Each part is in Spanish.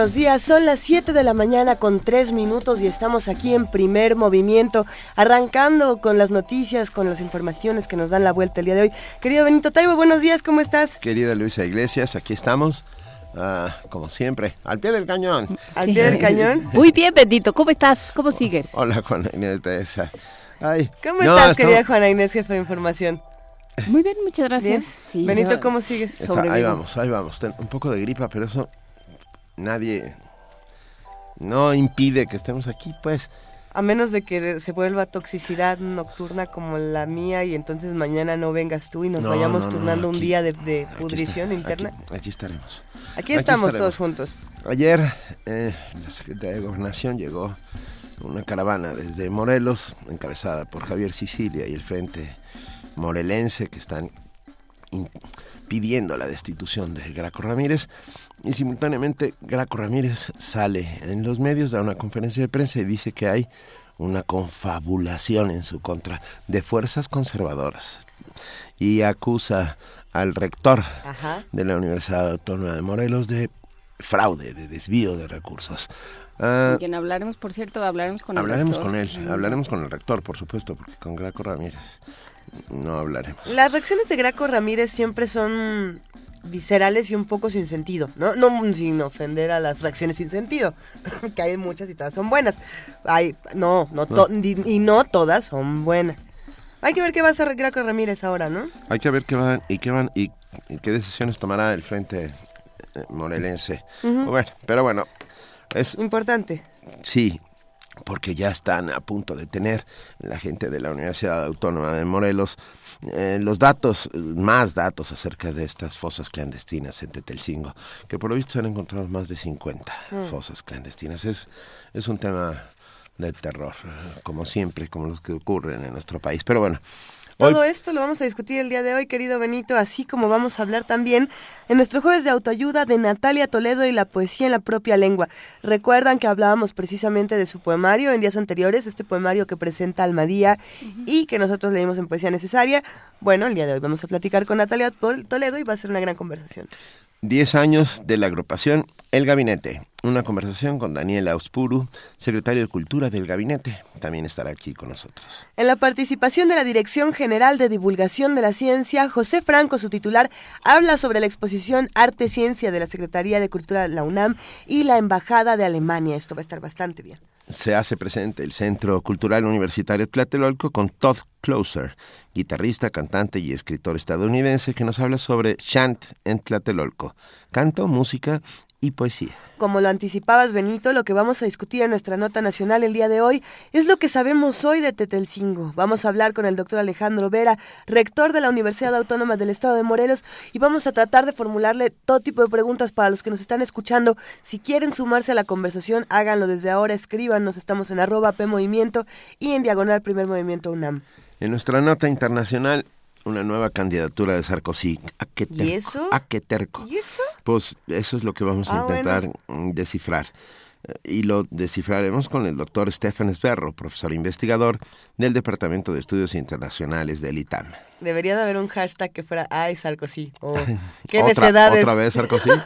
Buenos días, son las 7 de la mañana con 3 minutos y estamos aquí en primer movimiento, arrancando con las noticias, con las informaciones que nos dan la vuelta el día de hoy. Querido Benito Taibo, buenos días, ¿cómo estás? Querida Luisa Iglesias, aquí estamos. Ah, como siempre, al pie del cañón. ¿Al pie del cañón? Muy bien, Benito, ¿cómo estás? ¿Cómo sigues? Hola, Juana Inés de esa. Ay, ¿Cómo no, estás, estamos- querida Juana Inés, jefe de información? Muy bien, muchas ¿Bien? gracias. Sí, Benito, yo- ¿cómo sigues? Está- ahí vamos, ahí vamos. Ten un poco de gripa, pero eso nadie no impide que estemos aquí, pues. A menos de que se vuelva toxicidad nocturna como la mía y entonces mañana no vengas tú y nos No, vayamos no, no, turnando un día de, pudrición está- interna. Aquí, aquí estaremos. Aquí, estamos estaremos. todos juntos. Ayer eh, la Secretaría de Gobernación llegó una caravana desde Morelos, encabezada por Javier Sicilia y el Frente Morelense, que están pidiendo la destitución de Graco Ramírez. Y simultáneamente Graco Ramírez sale en los medios, da una conferencia de prensa y dice que hay una confabulación en su contra de fuerzas conservadoras. Y acusa al rector Ajá. de la Universidad Autónoma de Morelos de fraude, de desvío de recursos. Con quien hablaremos, por cierto, hablaremos con el hablaremos rector. con él, hablaremos con el rector, por supuesto, porque con Graco Ramírez no hablaremos. Las reacciones de Graco Ramírez siempre son viscerales y un poco sin sentido, ¿no? No sin ofender a las reacciones sin sentido, que hay muchas y todas son buenas. Hay, no, no, y, y no todas son buenas. Hay que ver qué va a hacer Graco Ramírez ahora, ¿no? Hay que ver qué van y qué van y, y qué decisiones tomará el Frente eh, Morelense. Bueno, pero bueno, es Importante. Sí, porque ya están a punto de tener la gente de la Universidad Autónoma de Morelos eh, los datos, más datos acerca de estas fosas clandestinas en Tetelcingo, que por lo visto se han encontrado más de 50 fosas clandestinas. Es, es un tema de terror, como siempre, como los que ocurren en nuestro país. Pero bueno, Todo esto lo vamos a discutir el día de hoy, querido Benito, así como vamos a hablar también en nuestro jueves de autoayuda de Natalia Toledo y la poesía en la propia lengua. Recuerdan que hablábamos precisamente de su poemario en días anteriores, este poemario que presenta Almadía y que nosotros leímos en Poesía Necesaria. Bueno, el día de hoy vamos a platicar con Natalia Tol- Toledo y va a ser una gran conversación. 10 años de la agrupación El Gabinete. Una conversación con Daniel Auspuru, secretario de Cultura del Gabinete. También estará aquí con nosotros. En la participación de la Dirección General de Divulgación de la Ciencia, José Franco, su titular, habla sobre la exposición Arte Ciencia de la Secretaría de Cultura de la UNAM y la Embajada de Alemania. Esto va a estar bastante bien. Se hace presente el Centro Cultural Universitario Tlatelolco con Todd Closer, guitarrista, cantante y escritor estadounidense que nos habla sobre chant en Tlatelolco, canto, música y poesía. Como lo anticipabas, Benito, lo que vamos a discutir en nuestra nota nacional el día de hoy es lo que sabemos hoy de Tetelcingo. Vamos a hablar con el doctor Alejandro Vera, rector de la Universidad Autónoma del Estado de Morelos, y vamos a tratar de formularle todo tipo de preguntas para los que nos están escuchando. Si quieren sumarse a la conversación, háganlo desde ahora, escríbanos, estamos en arroba P Movimiento y en diagonal Primer Movimiento UNAM. En nuestra nota internacional, una nueva candidatura de Sarkozy. ¿A qué terco? ¿Y eso? ¿A qué terco? ¿Y eso? Pues eso es lo que vamos a Ah, intentar mm, descifrar. Eh, Y lo descifraremos con el doctor Stefan Esberro, profesor investigador del Departamento de Estudios Internacionales del ITAM. Debería de haber un hashtag que fuera ¡Ay, Sarkozy! o ¡Qué ¿Otra, necedades! ¿Otra vez Sarkozy?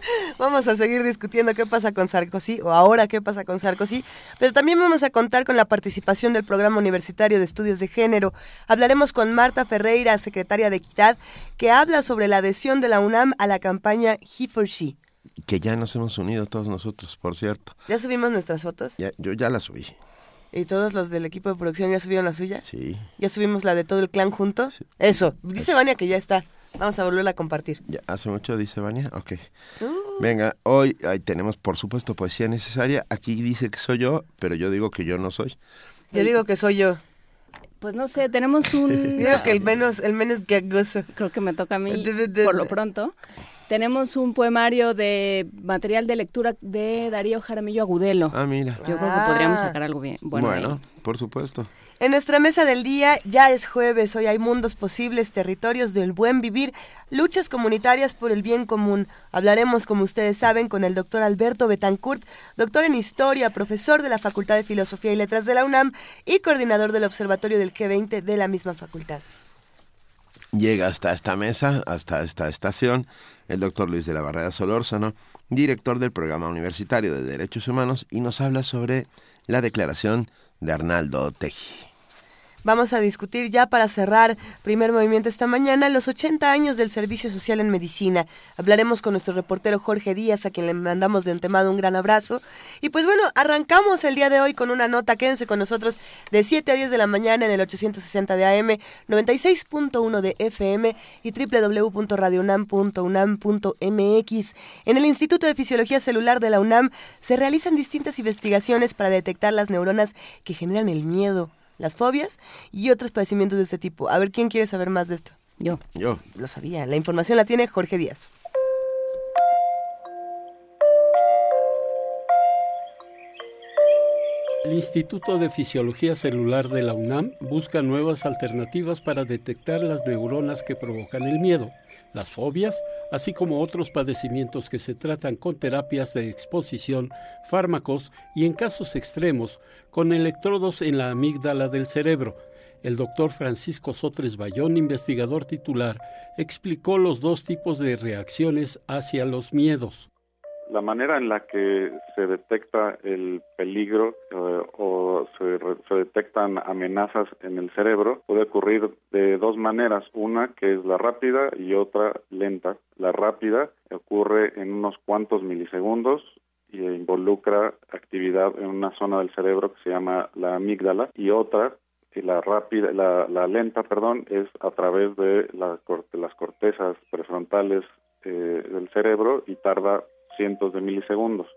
Vamos a seguir discutiendo qué pasa con Sarkozy o ahora qué pasa con Sarkozy, pero también vamos a contar con la participación del Programa Universitario de Estudios de Género. Hablaremos con Marta Ferreira, secretaria de Equidad, que habla sobre la adhesión de la UNAM a la campaña He for She. que ya nos hemos unido todos nosotros, por cierto. ¿Ya subimos nuestras fotos? Ya, yo ya la subí. ¿Y todos los del equipo de producción ya subieron la suya? Sí. ¿Ya subimos la de todo el clan junto? Eso. Dice Vania que ya está. Vamos a volverla a compartir. Ya, ¿Hace mucho dice Vania? Ok. Uh. Venga, hoy ahí tenemos por supuesto poesía necesaria. Aquí dice que soy yo, pero yo digo que yo no soy. Yo digo que soy yo. Pues no sé, tenemos un... Digo que el menos, el menos gagoso. Creo que me toca a mí, por lo pronto. Tenemos un poemario de material de lectura de Darío Jaramillo Agudelo. Ah, mira. Yo creo que podríamos sacar algo bien. Bueno, Bueno, por supuesto. En nuestra mesa del día ya es jueves, hoy hay mundos posibles, territorios del buen vivir, luchas comunitarias por el bien común. Hablaremos, como ustedes saben, con el doctor Alberto Betancourt, doctor en historia, profesor de la Facultad de Filosofía y Letras de la UNAM y coordinador del Observatorio del G20 de la misma facultad. Llega hasta esta mesa, hasta esta estación, el doctor Luis de la Barrera Solórzano, director del Programa Universitario de Derechos Humanos, y nos habla sobre la declaración de Arnaldo Teji. Vamos a discutir ya para cerrar primer movimiento esta mañana los 80 años del servicio social en medicina. Hablaremos con nuestro reportero Jorge Díaz, a quien le mandamos de antemano un gran abrazo. Y pues bueno, arrancamos el día de hoy con una nota. Quédense con nosotros de 7 a 10 de la mañana en el 860 de AM, 96.1 de FM y www.radiounam.unam.mx. En el Instituto de Fisiología Celular de la UNAM se realizan distintas investigaciones para detectar las neuronas que generan el miedo, las fobias y otros padecimientos de este tipo. A ver, ¿quién quiere saber más de esto? Yo. Yo. Lo sabía. La información la tiene Jorge Díaz. El Instituto de Fisiología Celular de la UNAM busca nuevas alternativas para detectar las neuronas que provocan el miedo, las fobias, así como otros padecimientos que se tratan con terapias de exposición, fármacos y en casos extremos con electrodos en la amígdala del cerebro. El doctor Francisco Sotres Bayón, investigador titular, explicó los dos tipos de reacciones hacia los miedos la manera en la que se detecta el peligro eh, o se, re- se detectan amenazas en el cerebro puede ocurrir de dos maneras, una que es la rápida y otra lenta. La rápida ocurre en unos cuantos milisegundos y involucra actividad en una zona del cerebro que se llama la amígdala y otra y la rápida la, la lenta perdón es a través de, la las cortezas prefrontales eh, del cerebro y tarda cientos de milisegundos.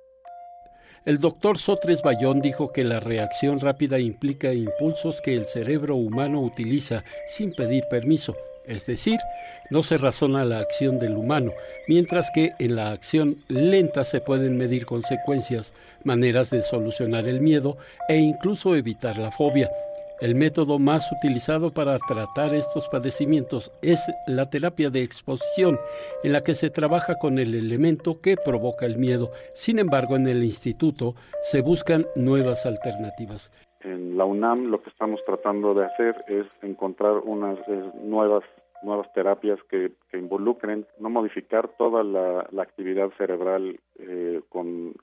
El doctor Sotres Bayón dijo que la reacción rápida implica impulsos que el cerebro humano utiliza sin pedir permiso, es decir, no se razona la acción del humano, mientras que en la acción lenta se pueden medir consecuencias, maneras de solucionar el miedo e incluso evitar la fobia. El método más utilizado para tratar estos padecimientos es la terapia de exposición, en la que se trabaja con el elemento que provoca el miedo. Sin embargo, en el instituto se buscan nuevas alternativas. En la UNAM lo que estamos tratando de hacer es encontrar unas nuevas terapias que, involucren no modificar toda la, actividad cerebral eh, con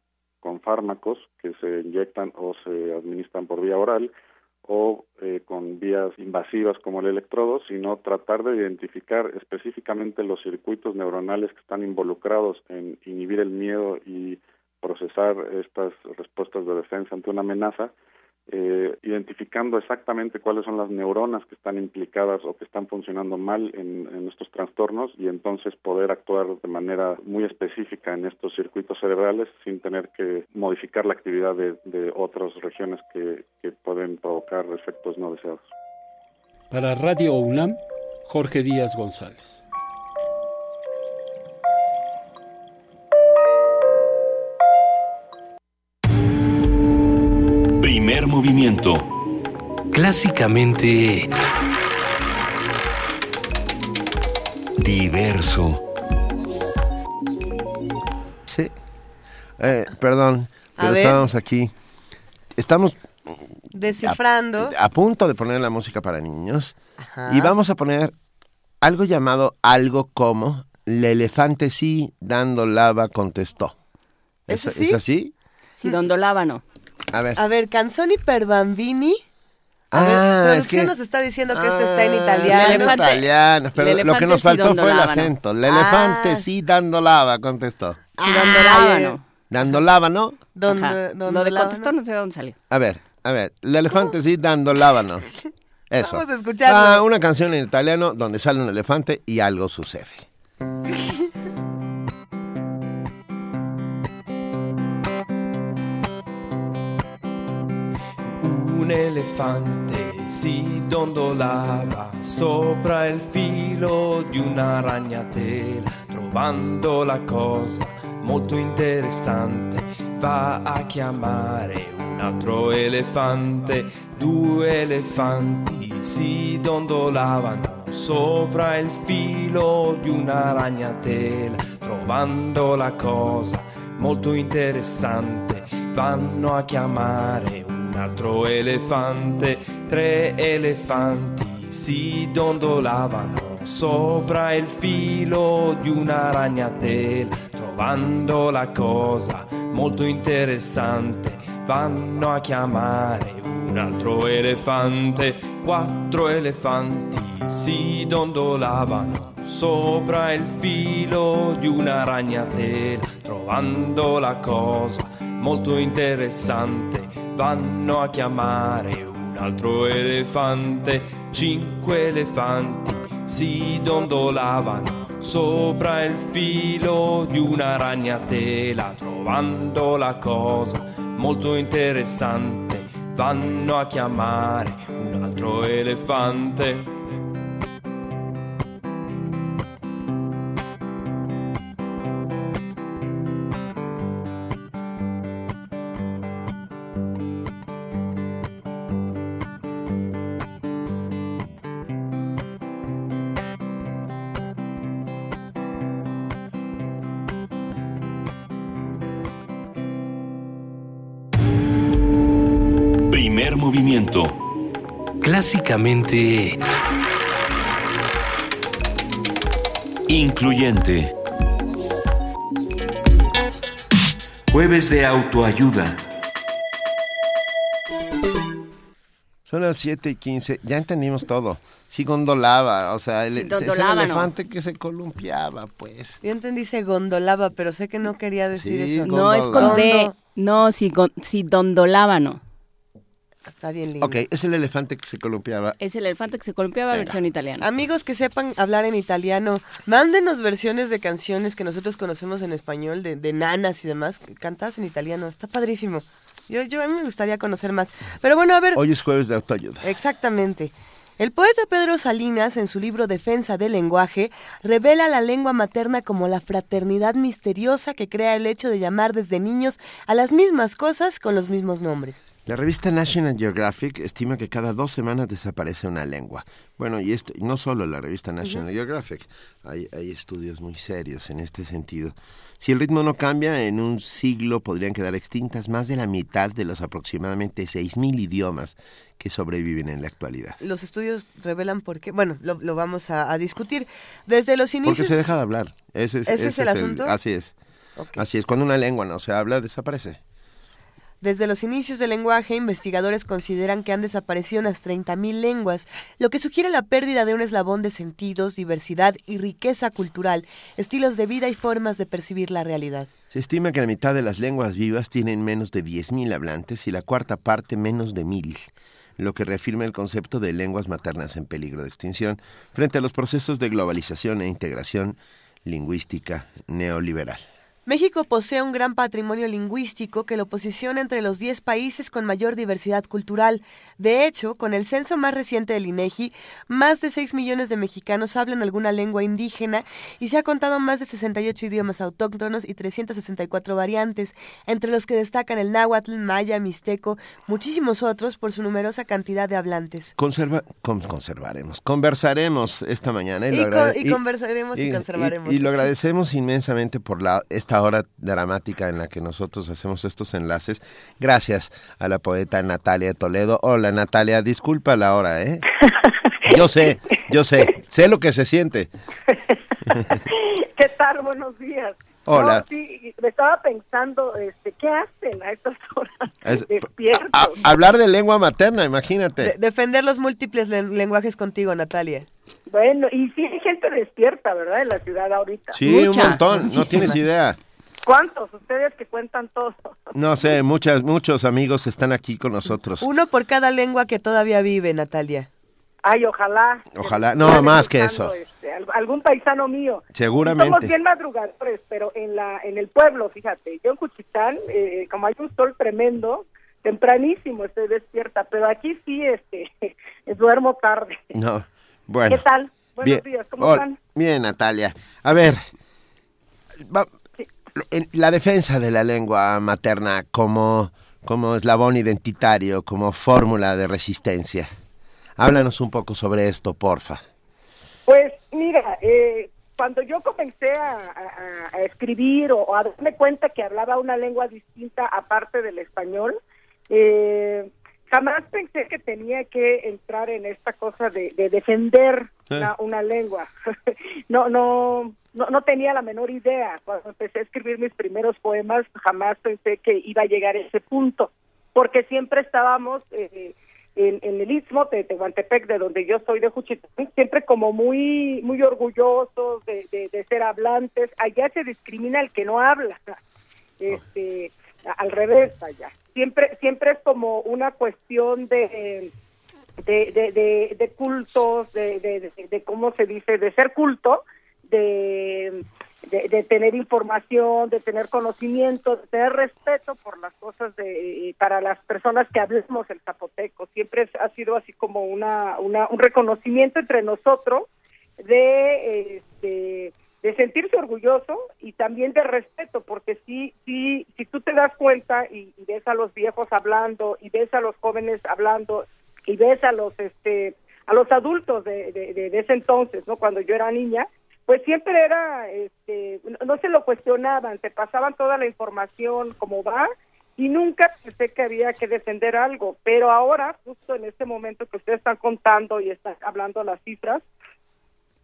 fármacos que se inyectan o se administran por vía oral o eh, con vías invasivas como el electrodo, sino tratar de identificar específicamente los circuitos neuronales que están involucrados en inhibir el miedo y procesar estas respuestas de defensa ante una amenaza, eh, identificando exactamente cuáles son las neuronas que están implicadas o que están funcionando mal en, estos trastornos y entonces poder actuar de manera muy específica en estos circuitos cerebrales sin tener que modificar la actividad de, de otras regiones que, que pueden provocar efectos no deseados. Para Radio UNAM, Jorge Díaz González. Movimiento. Clásicamente diverso. Sí. Eh, perdón, pero ver. estábamos aquí. Estamos Descifrando. a punto de poner la música para niños Ajá. y vamos a poner algo llamado algo como el elefante sí dando lava contestó. ¿Es, ¿Es así? ¿Es así? Sí, Don Dolábano. A ver. A ver, Canzoni per Bambini. A ver, Ah, es producción que- nos está diciendo que esto está en Ah, italiano. en elefante- italiano, pero el lo que nos sí faltó dando fue el lábano. acento. El elefante Ah. sí dando lava contestó. Sí, Ah, Dolábano. Dando lava, ¿no? Don- Ajá. don Lo de contestó no sé de dónde salió. A ver, a ver, el elefante sí dando lábano. Eso. Vamos a escucharlo. Ah, una canción en italiano donde sale un elefante y algo sucede. Un elefante si dondolava sopra il filo di una ragnatela. trovando la cosa molto interessante. Va a chiamare un altro elefante, due elefanti si dondolavano sopra il filo di una ragnatela, trovando la cosa molto interessante. Vanno a chiamare un altro elefante, tre elefanti si dondolavano sopra il filo di una ragnatela, trovando la cosa molto interessante. Vanno a chiamare un altro elefante, quattro elefanti si dondolavano sopra il filo di una ragnatela, trovando la cosa molto interessante. Vanno a chiamare un altro elefante, cinque elefanti si dondolavano sopra il filo di una ragnatela, trovando la cosa molto interessante. Vanno a chiamare un altro elefante. Movimiento. Clásicamente Incluyente. Jueves de autoayuda. Son las 7 y 15. Ya entendimos todo. Sí gondolaba, o sea, el, Sí, es el gondolaba, elefante que se columpiaba, pues. Yo entendí se gondolaba, pero sé que no quería decir Sí, eso. No, es con D. Gondo. No, si, si dondolábano. Está bien lindo. Ok, es el elefante que se columpiaba. Es el elefante que se columpiaba Venga. versión italiana. Amigos que sepan hablar en italiano, mándenos versiones de canciones que nosotros conocemos en español, de, de nanas y demás, cantadas en italiano. Está padrísimo. Yo, yo a mí me gustaría conocer más. Pero bueno, a ver, Hoy es jueves de autoayuda. exactamente. El poeta Pedro Salinas, en su libro Defensa del lenguaje, revela la lengua materna como la fraternidad misteriosa que crea el hecho de llamar desde niños a las mismas cosas con los mismos nombres. La revista National Geographic estima que cada dos semanas desaparece una lengua. Bueno, y esto, no solo la revista National Geographic, hay, hay estudios muy serios en este sentido. Si el ritmo no cambia, en un siglo podrían quedar extintas más de la mitad de los aproximadamente 6.000 idiomas que sobreviven en la actualidad. Los estudios revelan por qué. Bueno, lo, lo vamos a, a discutir. Desde los inicios. Porque se deja de hablar. Ese es, ¿Ese es el asunto? así es. Así es. Cuando una lengua no se habla, desaparece. Desde los inicios del lenguaje, investigadores consideran que han desaparecido unas 30.000 lenguas, lo que sugiere la pérdida de un eslabón de sentidos, diversidad y riqueza cultural, estilos de vida y formas de percibir la realidad. Se estima que la mitad de las lenguas vivas tienen menos de 10.000 hablantes y la cuarta parte menos de 1.000, lo que reafirma el concepto de lenguas maternas en peligro de extinción frente a los procesos de globalización e integración lingüística neoliberal. México posee un gran patrimonio lingüístico que lo posiciona entre los 10 países con mayor diversidad cultural. De hecho, con el censo más reciente del INEGI, más de 6 millones de mexicanos hablan alguna lengua indígena y se ha contado más de 68 idiomas autóctonos y 364 variantes, entre los que destacan el náhuatl, maya, mixteco, muchísimos otros por su numerosa cantidad de hablantes. Conserva, con- conservaremos, conversaremos esta mañana. Y, lo con- y conversaremos y, conservaremos. y- y lo agradecemos inmensamente por la, esta hora dramática en la que nosotros hacemos estos enlaces. Gracias a la poeta Natalia Toledo. Hola Natalia, disculpa la hora, ¿eh? Yo sé, yo sé, sé lo que se siente. ¿Qué tal? Buenos días. Hola. No, sí, me estaba pensando, este, ¿qué hacen a estas horas Es- a- hablar de lengua materna, imagínate. De- defender los múltiples len- lenguajes contigo, Natalia. Bueno, y sí hay gente despierta, ¿verdad? En la ciudad ahorita. sí, Mucha, un montón, no muchísima. tienes idea. ¿Cuántos? Ustedes que cuentan todo. No sé, muchas, muchos amigos están aquí con nosotros. Uno por cada lengua que todavía vive, Natalia. Ay, ojalá. Ojalá. No, más que eso. este, al- algún paisano mío. Seguramente. Somos bien madrugadores, pero en la en el pueblo, fíjate, yo en Cuchitán, eh, como hay un sol tremendo, tempranísimo estoy despierta, pero aquí sí, este, duermo tarde. No, bueno. ¿Qué tal? Buenos bien, días, ¿cómo Hola. están? Bien, Natalia. A ver, la defensa de la lengua materna como, como eslabón identitario, como fórmula de resistencia. Háblanos un poco sobre esto, porfa. Pues mira, eh, cuando yo comencé a, escribir o, a darme cuenta que hablaba una lengua distinta aparte del español, eh, jamás pensé que tenía que entrar en esta cosa de, defender eh. una, lengua. no, no, no, no tenía la menor idea. Cuando empecé a escribir mis primeros poemas, jamás pensé que iba a llegar a ese punto, porque siempre estábamos eh, en, el istmo de Tehuantepec, de donde yo soy de Juchitán, siempre como muy muy orgullosos de, de, ser hablantes. Allá se discrimina el que no habla, este, al revés allá. Siempre siempre es como una cuestión de de, cultos, de, de, cómo se dice, de ser culto, de de, tener información, de tener conocimiento, de tener respeto por las cosas de para las personas que hablemos el zapoteco. Siempre ha sido así como una, una un reconocimiento entre nosotros de este, de sentirse orgulloso y también de respeto, porque si si si tú te das cuenta y, ves a los viejos hablando y ves a los jóvenes hablando y ves a los este a los adultos de, de, ese entonces, no cuando yo era niña, pues siempre era, este, no se lo cuestionaban, te pasaban toda la información como va y nunca pensé que había que defender algo, pero ahora, justo en este momento que ustedes están contando y están hablando las cifras,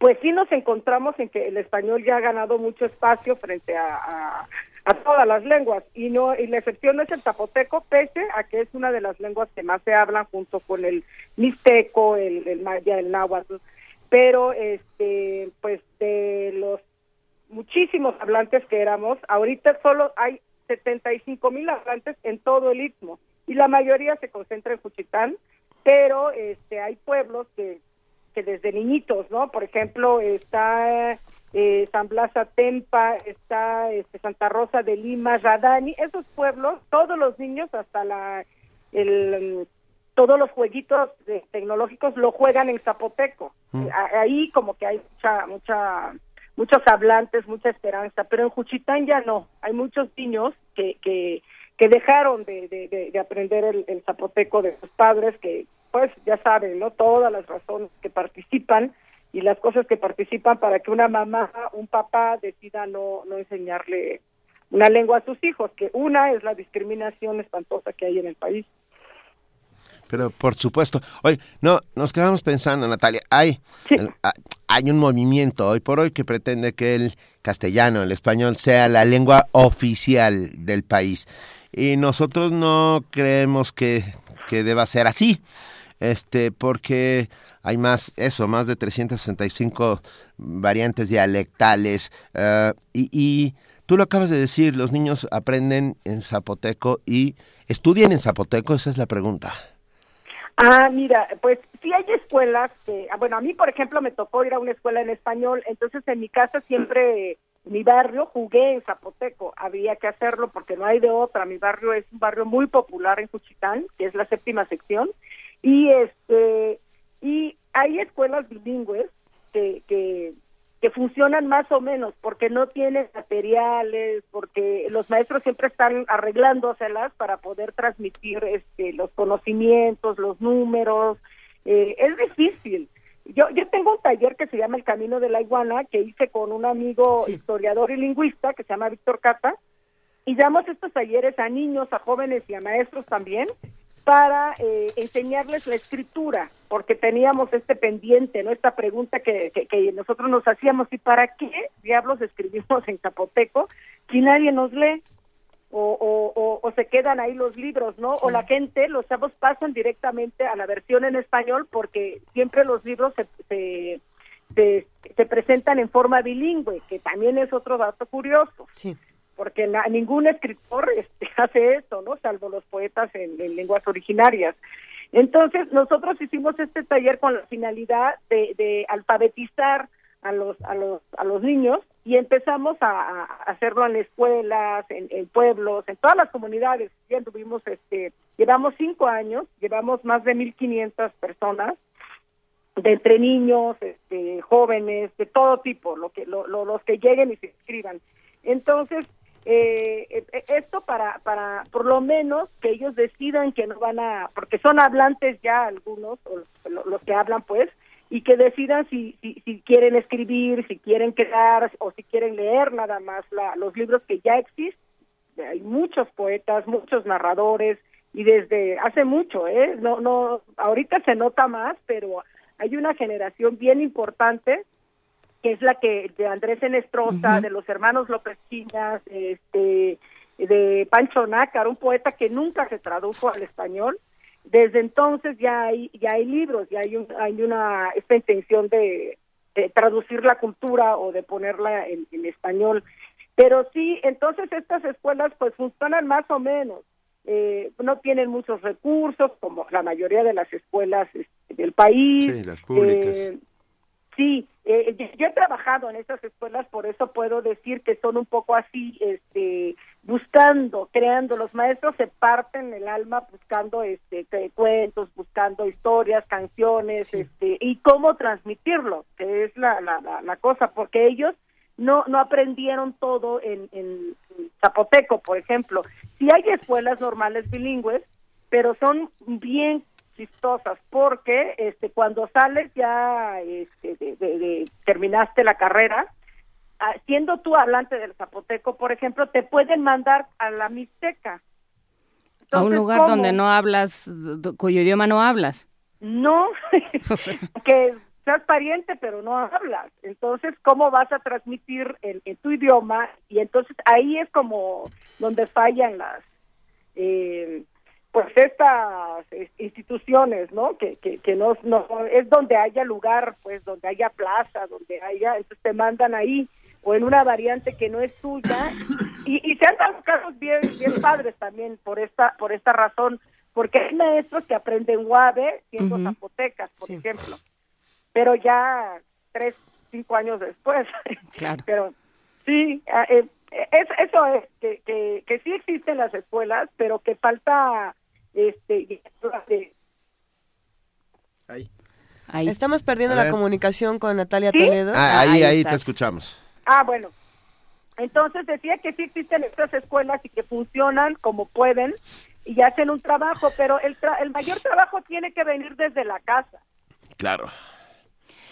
pues sí nos encontramos en que el español ya ha ganado mucho espacio frente a, a, todas las lenguas. Y no y la excepción no es el zapoteco pese a que es una de las lenguas que más se hablan junto con el mixteco, el, el maya, el náhuatl. Pero este pues de los muchísimos hablantes que éramos, ahorita solo hay 75 mil hablantes en todo el istmo. Y la mayoría se concentra en Juchitán, pero este hay pueblos que que desde niñitos, ¿no? Por ejemplo, está eh, San Blas Atempa, está este, Santa Rosa de Lima, Radani, esos pueblos, todos los niños hasta la el todos los jueguitos tecnológicos lo juegan en zapoteco. Mm. Ahí como que hay mucha, mucha, muchos hablantes, mucha esperanza, pero en Juchitán ya no. Hay muchos niños que, que, que dejaron de, de, de aprender el, el, zapoteco de sus padres, que pues ya saben, ¿no? Todas las razones que participan y las cosas que participan para que una mamá, un papá decida no, no enseñarle una lengua a sus hijos, que una es la discriminación espantosa que hay en el país. Pero por supuesto, hoy no nos quedamos pensando, Natalia, hay hay un movimiento hoy por hoy que pretende que el castellano, el español sea la lengua oficial del país y nosotros no creemos que que deba ser así. Este, porque hay más, eso, más de 365 variantes dialectales ah, y, y tú lo acabas de decir, los niños aprenden en zapoteco y estudian en zapoteco, esa es la pregunta. Ah, mira, pues sí hay escuelas que, ah, bueno, a mí por ejemplo me tocó ir a una escuela en español, entonces en mi casa siempre, mi barrio jugué en zapoteco, había que hacerlo porque no hay de otra, mi barrio es un barrio muy popular en Juchitán, que es la séptima sección, y este, y hay escuelas bilingües que, que que funcionan más o menos porque no tienen materiales, porque los maestros siempre están arreglándoselas para poder transmitir este, los conocimientos, los números. Eh, es difícil. Yo, yo tengo un taller que se llama El Camino de la Iguana, que hice con un amigo historiador y lingüista que se llama Víctor Cata, y damos estos talleres a niños, a jóvenes y a maestros también, para eh, enseñarles la escritura, porque teníamos este pendiente, ¿no? Esta pregunta que, que, nosotros nos hacíamos, ¿y para qué diablos escribimos en zapoteco si nadie nos lee? O, o, o, se quedan ahí los libros, ¿no? O la gente, los chavos pasan directamente a la versión en español porque siempre los libros se, se, se, se presentan en forma bilingüe, que también es otro dato curioso. Sí porque ningún escritor este, hace eso, ¿no? Salvo los poetas en, lenguas originarias. Entonces, nosotros hicimos este taller con la finalidad de, alfabetizar a los, a los, a los niños y empezamos a, hacerlo en escuelas, en, pueblos, en todas las comunidades. Ya tuvimos, este, llevamos cinco años, llevamos más de 1.500 personas, de entre niños, este, jóvenes, de todo tipo, lo que, lo, los que lleguen y se inscriban. Entonces, eh, eh, esto para, para, por lo menos, que ellos decidan que no van a, porque son hablantes ya algunos, o los que hablan pues, y que decidan si, si, si, quieren escribir, si quieren crear o si quieren leer nada más la, los libros que ya existen. Hay muchos poetas, muchos narradores y desde hace mucho, ¿eh? No, no, ahorita se nota más, pero hay una generación bien importante que es la que de Andrés Enestrosa, de los hermanos López Chinas, este, de Pancho Nácar, un poeta que nunca se tradujo al español. Desde entonces ya hay ya hay libros, ya hay, hay una esta intención de, traducir la cultura o de ponerla en, español. Pero sí, entonces estas escuelas pues funcionan más o menos. Eh, no tienen muchos recursos, como la mayoría de las escuelas este, del país. Sí, las públicas. Eh, Sí, eh, yo he trabajado en esas escuelas, por eso puedo decir que son un poco así, este, buscando, creando. Los maestros se parten el alma buscando, este, cuentos, buscando historias, canciones, este, y cómo transmitirlo, que es la, la, la, cosa, porque ellos no no aprendieron todo en, en zapoteco, por ejemplo. Sí hay escuelas normales bilingües, pero son bien chistosas porque este cuando sales ya este, de, terminaste la carrera ah, siendo tú hablante del zapoteco por ejemplo te pueden mandar a la mixteca. A un lugar donde no hablas cuyo idioma no hablas. No que seas pariente pero no hablas. Entonces cómo vas a transmitir en, en tu idioma y entonces ahí es como donde fallan las eh, pues estas instituciones, ¿no? Que, que, que no, no, es donde haya lugar, pues donde haya plaza, donde haya, entonces te mandan ahí o en una variante que no es tuya y, y se han dado casos bien, bien padres también por esta, por esta razón, porque hay maestros que aprenden guave siendo zapotecas, por ejemplo, pero ya tres, cinco años después. Claro. pero sí, ah, eh, es, eso es, que, que, que sí existen las escuelas, pero que falta este Ahí. Estamos perdiendo la comunicación con Natalia Toledo. Ah, ahí, ahí, te escuchamos. Ah, bueno. Entonces decía que sí existen estas escuelas y que funcionan como pueden y hacen un trabajo, pero el, el mayor trabajo tiene que venir desde la casa. Claro.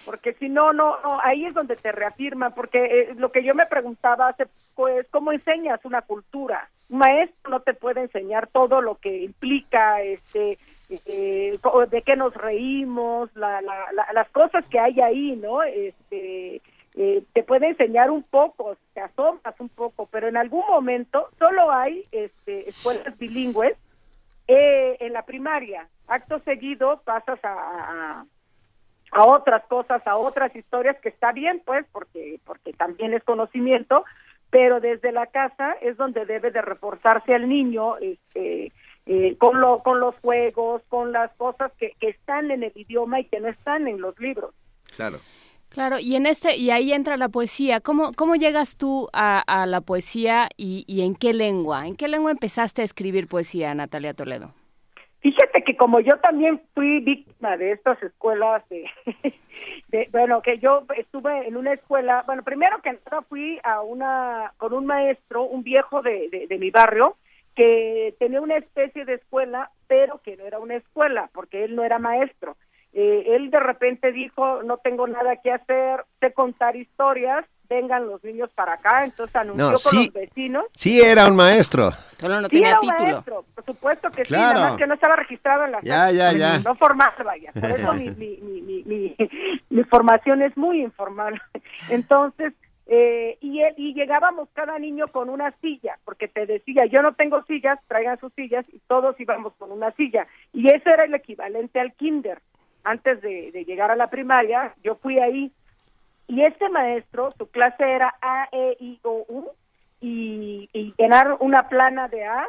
Porque si no, no, ahí es donde te reafirma, porque eh, lo que yo me preguntaba hace poco es cómo enseñas una cultura un maestro no te puede enseñar todo lo que implica este eh, de qué nos reímos la, las cosas que hay ahí no este eh, te puede enseñar un poco te asombras un poco pero en algún momento solo hay este escuelas bilingües eh, en la primaria. Acto seguido pasas a otras cosas, a otras historias que está bien, pues, porque porque también es conocimiento, pero desde la casa es donde debe de reforzarse al niño este, eh, con, lo, con los juegos, con las cosas que, que están en el idioma y que no están en los libros. Claro. Claro, y en este y ahí entra la poesía. ¿Cómo, cómo llegas tú a, a la poesía y, y, en qué lengua? ¿En qué lengua empezaste a escribir poesía, Natalia Toledo? Fíjate que como yo también fui víctima de estas escuelas de, bueno, que yo estuve en una escuela, bueno, primero que nada fui a una, con un maestro, un viejo de, de, mi barrio, que tenía una especie de escuela, pero que no era una escuela, porque él no era maestro. Eh, él de repente dijo, no tengo nada que hacer, sé contar historias, vengan los niños para acá, entonces anunció con los vecinos. Sí era un maestro. Solo no sí tenía era título. Maestro, por supuesto que sí, nada más que no estaba registrado en la Ya, ya, ya. No formal, vaya. Por eso mi, mi, mi, mi, mi formación es muy informal. Entonces, eh, y, y llegábamos cada niño con una silla, porque te decía, yo no tengo sillas, traigan sus sillas, y todos íbamos con una silla. Y eso era el equivalente al kinder. Antes de, de llegar a la primaria, yo fui ahí y este maestro, su clase era A, E, I, O, U, y, llenar una plana de A,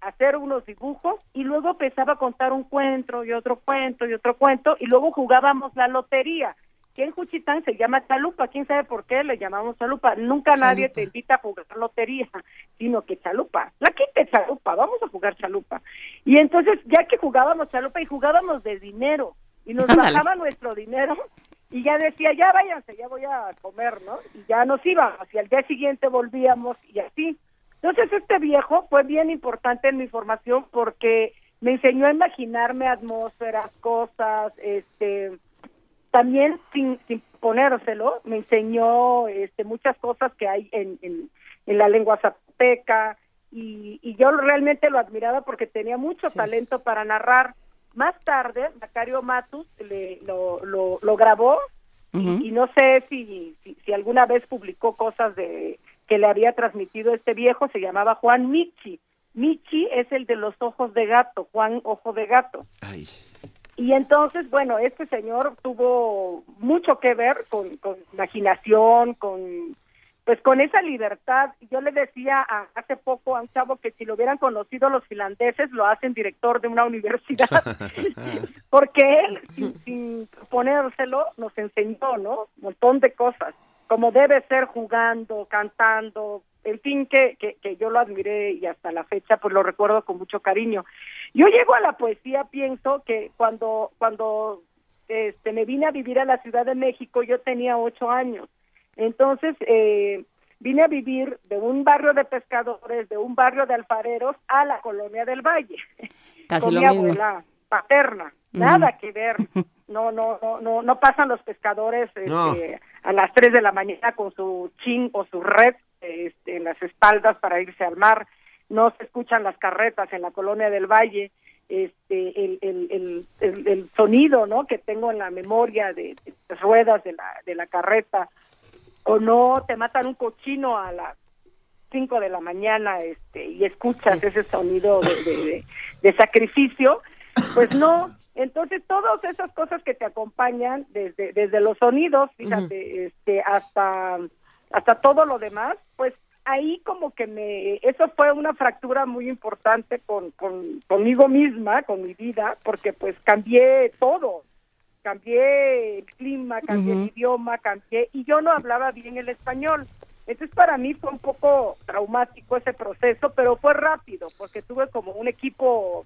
hacer unos dibujos, y luego empezaba a contar un cuento y otro cuento y otro cuento, y luego jugábamos la lotería, que en Juchitán se llama chalupa, quién sabe por qué le llamamos chalupa, nunca nadie te invita a jugar lotería, sino que chalupa, la quite chalupa, vamos a jugar chalupa. Y entonces, ya que jugábamos chalupa y jugábamos de dinero, y nos bajaba nuestro dinero, y ya decía, ya váyanse, ya voy a comer, ¿no? Y ya nos íbamos y al día siguiente volvíamos y así. Entonces este viejo fue bien importante en mi formación porque me enseñó a imaginarme atmósferas, cosas, este, también sin, sin ponérselo, me enseñó este, muchas cosas que hay en, en, la lengua zapoteca y, y, yo realmente lo admiraba porque tenía mucho talento para narrar. Más tarde, Macario Matus le, lo, lo, lo grabó y, no sé si, si, alguna vez publicó cosas de que le había transmitido este viejo, se llamaba Juan Michi. Michi es el de los ojos de gato, Juan Ojo de Gato. Y entonces, bueno, este señor tuvo mucho que ver con, con imaginación, con pues con esa libertad, yo le decía hace poco a un chavo que si lo hubieran conocido los finlandeses lo hacen director de una universidad, porque él, sin, ponérselo, nos enseñó, ¿no? Un montón de cosas, como debe ser jugando, cantando, en fin, que, que, que yo lo admiré y hasta la fecha pues lo recuerdo con mucho cariño. Yo llego a la poesía, pienso que cuando, cuando este, me vine a vivir a la Ciudad de México yo tenía ocho años entonces, eh, vine a vivir de un barrio de pescadores, de un barrio de alfareros, a la colonia del Valle. con mi abuela paterna. Nada que ver. No, no, no, no, no pasan los pescadores este, a las 3 de la mañana con su chin o su red este, en las espaldas para irse al mar. No se escuchan las carretas en la colonia del Valle. Este, el, el, el, el, sonido, ¿no? Que tengo en la memoria de, de las ruedas de la, de la carreta o no te matan un cochino a las 5 de la mañana este y escuchas ese sonido de, de, sacrificio, pues no. Entonces, todas esas cosas que te acompañan, desde, desde los sonidos, fíjate, este, hasta, hasta todo lo demás, pues ahí como que me, eso fue una fractura muy importante con, con, conmigo misma, con mi vida, porque pues cambié todo, cambié el clima, cambié el idioma, cambié y yo no hablaba bien el español. Entonces para mí fue un poco traumático ese proceso, pero fue rápido porque tuve como un equipo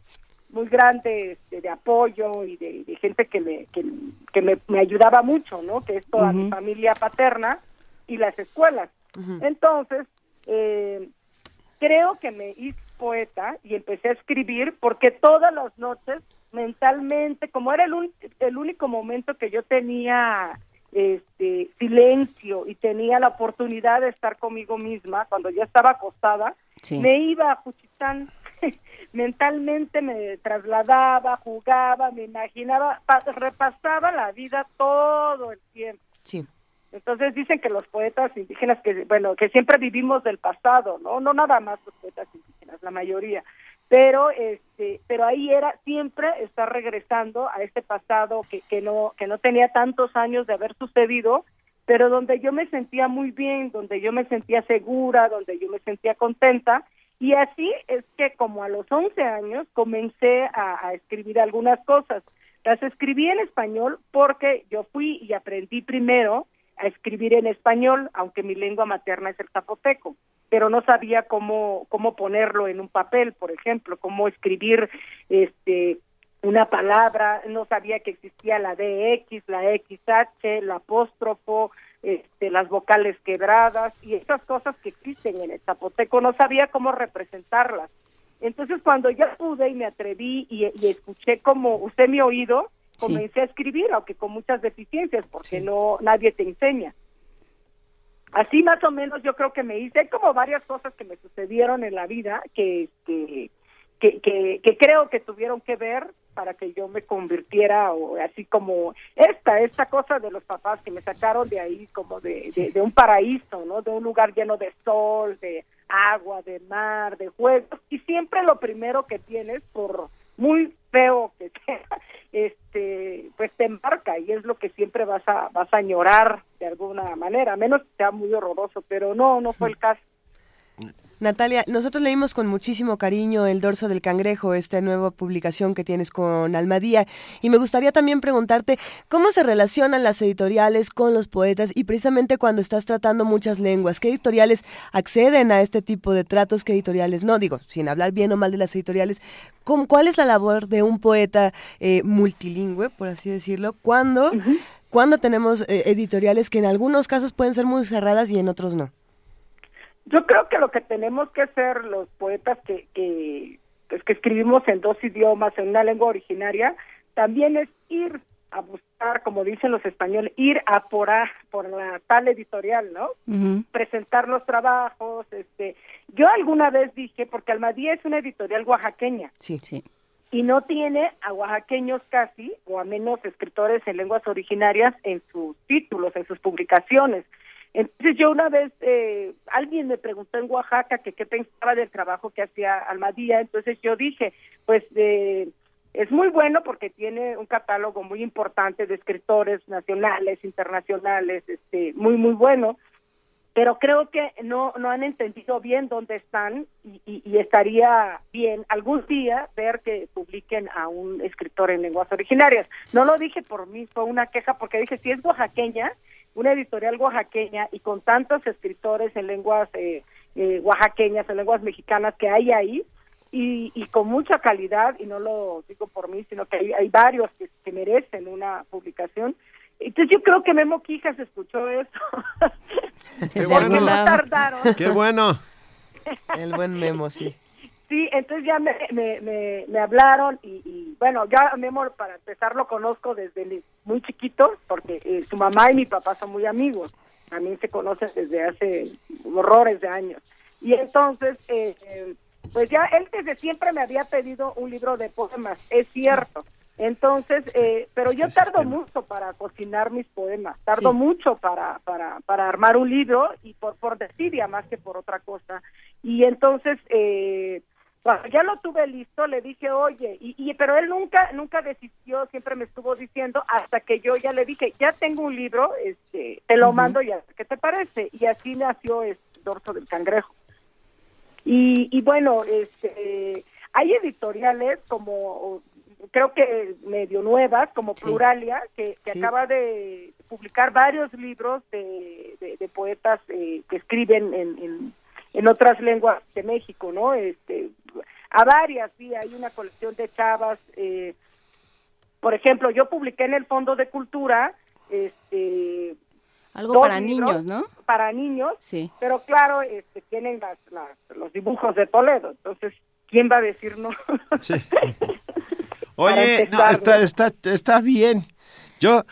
muy grande este, de apoyo y de, gente que me que, me, ayudaba mucho, ¿no? Que es toda mi familia paterna y las escuelas. Entonces eh, creo que me hice poeta y empecé a escribir porque todas las noches mentalmente, como era el, el único momento que yo tenía este silencio y tenía la oportunidad de estar conmigo misma cuando ya estaba acostada, me iba a Juchitán, mentalmente me trasladaba, jugaba, me imaginaba, repasaba la vida todo el tiempo. Sí. Entonces dicen que los poetas indígenas que bueno, que siempre vivimos del pasado, ¿no? No nada más los poetas indígenas, la mayoría pero este pero ahí era siempre estar regresando a este pasado que, que no que no tenía tantos años de haber sucedido pero donde yo me sentía muy bien donde yo me sentía segura donde yo me sentía contenta. Y así es que como a los 11 años comencé a, a escribir algunas cosas. Las escribí en español porque yo fui y aprendí primero a escribir en español aunque mi lengua materna es el zapoteco pero no sabía cómo cómo ponerlo en un papel, por ejemplo, cómo escribir este una palabra, no sabía que existía la DX, la XH, la apóstrofo, este, las vocales quebradas y esas cosas que existen en el zapoteco, no sabía cómo representarlas. Entonces cuando ya pude y me atreví y, escuché como usted mi oído, comencé a escribir, aunque con muchas deficiencias, porque no nadie te enseña. Así más o menos yo creo que me hice, hay como varias cosas que me sucedieron en la vida que, que, que, que, creo que tuvieron que ver para que yo me convirtiera o así como esta, esta cosa de los papás que me sacaron de ahí como de, de, un paraíso, ¿no? De un lugar lleno de sol, de agua, de mar, de juegos. Y siempre lo primero que tienes por muy feo que sea, este, pues te embarca y es lo que siempre vas a, vas a añorar de alguna manera, a menos que sea muy horroroso, pero no, no fue el caso. Natalia, nosotros leímos con muchísimo cariño El dorso del cangrejo, esta nueva publicación que tienes con Almadía, y me gustaría también preguntarte cómo se relacionan las editoriales con los poetas y precisamente cuando estás tratando muchas lenguas, ¿qué editoriales acceden a este tipo de tratos, qué editoriales no? Digo, sin hablar bien o mal de las editoriales, ¿cuál es la labor de un poeta eh, multilingüe, por así decirlo, cuando cuando tenemos eh, editoriales que en algunos casos pueden ser muy cerradas y en otros no. Yo creo que lo que tenemos que hacer los poetas que, que, pues, que escribimos en dos idiomas, en una lengua originaria, también es ir a buscar, como dicen los españoles, ir a por, a, por la tal editorial, ¿no? Presentar los trabajos. este Yo alguna vez dije, porque Almadía es una editorial oaxaqueña. Sí, sí. Y no tiene a oaxaqueños casi, o a menos escritores en lenguas originarias en sus títulos, en sus publicaciones. Entonces yo una vez, eh, alguien me preguntó en Oaxaca que qué pensaba del trabajo que hacía Almadía, entonces yo dije, pues eh, es muy bueno porque tiene un catálogo muy importante de escritores nacionales, internacionales, este, muy, muy bueno, pero creo que no, no han entendido bien dónde están y, y, estaría bien algún día ver que publiquen a un escritor en lenguas originarias. No lo dije por mí, fue una queja porque dije, si es oaxaqueña, una editorial oaxaqueña y con tantos escritores en lenguas eh, eh, oaxaqueñas, en lenguas mexicanas que hay ahí, y, y, con mucha calidad, y no lo digo por mí, sino que hay, hay varios que, que, merecen una publicación. Entonces yo creo que Memo Quijas escuchó eso. Qué bueno. no tardaron. Qué bueno. El buen Memo, sí. Sí, entonces ya me, me, me, me hablaron y, y, bueno, ya Memo para empezar lo conozco desde muy chiquito porque eh, su mamá y mi papá son muy amigos. También se conocen desde hace horrores de años. Y entonces, eh, pues ya él desde siempre me había pedido un libro de poemas, es cierto. Entonces, eh, pero yo tardo mucho para cocinar mis poemas, tardo Sí. mucho para, para, para armar un libro y por, por desidia más que por otra cosa. Y entonces, eh, cuando ya lo tuve listo, le dije, oye, y, y pero él nunca, nunca desistió, siempre me estuvo diciendo, hasta que yo ya le dije, ya tengo un libro, este, te lo Ujú. mando ya, ¿qué te parece? Y así nació el dorso del cangrejo. Y, y bueno, este, hay editoriales como, creo que medio nuevas, como Sí. Pluralia, que, que Sí. acaba de publicar varios libros de, de, de poetas eh, que escriben en, en, en otras lenguas de México, ¿no? Este, a varias, sí, hay una colección de chavas. Eh, por ejemplo, yo publiqué en el Fondo de Cultura, este, Algo para libros. niños, ¿no? para niños, Sí. pero claro, este, tienen las, las- los dibujos de Toledo, entonces, ¿quién va a decir no? Sí. Oye, no, está, está, está bien. Yo,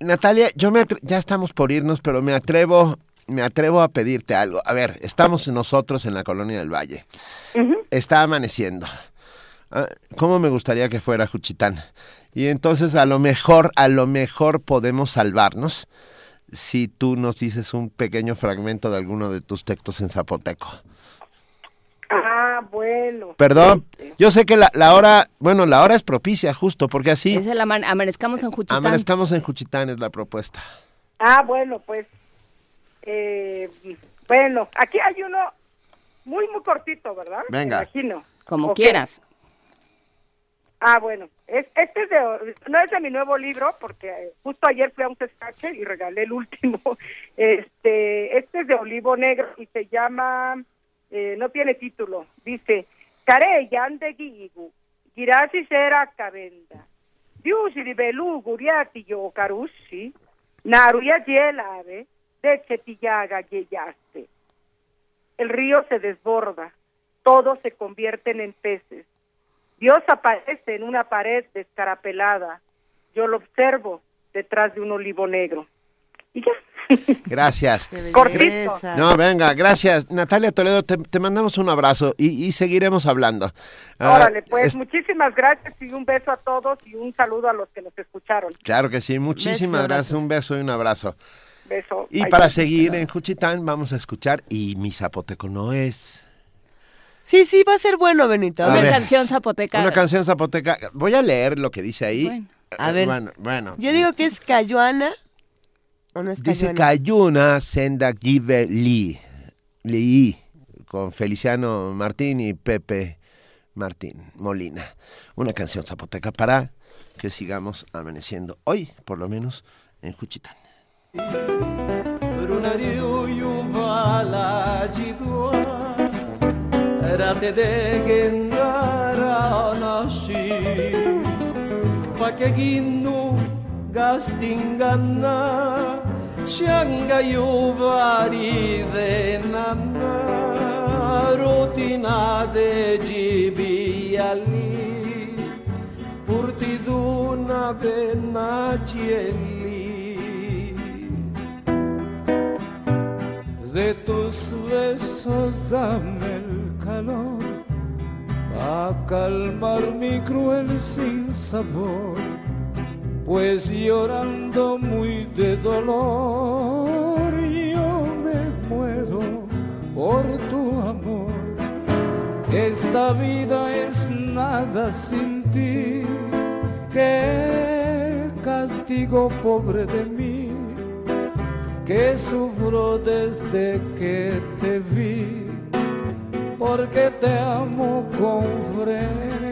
Natalia, yo me atre- ya estamos por irnos, pero me atrevo, me atrevo a pedirte algo. A ver, estamos nosotros en la colonia del Valle. Está amaneciendo. Ah, ¿Cómo me gustaría que fuera Juchitán? Y entonces a lo mejor, a lo mejor podemos salvarnos si tú nos dices un pequeño fragmento de alguno de tus textos en zapoteco. Ah, bueno. Perdón, yo sé que la, la hora, bueno, la hora es propicia justo, porque así Es el ama- amanezcamos en Juchitán. amanezcamos en Juchitán es la propuesta. Ah, bueno, pues, eh, bueno, aquí hay uno muy, muy cortito, ¿verdad? Venga. Me imagino. Como quieras. Ah, bueno, es, este es de, no es de mi nuevo libro, porque eh, justo ayer fui a un despache y regalé el último. Este, este es de Olivo Negro y se llama, eh, no tiene título, dice, Care yande gigu, girasi sera kabenda, diusi belu guriati yo karushi, naruya yelave, de chetillaga yeyaste. El río se desborda, todos se convierten en peces. Dios aparece en una pared descarapelada. Yo lo observo detrás de un olivo negro. Y ya. Gracias. Cortito. No, venga, gracias. Natalia Toledo, te, te mandamos un abrazo y, y seguiremos hablando. Ah, Órale, pues es- muchísimas gracias y un beso a todos y un saludo a los que nos escucharon. claro que sí, muchísimas Beso, gracias, abrazos. un beso y un abrazo. Beso. Y Bye. para seguir en Juchitán vamos a escuchar Y mi zapoteco no es. Sí, sí, va a ser bueno, Benito. A Una ver, canción zapoteca. Una canción zapoteca. Voy a leer lo que dice ahí. Bueno. A ver. Bueno, bueno. yo digo que es Cayuana. ¿O no es Dice? Cayuna Senda Give Li. Li. Con Feliciano Martín y Pepe Martín Molina. Una canción zapoteca para que sigamos amaneciendo hoy, por lo menos, en Juchitán. Rate de gendara nashi Pake ginnu gastingana shanga yubari de nana rutina de jibiali purtiduna benacieli de tus besos dame el calor a calmar mi cruel sin sabor pues llorando muy de dolor yo me muero por tu amor. Esta vida es nada sin ti, qué castigo pobre de mí, que sufro desde que te vi, porque te amo con frenesí.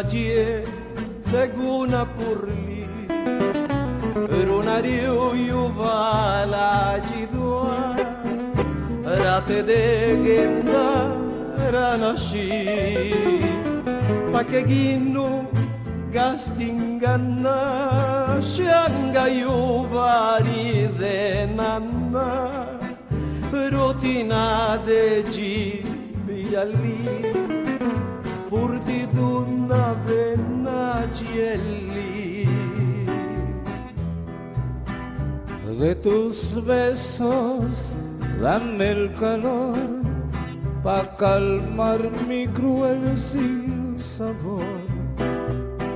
Ayer seguna purli Ronario io vala jidua rate de genda ranashi pakeginu gastingana shanga io vari de nanna rotina de gibiali purtiduna venacieli de tus besos dame el calor pa calmar mi cruel sin sabor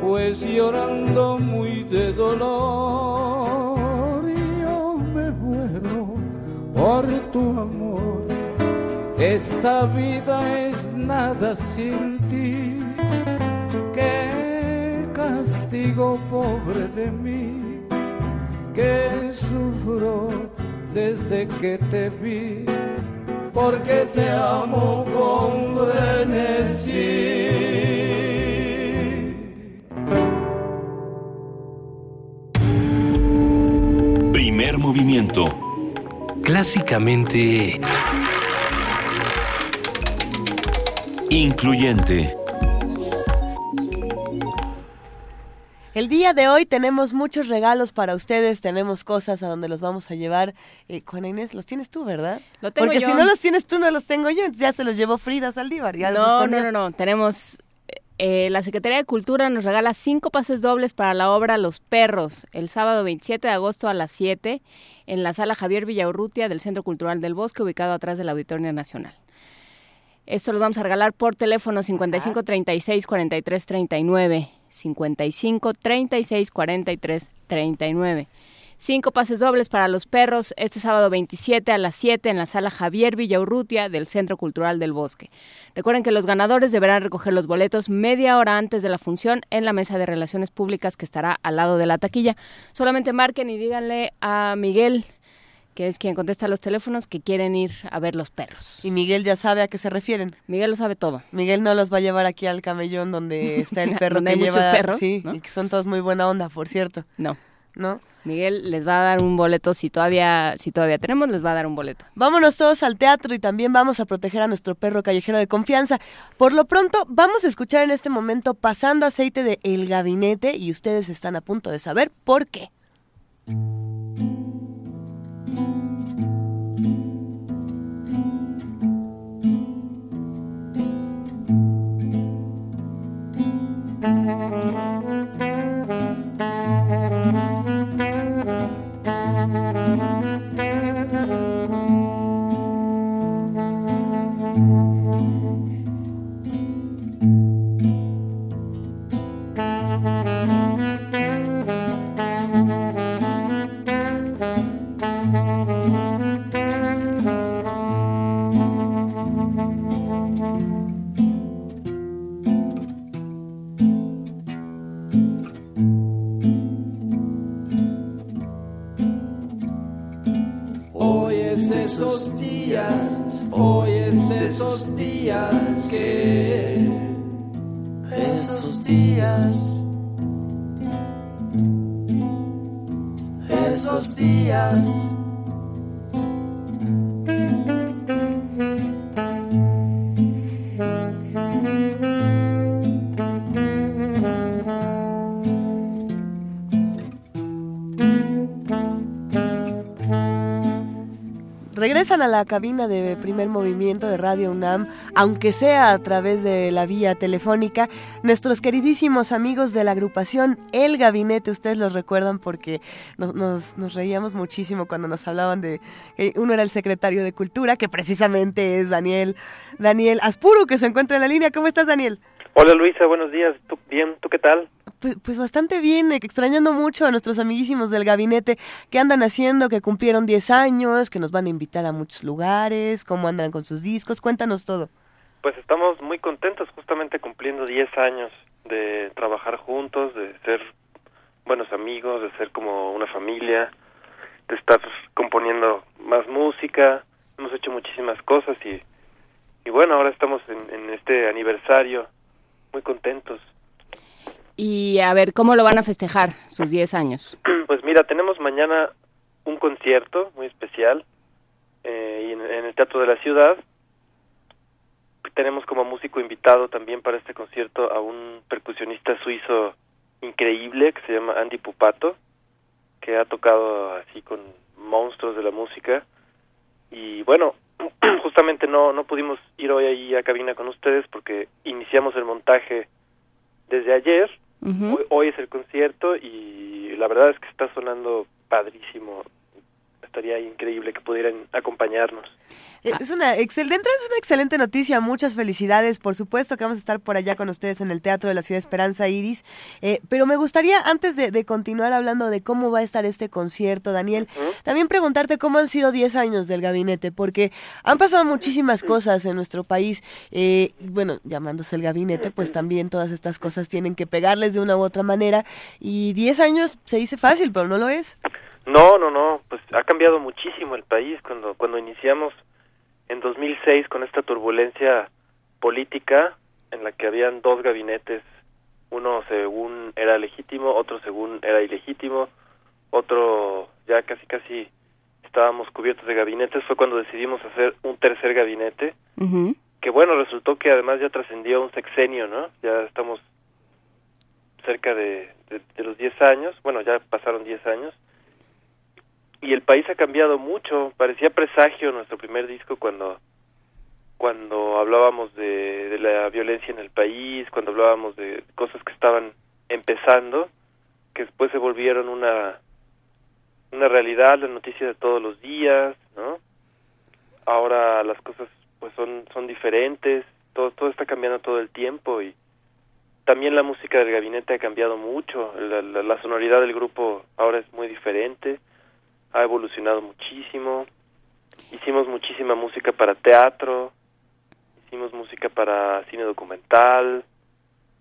pues llorando muy de dolor yo me muero por tu amor. Esta vida es nada sin ti. Castigo pobre de mí, que sufro desde que te vi, porque te amo con frenesí. Primer movimiento clásicamente incluyente. El día de hoy tenemos muchos regalos para ustedes, tenemos cosas a donde los vamos a llevar. Eh, Juana Inés, los tienes tú, ¿verdad? Lo tengo Porque yo. si no los tienes tú, no los tengo yo. Ya se los llevó Frida Saldívar. Ya No, no, no, no. Tenemos. eh, la Secretaría de Cultura nos regala cinco pases dobles para la obra Los Perros, el sábado 27 de agosto a las 7, en la sala Javier Villaurrutia del Centro Cultural del Bosque, ubicado atrás del Auditorio Nacional. Esto lo vamos a regalar por teléfono 55 36 43 39. 55 36 43 39. Cinco pases dobles para los perros este sábado 27 a las 7 en la sala Javier Villaurrutia del Centro Cultural del Bosque. Recuerden que los ganadores deberán recoger los boletos media hora antes de la función en la mesa de relaciones públicas que estará al lado de la taquilla. Solamente marquen y díganle a Miguel, que es quien contesta los teléfonos, que quieren ir a ver los perros. Y Miguel ya sabe a qué se refieren. Miguel lo sabe todo. Miguel no los va a llevar aquí al camellón donde está el perro Donde que hay muchos lleva. perros, sí, ¿no? y que son todos muy buena onda, por cierto. No. ¿No? Miguel les va a dar un boleto si todavía si todavía tenemos les va a dar un boleto. Vámonos todos al teatro y también vamos a proteger a nuestro perro callejero de confianza. Por lo pronto, vamos a escuchar en este momento Pasando aceite de El Gabinete y ustedes están a punto de saber por qué. es Que esos días, esos días. A la cabina de primer movimiento de Radio UNAM, aunque sea a través de la vía telefónica, nuestros queridísimos amigos de la agrupación El Gabinete, ustedes los recuerdan porque nos, nos, nos reíamos muchísimo cuando nos hablaban de que uno era el secretario de Cultura, que precisamente es Daniel, Daniel Aspuru, que se encuentra en la línea. ¿Cómo estás, Daniel? Hola Luisa, buenos días. ¿Tú, bien, ¿tú qué tal? Pues, pues, bastante bien, extrañando mucho a nuestros amiguísimos del gabinete. Que andan haciendo, que cumplieron 10 años, que nos van a invitar a muchos lugares, cómo andan con sus discos, cuéntanos todo. Pues estamos muy contentos justamente cumpliendo 10 años de trabajar juntos, de ser buenos amigos, de ser como una familia, de estar componiendo más música, hemos hecho muchísimas cosas y, y bueno, ahora estamos en, en este aniversario muy contentos. Y a ver, ¿cómo lo van a festejar sus 10 años? Pues mira, tenemos mañana un concierto muy especial eh, en, en, el Teatro de la Ciudad. Tenemos como músico invitado también para este concierto a un percusionista suizo increíble que se llama Andy Pupato, que ha tocado así con monstruos de la música. Y bueno, justamente no, no pudimos ir hoy ahí a cabina con ustedes porque iniciamos el montaje desde ayer. Uh -huh. hoy, hoy, es el concierto y la verdad es que está sonando padrísimo. Estaría increíble que pudieran acompañarnos. Es una excelente, es una excelente noticia. Muchas felicidades. Por supuesto que vamos a estar por allá con ustedes en el Teatro de la Ciudad Esperanza Iris. Eh, pero me gustaría, antes de, de, continuar hablando de cómo va a estar este concierto, Daniel, también preguntarte cómo han sido 10 años del gabinete, porque han pasado muchísimas cosas en nuestro país. Eh, bueno, llamándose el gabinete, pues también todas estas cosas tienen que pegarles de una u otra manera. Y 10 años se dice fácil, pero no lo es. No, no, no. Pues ha cambiado muchísimo el país cuando cuando iniciamos en 2006 con esta turbulencia política en la que habían dos gabinetes, uno según era legítimo, otro según era ilegítimo, otro ya casi casi estábamos cubiertos de gabinetes, fue cuando decidimos hacer un tercer gabinete, uh -huh. que bueno, resultó que además ya trascendió un sexenio, ¿no? Ya estamos cerca de, de, de los 10 años, bueno, ya pasaron 10 años, y el país ha cambiado mucho. Parecía presagio nuestro primer disco cuando cuando hablábamos de, la violencia en el país, cuando hablábamos de cosas que estaban empezando, que después se volvieron una una realidad, la noticia de todos los días, ¿no? Ahora las cosas pues son son diferentes, todo todo está cambiando todo el tiempo y también la música del gabinete ha cambiado mucho, la sonoridad del grupo ahora es muy diferente ha evolucionado muchísimo. Hicimos muchísima música para teatro, hicimos música para cine documental,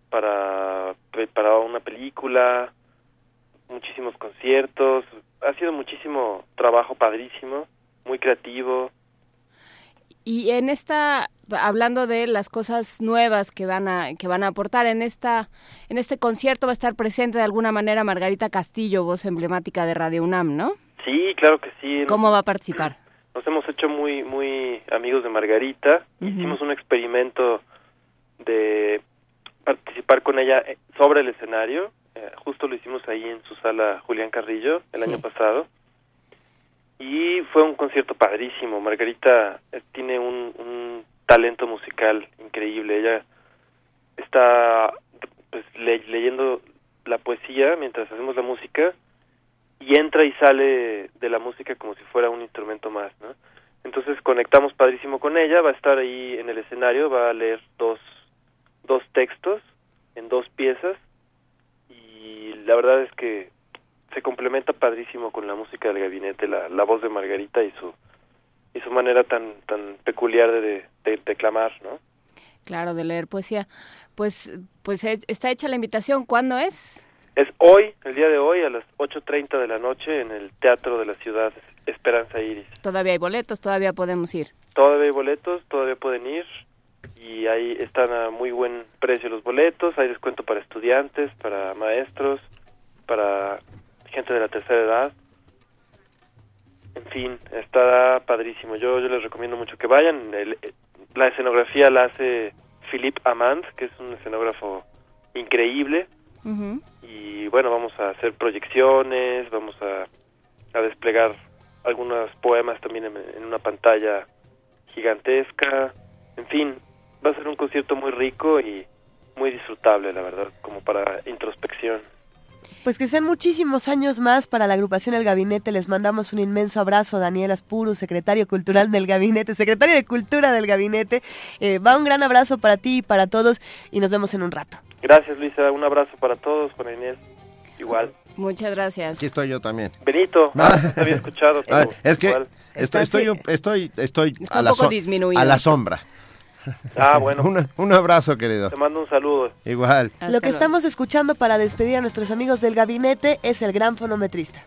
para, para una película, muchísimos conciertos. Ha sido muchísimo trabajo padrísimo, muy creativo. Y en esta hablando de las cosas nuevas que van a que van a aportar en esta en este concierto va a estar presente de alguna manera Margarita Castillo, voz emblemática de Radio UNAM, ¿no? Sí, claro que sí. ¿Cómo va a participar? Nos hemos hecho muy muy amigos de Margarita. Uh -huh. Hicimos un experimento de participar con ella eh, sobre el escenario. Eh, justo lo hicimos ahí en su sala Julián Carrillo el sí. año pasado. Y fue un concierto padrísimo. Margarita eh, tiene un, un talento musical increíble. Ella está pues le leyendo la poesía mientras hacemos la música y entra y sale de la música como si fuera un instrumento más, ¿no? Entonces conectamos padrísimo con ella, va a estar ahí en el escenario, va a leer dos, dos textos en dos piezas y la verdad es que se complementa padrísimo con la música del gabinete, la, la voz de Margarita y su y su manera tan tan peculiar de, de, de declamar, ¿no? Claro, de leer poesía. Pues pues está hecha la invitación, ¿cuándo es? Es hoy, el día de hoy, a las 8.30 de la noche en el Teatro de la Ciudad Esperanza Iris. Todavía hay boletos, todavía podemos ir. Todavía hay boletos, todavía pueden ir y ahí están a muy buen precio los boletos, hay descuento para estudiantes, para maestros, para gente de la tercera edad. En fin, está padrísimo. Yo, yo les recomiendo mucho que vayan. El- la escenografía la hace Philippe Amand, que es un escenógrafo increíble. Y bueno, vamos a hacer proyecciones, vamos a, a desplegar algunos poemas también en, en una pantalla gigantesca. En fin, va a ser un concierto muy rico y muy disfrutable, la verdad, como para introspección. Pues que sean muchísimos años más para la agrupación El Gabinete. Les mandamos un inmenso abrazo a Daniel Aspuru, secretario cultural del Gabinete, secretario de Cultura del Gabinete. Eh, va un gran abrazo para ti y para todos y nos vemos en un rato. Gracias, Luisa. Un abrazo para todos, Juan Inés. Igual. Muchas gracias. Aquí estoy yo también. Benito, Ah. no te había escuchado. Ah, pero es que igual. estoy, estoy, estoy, estoy a, un la poco so- disminuido. a la sombra. Ah, bueno. Un, un abrazo, querido. Te mando un saludo. Igual. Lo que estamos escuchando para despedir a nuestros amigos del Gabinete es el gran fonometrista.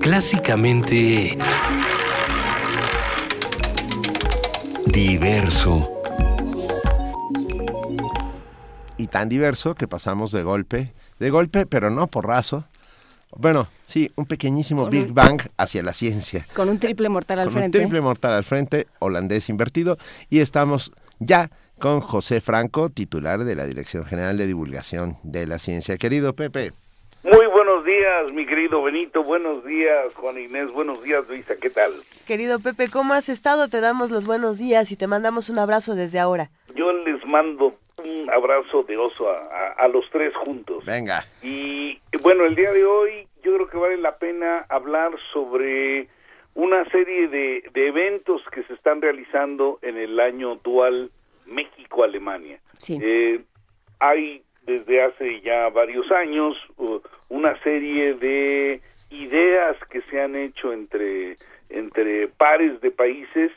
Clásicamente diverso. Y tan diverso que pasamos de golpe, de golpe, pero no porrazo. Bueno, sí, un pequeñísimo Big un- Bang hacia la ciencia. Con un triple mortal al con un frente. triple mortal al frente, holandés invertido, y estamos ya con José Franco, titular de la Dirección General de Divulgación de la Ciencia. Querido Pepe, días, mi querido Benito. Buenos días, Juan Inés. Buenos días, Luisa. ¿Qué tal? Querido Pepe, ¿cómo has estado? Te damos los buenos días y te mandamos un abrazo desde ahora. Yo les mando un abrazo de oso a, a- a los tres juntos. venga. Y bueno, el día de hoy yo creo que vale la pena hablar sobre una serie de, de eventos que se están realizando en el año dual México-Alemania. Sí. Eh, hay desde hace ya varios años uh, una serie de ideas que se han hecho entre entre pares de países.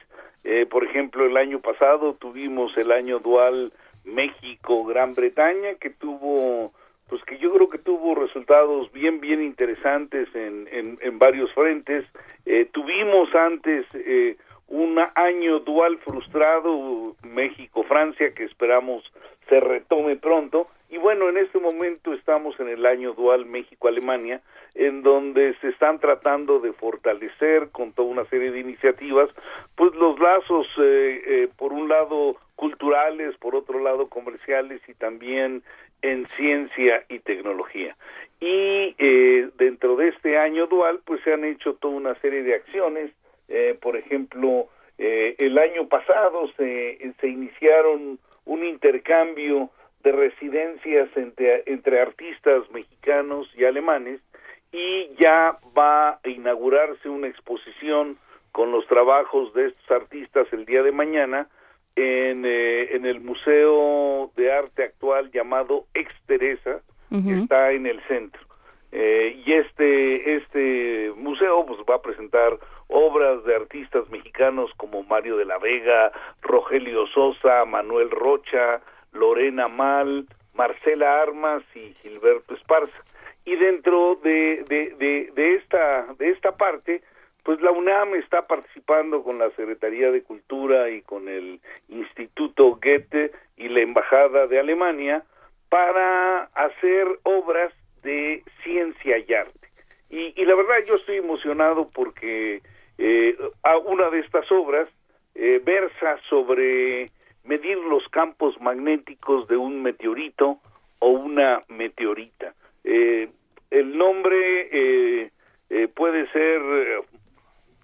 Eh, por ejemplo, el año pasado tuvimos el año dual México-Gran Bretaña que tuvo pues que yo creo que tuvo resultados bien bien interesantes en, en, varios frentes. Eh, tuvimos antes eh, un año dual frustrado México-Francia que esperamos se retome pronto y bueno en este momento estamos en el año dual México-Alemania en donde se están tratando de fortalecer con toda una serie de iniciativas pues los lazos eh, eh, por un lado culturales por otro lado comerciales y también en ciencia y tecnología. Y eh, dentro de este año dual pues se han hecho toda una serie de acciones eh, por ejemplo eh, el año pasado se, se iniciaron un intercambio de residencias entre, entre artistas mexicanos y alemanes y ya va a inaugurarse una exposición con los trabajos de estos artistas el día de mañana en, eh, en el Museo de Arte Actual llamado Ex Teresa, que está en el centro. Eh, y este, este museo pues, va a presentar obras de artistas mexicanos como Mario de la Vega, Rogelio Sosa, Manuel Rocha, Lorena Mal, Marcela Armas y Gilberto Esparza. Y dentro de, de, de, esta, de esta parte, pues la UNAM está participando con la Secretaría de Cultura y con el Instituto Goethe y la Embajada de Alemania para hacer obras de ciencia y arte. Y, y la verdad yo estoy emocionado porque eh, a una de estas obras eh, versa sobre medir los campos magnéticos de un meteorito o una meteorita. Eh, el nombre eh, eh, puede ser eh,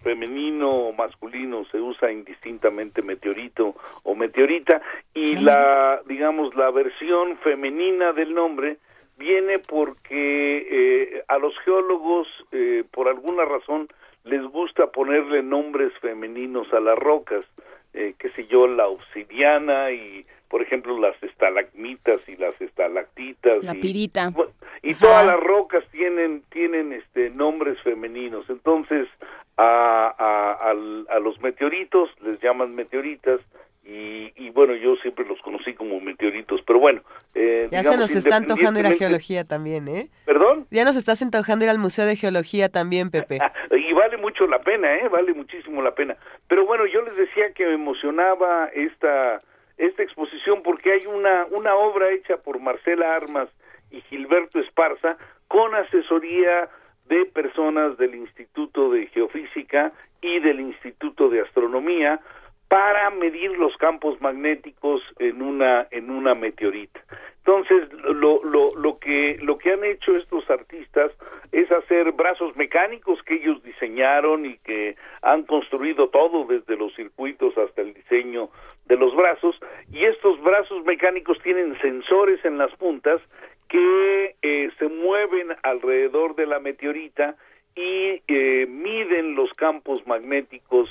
femenino o masculino, se usa indistintamente meteorito o meteorita y la digamos la versión femenina del nombre viene porque eh, a los geólogos, eh, por alguna razón, les gusta ponerle nombres femeninos a las rocas, eh, qué sé yo, la obsidiana y, por ejemplo, las estalagmitas y las estalactitas. La y, pirita. y todas las rocas tienen tienen este nombres femeninos entonces a, a, al- a los meteoritos les llaman meteoritas y, y bueno yo siempre los conocí como meteoritos pero bueno eh, Ya se nos está antojando ir a geología también, ¿eh? perdón Ya nos estás antojando ir al Museo de Geología también, Pepe. y vale mucho la pena, ¿eh? Vale muchísimo la pena. Pero bueno, yo les decía que me emocionaba esta esta exposición porque hay una una obra hecha por Marcela Armas y Gilberto Esparza con asesoría de personas del Instituto de Geofísica y del Instituto de Astronomía para medir los campos magnéticos en una en una meteorita. Entonces, lo, lo, lo que lo que han hecho estos artistas es hacer brazos mecánicos que ellos diseñaron y que han construido todo desde los circuitos hasta el diseño de los brazos y estos brazos mecánicos tienen sensores en las puntas que eh, se mueven alrededor de la meteorita y eh, miden los campos magnéticos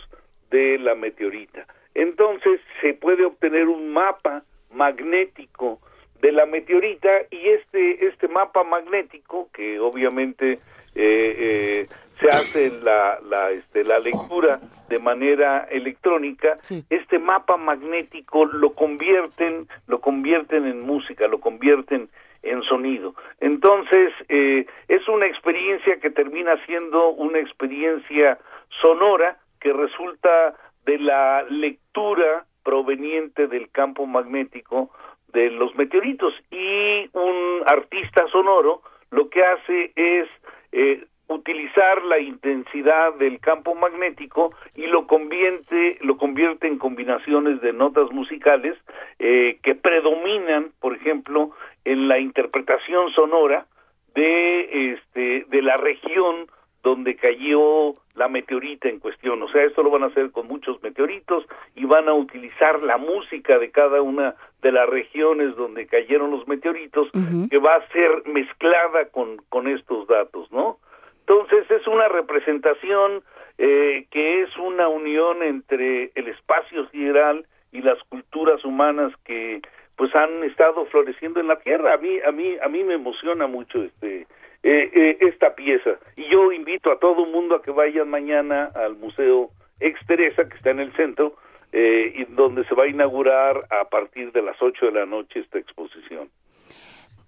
de la meteorita. Entonces se puede obtener un mapa magnético de la meteorita y este este mapa magnético que obviamente eh, eh, se hace la la este la lectura de manera electrónica este mapa magnético lo convierten lo convierten en música lo convierten en sonido entonces eh, es una experiencia que termina siendo una experiencia sonora que resulta de la lectura proveniente del campo magnético de los meteoritos. Y un artista sonoro lo que hace es eh, utilizar la intensidad del campo magnético y lo convierte lo convierte en combinaciones de notas musicales eh, que predominan por ejemplo en la interpretación sonora de este de la región donde cayó la meteorita en cuestión. O sea, esto lo van a hacer con muchos meteoritos y van a utilizar la música de cada una de las regiones donde cayeron los meteoritos, que va a ser mezclada con, con estos datos, ¿no? Entonces es una representación eh, que es una unión entre el espacio sideral y las culturas humanas que pues han estado floreciendo en la tierra. A mí a mí a mí me emociona mucho este eh, eh, esta pieza y yo invito a todo el mundo a que vayan mañana al museo Ex Teresa que está en el centro eh, y donde se va a inaugurar a partir de las 8 de la noche esta exposición.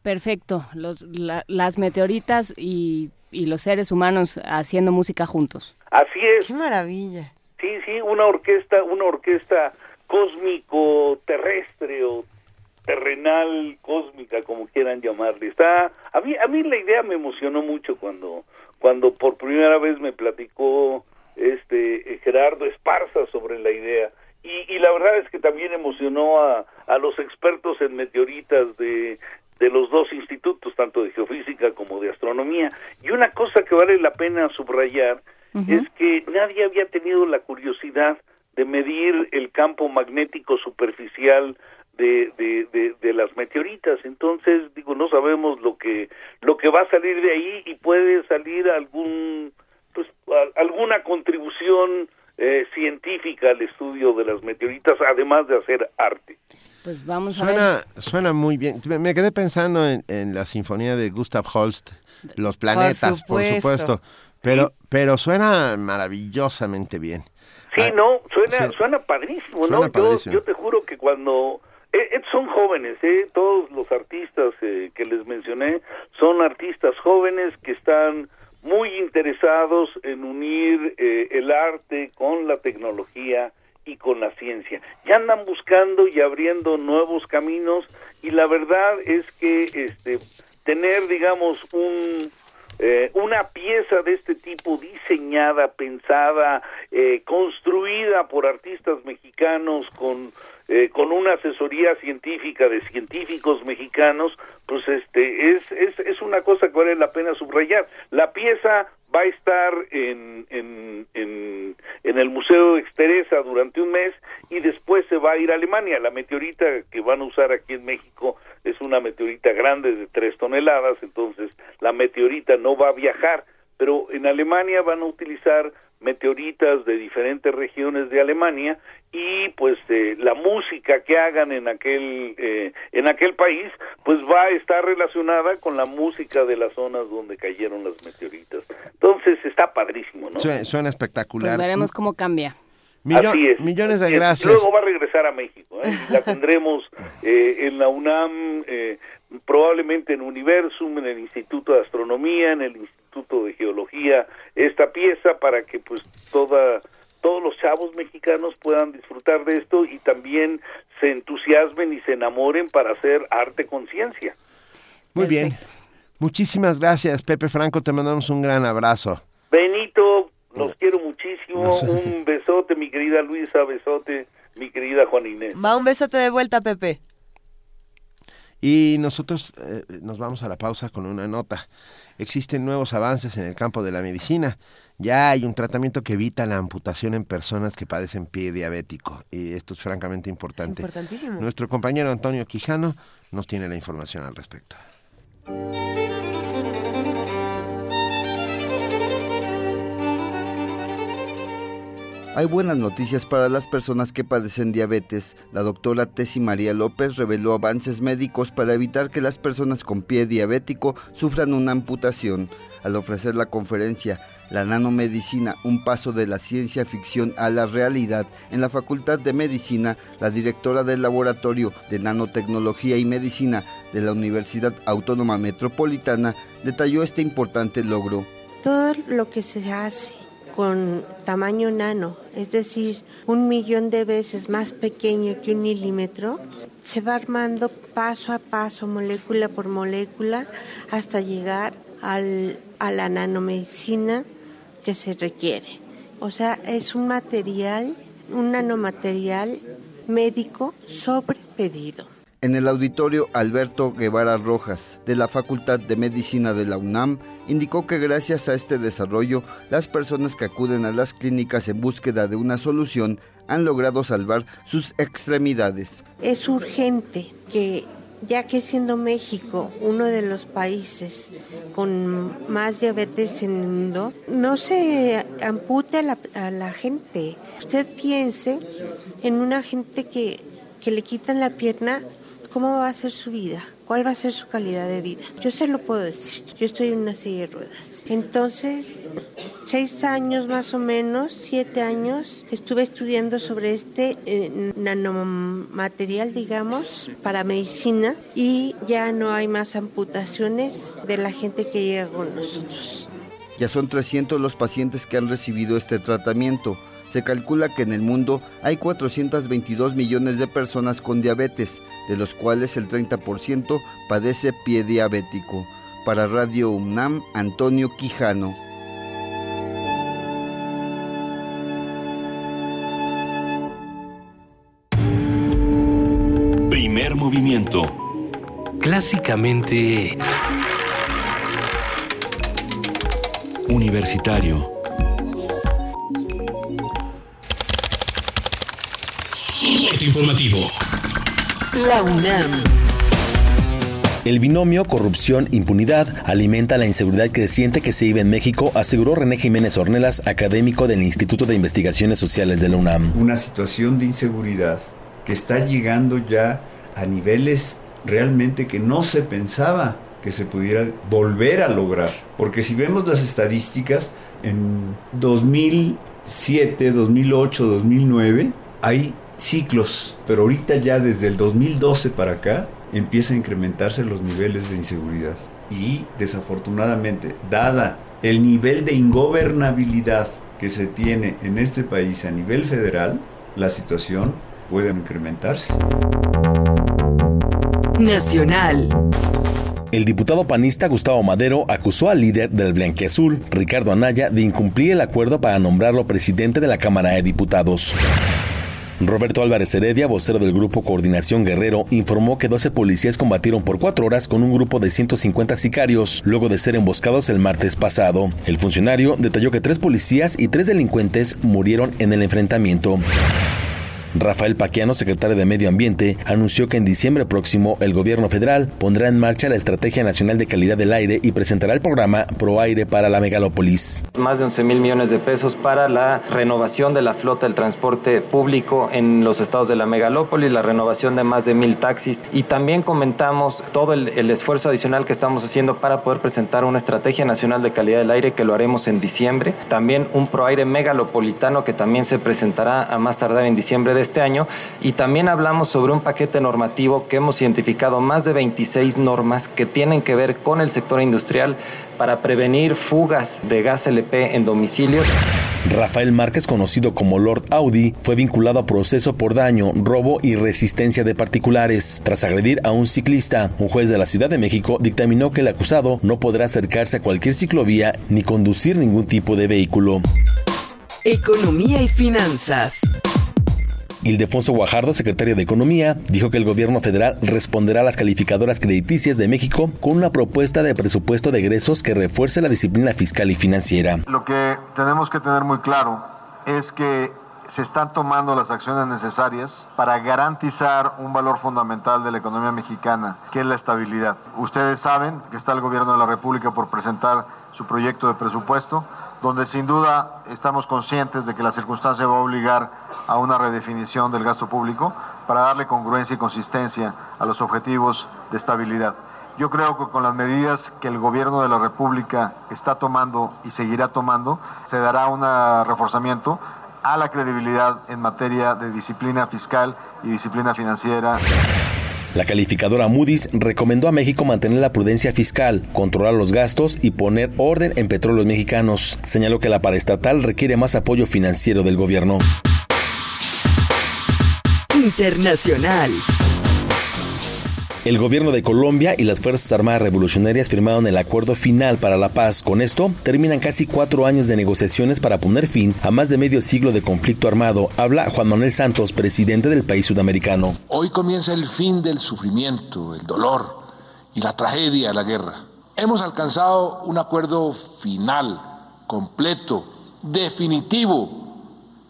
Perfecto. Los, la- las meteoritas y, y los seres humanos haciendo música juntos. Así es. Qué maravilla. Sí, sí, una orquesta, una orquesta cósmico terrestre o terrenal cósmica como quieran llamarle. Está a mí a mí la idea me emocionó mucho cuando cuando por primera vez me platicó este Gerardo Esparza sobre la idea y, y la verdad es que también emocionó a, a los expertos en meteoritas de de los dos institutos, tanto de geofísica como de astronomía. Y una cosa que vale la pena subrayar es que nadie había tenido la curiosidad de medir el campo magnético superficial de, de, de, de las meteoritas. Entonces, digo, no sabemos lo que lo que va a salir de ahí y puede salir algún pues a- alguna contribución eh, científica al estudio de las meteoritas, además de hacer arte. Pues vamos a ver. Suena, suena muy bien. Me me quedé pensando en, en la sinfonía de Gustav Holst, Los planetas, por supuesto. supuesto. Pero, pero suena maravillosamente bien. Sí, Ah, no, suena, sí. suena padrísimo, Suena ¿no? Yo- padrísimo. Yo, te juro que cuando... eh, eh, son jóvenes, ¿eh? Todos los artistas eh, que les mencioné son artistas jóvenes que están muy interesados en unir eh, el arte con la tecnología y con la ciencia. Ya andan buscando y abriendo nuevos caminos y la verdad es que este tener digamos un eh, una pieza de este tipo diseñada, pensada, eh, construida por artistas mexicanos con eh, con una asesoría científica de científicos mexicanos, pues este es, es, es una cosa que vale la pena subrayar. La pieza va a estar en, en, en, en el Museo de Exteresa durante un mes y después se va a ir a Alemania. La meteorita que van a usar aquí en México es una meteorita grande de tres toneladas, entonces la meteorita no va a viajar, pero en Alemania van a utilizar meteoritas de diferentes regiones de Alemania y pues eh, la música que hagan en aquel eh, en aquel país pues va a estar relacionada con la música de las zonas donde cayeron las meteoritas. Entonces está padrísimo no suena, espectacular. Pues veremos cómo cambia. Así es, millones de gracias. Luego va a regresar a México ¿eh? la tendremos eh, en la UNAM probablemente en Universum en el Instituto de Astronomía en el Instituto de Geología esta pieza para que pues toda todos los chavos mexicanos puedan disfrutar de esto y también se entusiasmen y se enamoren para hacer arte conciencia. Muy bien. Muchísimas gracias, Pepe Franco. Te mandamos un gran abrazo. Benito, los quiero muchísimo. Un besote, mi querida Luisa, besote, mi querida Juan Inés. Va un besote de vuelta, Pepe. Y nosotros eh, nos vamos a la pausa con una nota. Existen nuevos avances en el campo de la medicina. Ya hay un tratamiento que evita la amputación en personas que padecen pie diabético. Y esto es francamente importante. importantísimo. Nuestro compañero Antonio Quijano nos tiene la información al respecto. Hay buenas noticias para las personas que padecen diabetes. La doctora Tessie María López reveló avances médicos para evitar que las personas con pie diabético sufran una amputación. Al ofrecer la conferencia La nanomedicina, un paso de la ciencia ficción a la realidad, en la Facultad de Medicina, la directora del Laboratorio de Nanotecnología y Medicina de la Universidad Autónoma Metropolitana detalló este importante logro. Todo lo que se hace con tamaño nano, es decir, un millón de veces más pequeño que un milímetro, se va armando paso a paso, molécula por molécula, hasta llegar al, a la nanomedicina que se requiere. O sea, es un material, un nanomaterial médico sobre pedido. En el auditorio Alberto Guevara Rojas, de la Facultad de Medicina de la UNAM, indicó que gracias a este desarrollo, las personas que acuden a las clínicas en búsqueda de una solución han logrado salvar sus extremidades. Es urgente que ya que siendo México uno de los países con más diabetes en el mundo, no se ampute a la, a la gente. Usted piense en una gente que, que le quitan la pierna ¿Cómo va a ser su vida? ¿Cuál va a ser su calidad de vida? Yo se lo puedo decir. Yo estoy en una silla de ruedas. Entonces, seis años más o menos, siete años, estuve estudiando sobre este eh, nanomaterial, digamos, para medicina y ya no hay más amputaciones de la gente que llega con nosotros. Ya son 300 los pacientes que han recibido este tratamiento. Se calcula que en el mundo hay 422 millones de personas con diabetes, de los cuales el 30% padece pie diabético. Para Radio UNAM, Antonio Quijano. Primer movimiento. Clásicamente... Universitario. Corte informativo. La UNAM. El binomio corrupción-impunidad alimenta la inseguridad creciente que se vive en México, aseguró René Jiménez Ornelas, académico del Instituto de Investigaciones Sociales de la UNAM. Una situación de inseguridad que está llegando ya a niveles realmente que no se pensaba que se pudiera volver a lograr. Porque si vemos las estadísticas, en 2007, 2008, 2009, hay ciclos, pero ahorita ya desde el 2012 para acá empieza a incrementarse los niveles de inseguridad. Y desafortunadamente, dada el nivel de ingobernabilidad que se tiene en este país a nivel federal, la situación puede incrementarse. Nacional. El diputado panista Gustavo Madero acusó al líder del Blanquiazul, Ricardo Anaya, de incumplir el acuerdo para nombrarlo presidente de la Cámara de Diputados. Roberto Álvarez Heredia, vocero del grupo Coordinación Guerrero, informó que 12 policías combatieron por cuatro horas con un grupo de 150 sicarios, luego de ser emboscados el martes pasado. El funcionario detalló que tres policías y tres delincuentes murieron en el enfrentamiento. Rafael Paquiano, secretario de Medio Ambiente, anunció que en diciembre próximo el gobierno federal pondrá en marcha la Estrategia Nacional de Calidad del Aire y presentará el programa Pro Aire para la megalópolis. Más de 11 mil millones de pesos para la renovación de la flota del transporte público en los estados de la megalópolis, la renovación de más de mil taxis y también comentamos todo el, esfuerzo adicional que estamos haciendo para poder presentar una Estrategia Nacional de Calidad del Aire que lo haremos en diciembre. También un Pro Aire megalopolitano que también se presentará a más tardar en diciembre de este año y también hablamos sobre un paquete normativo que hemos identificado más de 26 normas que tienen que ver con el sector industrial para prevenir fugas de gas LP en domicilios. Rafael Márquez, conocido como Lord Audi, fue vinculado a proceso por daño, robo y resistencia de particulares. Tras agredir a un ciclista, un juez de la Ciudad de México dictaminó que el acusado no podrá acercarse a cualquier ciclovía ni conducir ningún tipo de vehículo. Economía y finanzas. Ildefonso Guajardo, secretario de Economía, dijo que el gobierno federal responderá a las calificadoras crediticias de México con una propuesta de presupuesto de egresos que refuerce la disciplina fiscal y financiera. Lo que tenemos que tener muy claro es que se están tomando las acciones necesarias para garantizar un valor fundamental de la economía mexicana, que es la estabilidad. Ustedes saben que está el gobierno de la República por presentar su proyecto de presupuesto, donde sin duda estamos conscientes de que la circunstancia va a obligar a una redefinición del gasto público para darle congruencia y consistencia a los objetivos de estabilidad. Yo creo que con las medidas que el gobierno de la República está tomando y seguirá tomando, se dará un reforzamiento a la credibilidad en materia de disciplina fiscal y disciplina financiera. La calificadora Moody's recomendó a México mantener la prudencia fiscal, controlar los gastos y poner orden en petróleos mexicanos. Señaló que la paraestatal requiere más apoyo financiero del gobierno. Internacional. El gobierno de Colombia y las Fuerzas Armadas Revolucionarias firmaron el acuerdo final para la paz. Con esto, terminan casi cuatro años de negociaciones para poner fin a más de medio siglo de conflicto armado. Habla Juan Manuel Santos, presidente del país sudamericano. Hoy comienza el fin del sufrimiento, el dolor y la tragedia de la guerra. Hemos alcanzado un acuerdo final, completo, definitivo,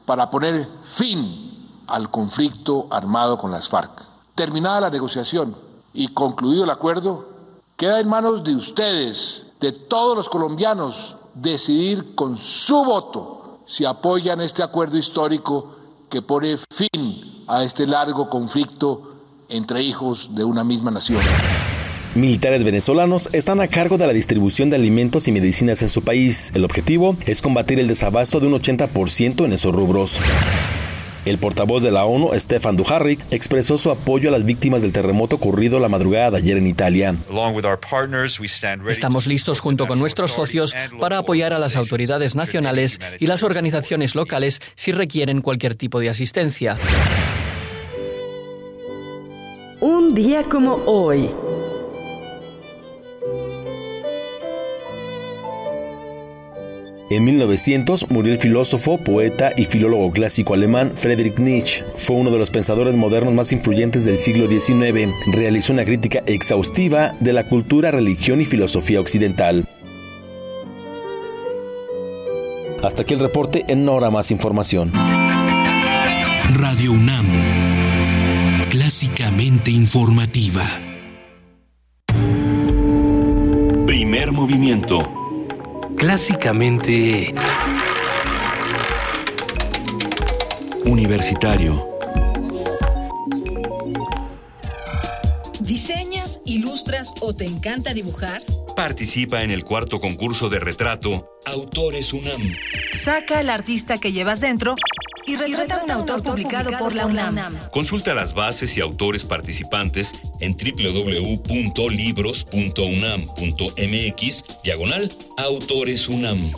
para poner fin al conflicto armado con las FARC. Terminada la negociación, y concluido el acuerdo, queda en manos de ustedes, de todos los colombianos, decidir con su voto si apoyan este acuerdo histórico que pone fin a este largo conflicto entre hijos de una misma nación. Militares venezolanos están a cargo de la distribución de alimentos y medicinas en su país. El objetivo es combatir el desabasto de un 80% en esos rubros. El portavoz de la ONU, Stefan Dujarric, expresó su apoyo a las víctimas del terremoto ocurrido la madrugada de ayer en Italia. Estamos listos junto con nuestros socios para apoyar a las autoridades nacionales y las organizaciones locales si requieren cualquier tipo de asistencia. Un día como hoy. En 1900 murió el filósofo, poeta y filólogo clásico alemán Friedrich Nietzsche. Fue uno de los pensadores modernos más influyentes del siglo XIX. Realizó una crítica exhaustiva de la cultura, religión y filosofía occidental. Hasta aquí el reporte, en no hora más información. Radio UNAM, clásicamente informativa. Primer movimiento clásicamente universitario. ¿Diseñas, ilustras o te encanta dibujar? Participa en el cuarto concurso de retrato Autores UNAM. Saca al artista que llevas dentro y retrata un autor publicado por la UNAM. Consulta las bases y autores participantes en www.libros.unam.mx diagonal Autores UNAM.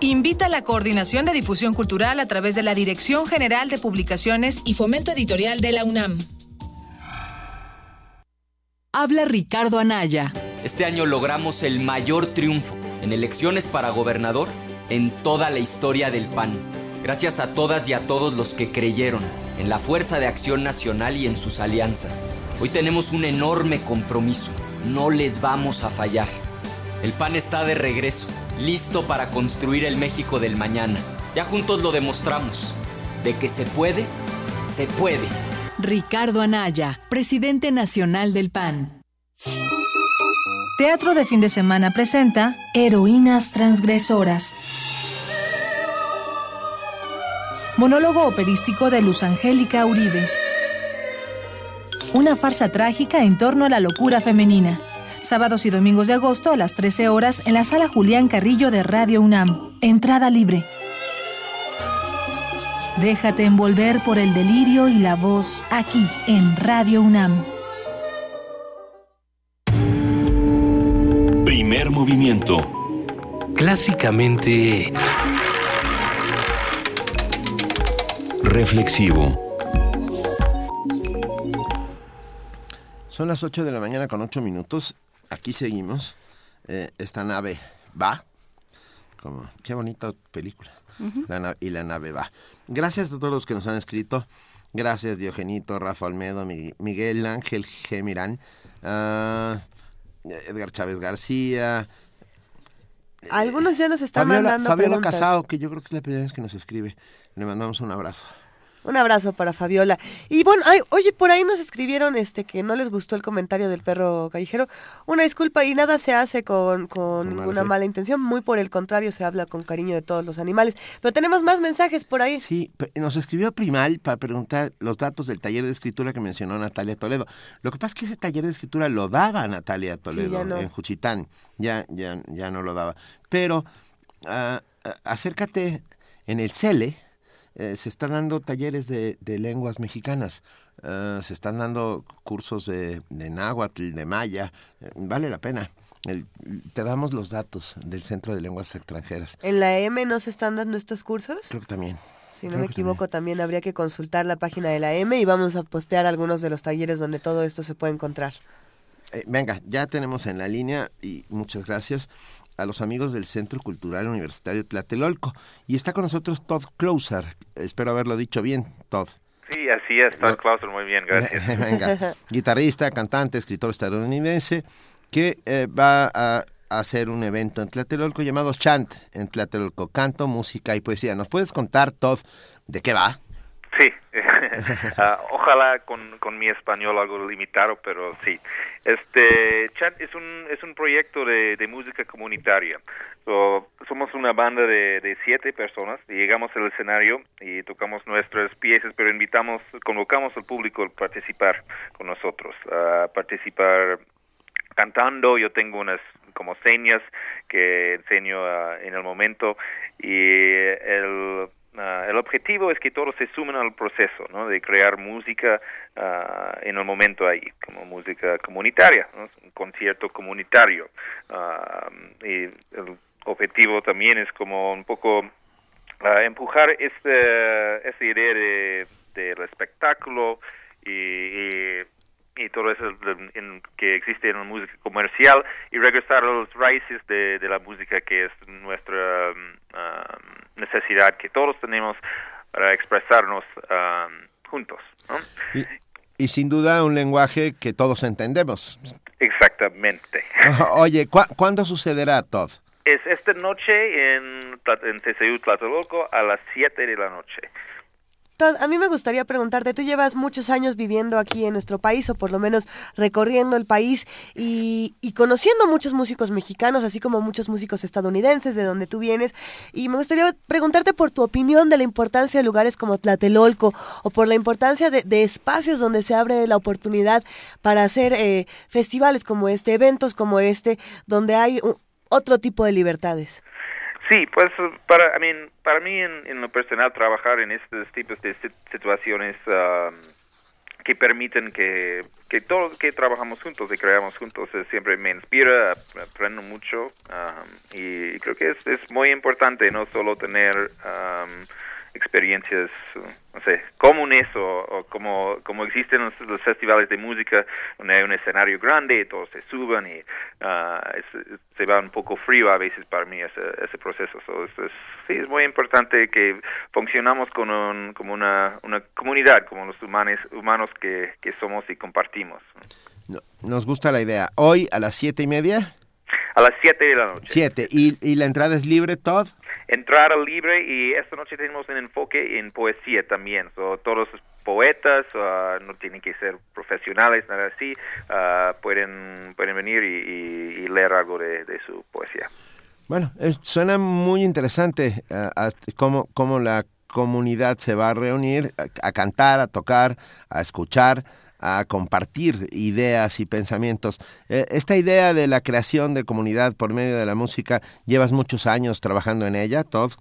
Invita a la Coordinación de Difusión Cultural a través de la Dirección General de Publicaciones y Fomento Editorial de la UNAM. Habla Ricardo Anaya. Este año logramos el mayor triunfo en elecciones para gobernador en toda la historia del PAN. Gracias a todas y a todos los que creyeron, en la Fuerza de Acción Nacional y en sus alianzas. Hoy tenemos un enorme compromiso. No les vamos a fallar. El PAN está de regreso, listo para construir el México del mañana. Ya juntos lo demostramos. De que se puede, se puede. Ricardo Anaya, presidente nacional del PAN. Teatro de fin de semana presenta Heroínas Transgresoras. Monólogo operístico de Luz Angélica Uribe. Una farsa trágica en torno a la locura femenina. Sábados y domingos de agosto a las 13 horas en la sala Julián Carrillo de Radio UNAM. Entrada libre. Déjate envolver por el delirio y la voz aquí en Radio UNAM. Primer movimiento. Clásicamente... Reflexivo. Son las 8 de la mañana con 8 minutos. Aquí seguimos. Eh, esta nave va. Como, qué bonita película. La y la nave va. Gracias a todos los que nos han escrito. Gracias, Diogenito, Rafa Olmedo, Mi- Miguel Ángel Gemirán, ah, Edgar Chávez García, Algunos ya nos están Fabiola, mandando Fabiola preguntas. Casado, que yo creo que es la primera vez que nos escribe. Le mandamos un abrazo. Un abrazo para Fabiola. Y bueno, ay, oye, por ahí nos escribieron este que no les gustó el comentario del perro callejero. Una disculpa y nada se hace con, con ninguna mala intención. Muy por el contrario, se habla con cariño de todos los animales. Pero tenemos más mensajes por ahí. Sí, nos escribió Primal para preguntar los datos del taller de escritura que mencionó Natalia Toledo. Lo que pasa es que ese taller de escritura lo daba Natalia Toledo no. en Juchitán. Ya, ya, ya no lo daba. Pero ah, ah, acércate en el CELE. Eh, se están dando talleres de, de lenguas mexicanas. Ah, se están dando cursos de, de náhuatl, de maya. eh, vale la pena. El- te damos los datos del Centro de Lenguas Extranjeras. ¿En la M no se están dando estos cursos? Creo que también. Si no Creo me equivoco, también habría que consultar la página de la M y vamos a postear algunos de los talleres donde todo esto se puede encontrar. Eh, venga, ya tenemos en la línea y muchas gracias a los amigos del Centro Cultural Universitario Tlatelolco. Y está con nosotros Todd Closer. Espero haberlo dicho bien, Todd. Sí, así es, Todd Clausen, muy bien, gracias. venga, guitarrista, cantante, escritor estadounidense, que eh, va a hacer un evento en Tlatelolco llamado Chant, en Tlatelolco, canto, música y poesía. ¿Nos puedes contar, Todd, de qué va? Sí, Ah, ojalá con, con mi español algo limitado, pero sí. Este Chat es un es un proyecto de, de música comunitaria. So, somos una banda de, siete personas y llegamos al escenario y tocamos nuestras piezas, pero invitamos, convocamos al público a participar con nosotros, a participar cantando. Yo tengo unas como señas que enseño ah, en el momento y el ah, el objetivo es que todos se sumen al proceso, ¿no? De crear música ah, en el momento ahí, como música comunitaria. Un concierto comunitario. Ah, y el objetivo también es como un poco empujar este, esta idea de, del espectáculo y, y, todo eso en- que existe en la música comercial y regresar a los raíces de, de la música que es nuestra necesidad que todos tenemos para expresarnos um, juntos. ¿no? Y, y sin duda un lenguaje que todos entendemos. Exactamente. Oye, ¿cu- ¿cuándo sucederá, Todd? Es esta noche en, en TCU Tlatelolco a las 7 de la noche. A mí me gustaría preguntarte, tú llevas muchos años viviendo aquí en nuestro país, o por lo menos recorriendo el país y, y conociendo muchos músicos mexicanos, así como muchos músicos estadounidenses de donde tú vienes, y me gustaría preguntarte por tu opinión de la importancia de lugares como Tlatelolco, o por la importancia de, de espacios donde se abre la oportunidad para hacer eh, festivales como este, eventos como este, donde hay otro tipo de libertades. Sí, pues para, I mean, para mí en, en lo personal trabajar en estos tipos de sit- situaciones um, que permiten que, que todos que trabajamos juntos y creamos juntos eh, siempre me inspira, ap- aprendo mucho um, y creo que es, es muy importante no solo tener um, experiencias, no sé, comunes o, como, como existen los, festivales de música donde hay un escenario grande y todos se suban y ah, se va un poco frío a veces para mí ese, ese proceso. sí, es muy importante que funcionamos con como una, una comunidad, como los humanos, humanos que, que somos y compartimos. Nos gusta la idea. Hoy a las siete y media. A las 7 de la noche. 7. ¿Y, ¿Y, la entrada es libre, Todd? Entrada libre y esta noche tenemos un enfoque en poesía también. todos los poetas uh, no tienen que ser profesionales, nada así. Uh, pueden, pueden venir y, leer algo de, su poesía. Bueno, suena muy interesante uh, cómo, cómo la comunidad se va a reunir a cantar, a tocar, a escuchar a compartir ideas y pensamientos. Eh, esta idea de la creación de comunidad por medio de la música, llevas muchos años trabajando en ella, Todd.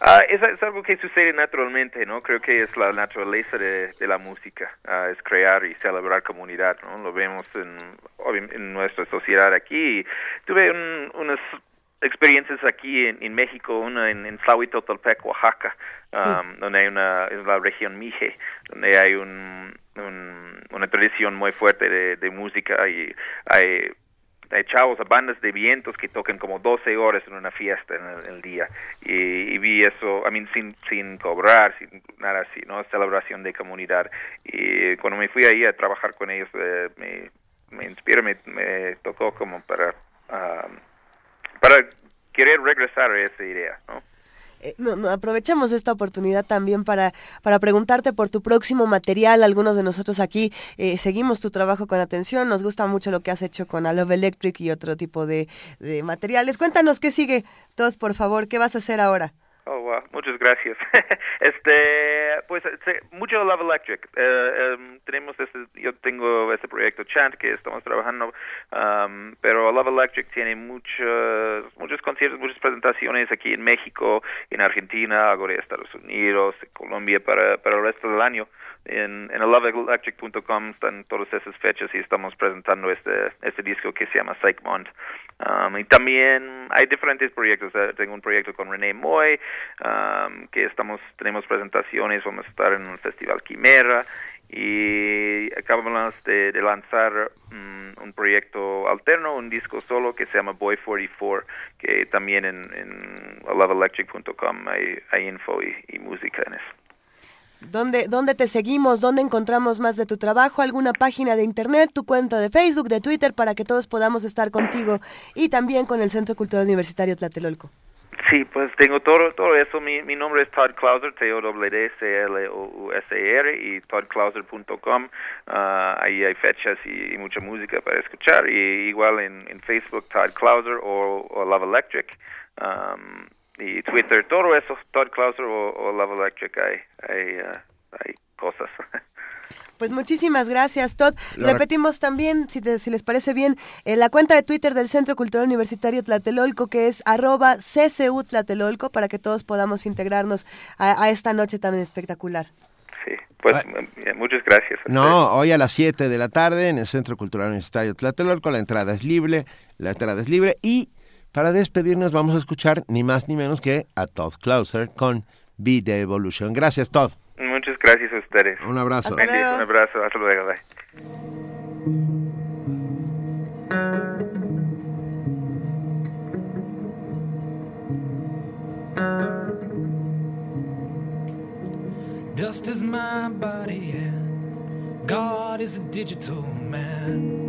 Ah, es, algo que sucede naturalmente, ¿no? Creo que es la naturaleza de, la música, ah, es crear y celebrar comunidad, ¿no? Lo vemos en, en nuestra sociedad aquí. Tuve unas experiencias aquí en, México, una en, en Oaxaca, um, donde hay una, en la región Mije, donde hay un, una tradición muy fuerte de, música y hay, hay chavos, bandas de vientos que tocan como 12 horas en una fiesta en el, día y, vi eso, I mean, sin, sin cobrar, sin nada así, ¿no? Celebración de comunidad y cuando me fui ahí a trabajar con ellos eh, me, me inspiró, me, me tocó como para... Um, para querer regresar a esa idea, ¿no? Eh, aprovechamos esta oportunidad también para, para preguntarte por tu próximo material. Algunos de nosotros aquí eh, seguimos tu trabajo con atención. Nos gusta mucho lo que has hecho con A Love Electric y otro tipo de, de materiales. Cuéntanos qué sigue, Todd, por favor. ¿Qué vas a hacer ahora? Oh, wow. Muchas gracias. este, pues, mucho Love Electric. Em, tenemos este, yo tengo este proyecto Chant que estamos trabajando, um, pero Love Electric tiene muchos, muchos conciertos, muchas presentaciones aquí en México, en Argentina, ahora Estados Unidos, Colombia para, para el resto del año en, en loveelectric.com están todas esas fechas y estamos presentando este, este disco que se llama Psych Um, y también hay diferentes proyectos. Eh, tengo un proyecto con René Moy, um, que estamos, tenemos presentaciones, vamos a estar en un festival Quimera y acabamos de, lanzar mm, un proyecto alterno, un disco solo que se llama Boy 44, que también en, en loveelectric.com hay, hay info y música en eso. ¿Dónde, ¿Dónde te seguimos? ¿Dónde encontramos más de tu trabajo? ¿Alguna página de internet? ¿Tu cuenta de Facebook, de Twitter, para que todos podamos estar contigo y también con el Centro Cultural Universitario Tlatelolco? Sí, pues tengo todo, todo eso. Mi, mi nombre es Todd Clauser, T-O-W-D-C-L-O-U-S-E-R y toddclauser.com. Ah, ahí hay fechas y, mucha música para escuchar. Y igual en, en Facebook, Todd Clauser o, Love Electric. Um, y Twitter, todo eso, Todd Clauser o, Love Electric, hay, hay, uh, hay cosas. Pues muchísimas gracias, Todd. Repetimos también, si, si les parece bien, eh, la cuenta de Twitter del Centro Cultural Universitario Tlatelolco, que es arroba CCU Tlatelolco, para que todos podamos integrarnos a, esta noche tan espectacular. Sí, pues ah. eh, muchas gracias. No, hoy a las 7 de la tarde en el Centro Cultural Universitario Tlatelolco, la entrada es libre, la entrada es libre y para despedirnos vamos a escuchar ni más ni menos que a Todd Clauser con Be The Evolution. Gracias, Todd. Muchas gracias a ustedes. Un abrazo. Un abrazo. Hasta luego. Bye. Dust is my body and God is a digital man.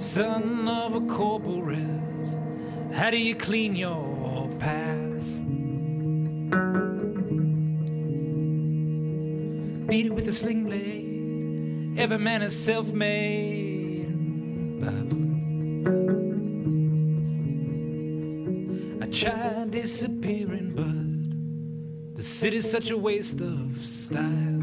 Son of a corporate, how do you clean your past? Beat it with a sling blade. Every man is self made. I tried disappearing, but the city's such a waste of style.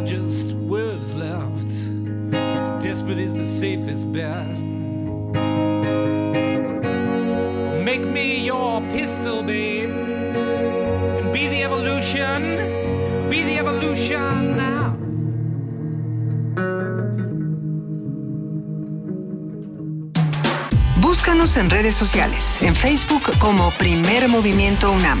just words left. Desperate is the safest bet. Make me your pistol, babe, and be the evolution. Be the evolution now. Búscanos en redes sociales, en Facebook como Primer Movimiento UNAM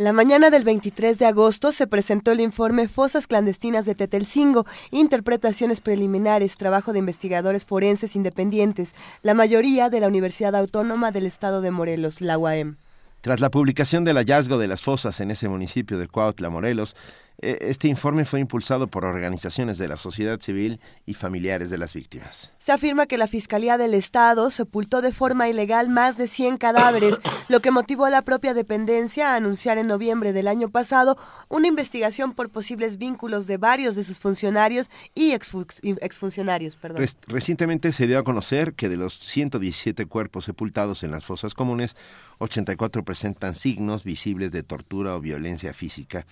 La mañana del 23 de agosto se presentó el informe Fosas clandestinas de Tetelcingo, interpretaciones preliminares, trabajo de investigadores forenses independientes, la mayoría de la Universidad Autónoma del Estado de Morelos, la UAM. Tras la publicación del hallazgo de las fosas en ese municipio de Cuautla, Morelos, este informe fue impulsado por organizaciones de la sociedad civil y familiares de las víctimas. Se afirma que la Fiscalía del Estado sepultó de forma ilegal más de 100 cadáveres, lo que motivó a la propia dependencia a anunciar en noviembre del año pasado una investigación por posibles vínculos de varios de sus funcionarios y exfuncionarios. Perdón. recientemente se dio a conocer que de los 117 cuerpos sepultados en las fosas comunes, 84 presentan signos visibles de tortura o violencia física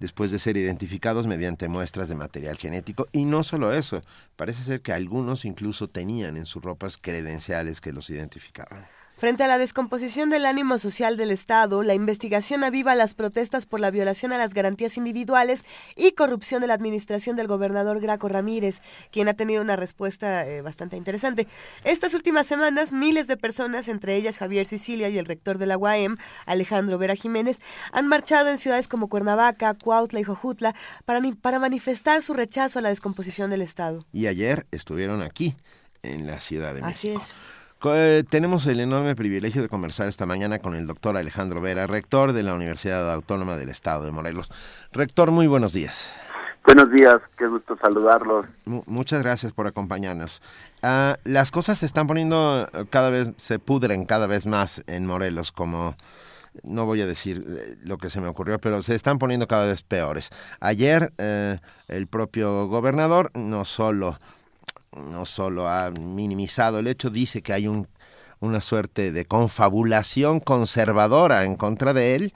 después de ser identificados mediante muestras de material genético. Y no solo eso, parece ser que algunos incluso tenían en sus ropas credenciales que los identificaban. Frente a la descomposición del ánimo social del Estado, la investigación aviva las protestas por la violación a las garantías individuales y corrupción de la administración del gobernador Graco Ramírez, quien ha tenido una respuesta eh, bastante interesante. Estas últimas semanas, miles de personas, entre ellas Javier Sicilia y el rector de la UAM, Alejandro Vera Jiménez, han marchado en ciudades como Cuernavaca, Cuautla y Jojutla para, para manifestar su rechazo a la descomposición del Estado. Y ayer estuvieron aquí, en la Ciudad de México. Así es. Eh, tenemos el enorme privilegio de conversar esta mañana con el doctor Alejandro Vera, rector de la Universidad Autónoma del Estado de Morelos. Rector, muy buenos días. Buenos días, qué gusto saludarlos. muchas gracias por acompañarnos. Ah, las cosas se están poniendo eh, cada vez, se pudren cada vez más en Morelos, como no voy a decir eh, lo que se me ocurrió, pero se están poniendo cada vez peores. Ayer el propio gobernador no solo no solo ha minimizado el hecho, dice que hay un, una suerte de confabulación conservadora en contra de él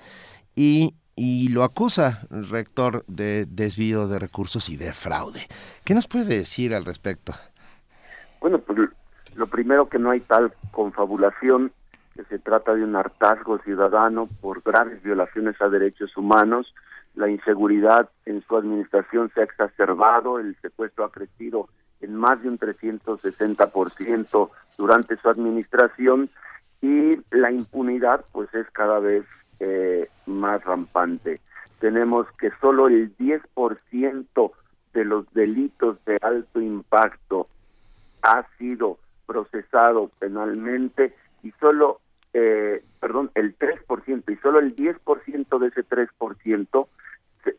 y, y lo acusa el rector de desvío de recursos y de fraude. ¿Qué nos puede decir al respecto? Bueno, pues lo primero que no hay tal confabulación, que se trata de un hartazgo ciudadano por graves violaciones a derechos humanos, la inseguridad en su administración se ha exacerbado, el secuestro ha crecido en más de un 360% durante su administración y la impunidad pues es cada vez eh, más rampante. Tenemos que solo el 10% de los delitos de alto impacto ha sido procesado penalmente y solo, eh, perdón, el 3% y solo el 10% de ese 3%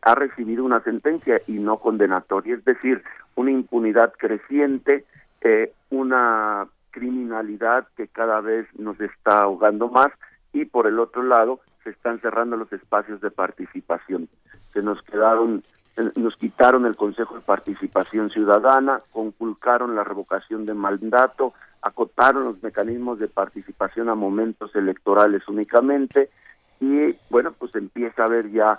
ha recibido una sentencia y no condenatoria, es decir, una impunidad creciente, eh, una criminalidad que cada vez nos está ahogando más y por el otro lado se están cerrando los espacios de participación. Se nos quedaron eh, nos quitaron el Consejo de Participación Ciudadana, conculcaron la revocación de mandato, acotaron los mecanismos de participación a momentos electorales únicamente y bueno, pues empieza a haber ya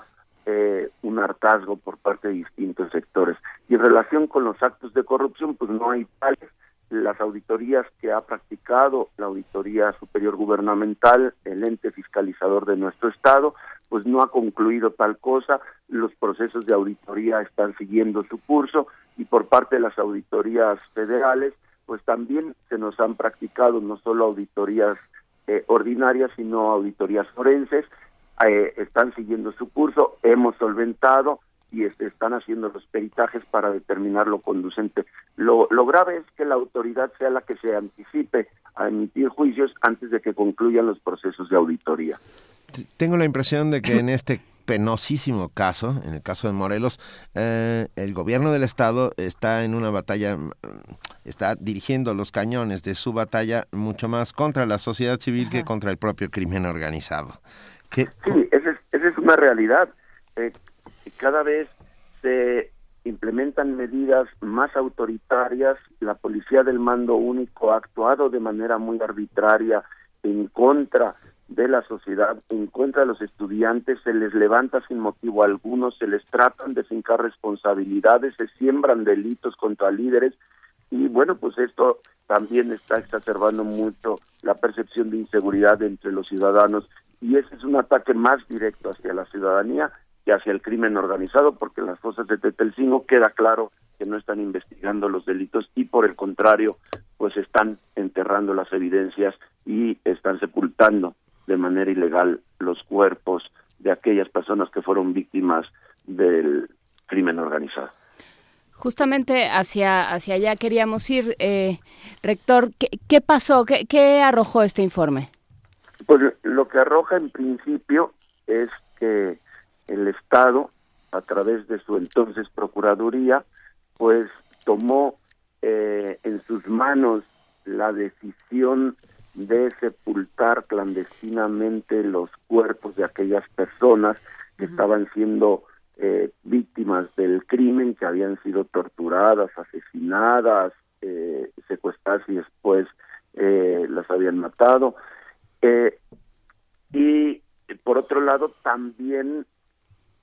eh, un hartazgo por parte de distintos sectores. Y en relación con los actos de corrupción, pues no hay tales. Las auditorías que ha practicado la Auditoría Superior Gubernamental, el ente fiscalizador de nuestro Estado, pues no ha concluido tal cosa. Los procesos de auditoría están siguiendo su curso y por parte de las auditorías federales, pues también se nos han practicado no solo auditorías eh, ordinarias, sino auditorías forenses eh, están siguiendo su curso, hemos solventado y este, están haciendo los peritajes para determinar lo conducente. Lo, lo grave es que la autoridad sea la que se anticipe a emitir juicios antes de que concluyan los procesos de auditoría. Tengo la impresión de que en este penosísimo caso, en el caso de Morelos, eh, el gobierno del estado está en una batalla, mm, está dirigiendo los cañones de su batalla mucho más contra la sociedad civil que contra el propio crimen organizado. Sí, esa es, una realidad. Eh, cada vez se implementan medidas más autoritarias, la policía del mando único ha actuado de manera muy arbitraria en contra de la sociedad, en contra de los estudiantes, se les levanta sin motivo alguno, se les tratan de fincar responsabilidades, se siembran delitos contra líderes y bueno, pues esto también está exacerbando mucho la percepción de inseguridad entre los ciudadanos y ese es un ataque más directo hacia la ciudadanía que hacia el crimen organizado porque las fosas de Tetelcingo queda claro que no están investigando los delitos y por el contrario pues están enterrando las evidencias y están sepultando de manera ilegal los cuerpos de aquellas personas que fueron víctimas del crimen organizado. Justamente hacia, hacia allá queríamos ir. Eh, rector, ¿qué, qué pasó? ¿Qué, ¿Qué arrojó este informe? Pues lo que arroja en principio es que el Estado, a través de su entonces Procuraduría, pues tomó eh, en sus manos la decisión de sepultar clandestinamente los cuerpos de aquellas personas que estaban siendo eh, víctimas del crimen, que habían sido torturadas, asesinadas, eh, secuestradas y después eh, las habían matado. Eh, y por otro lado, también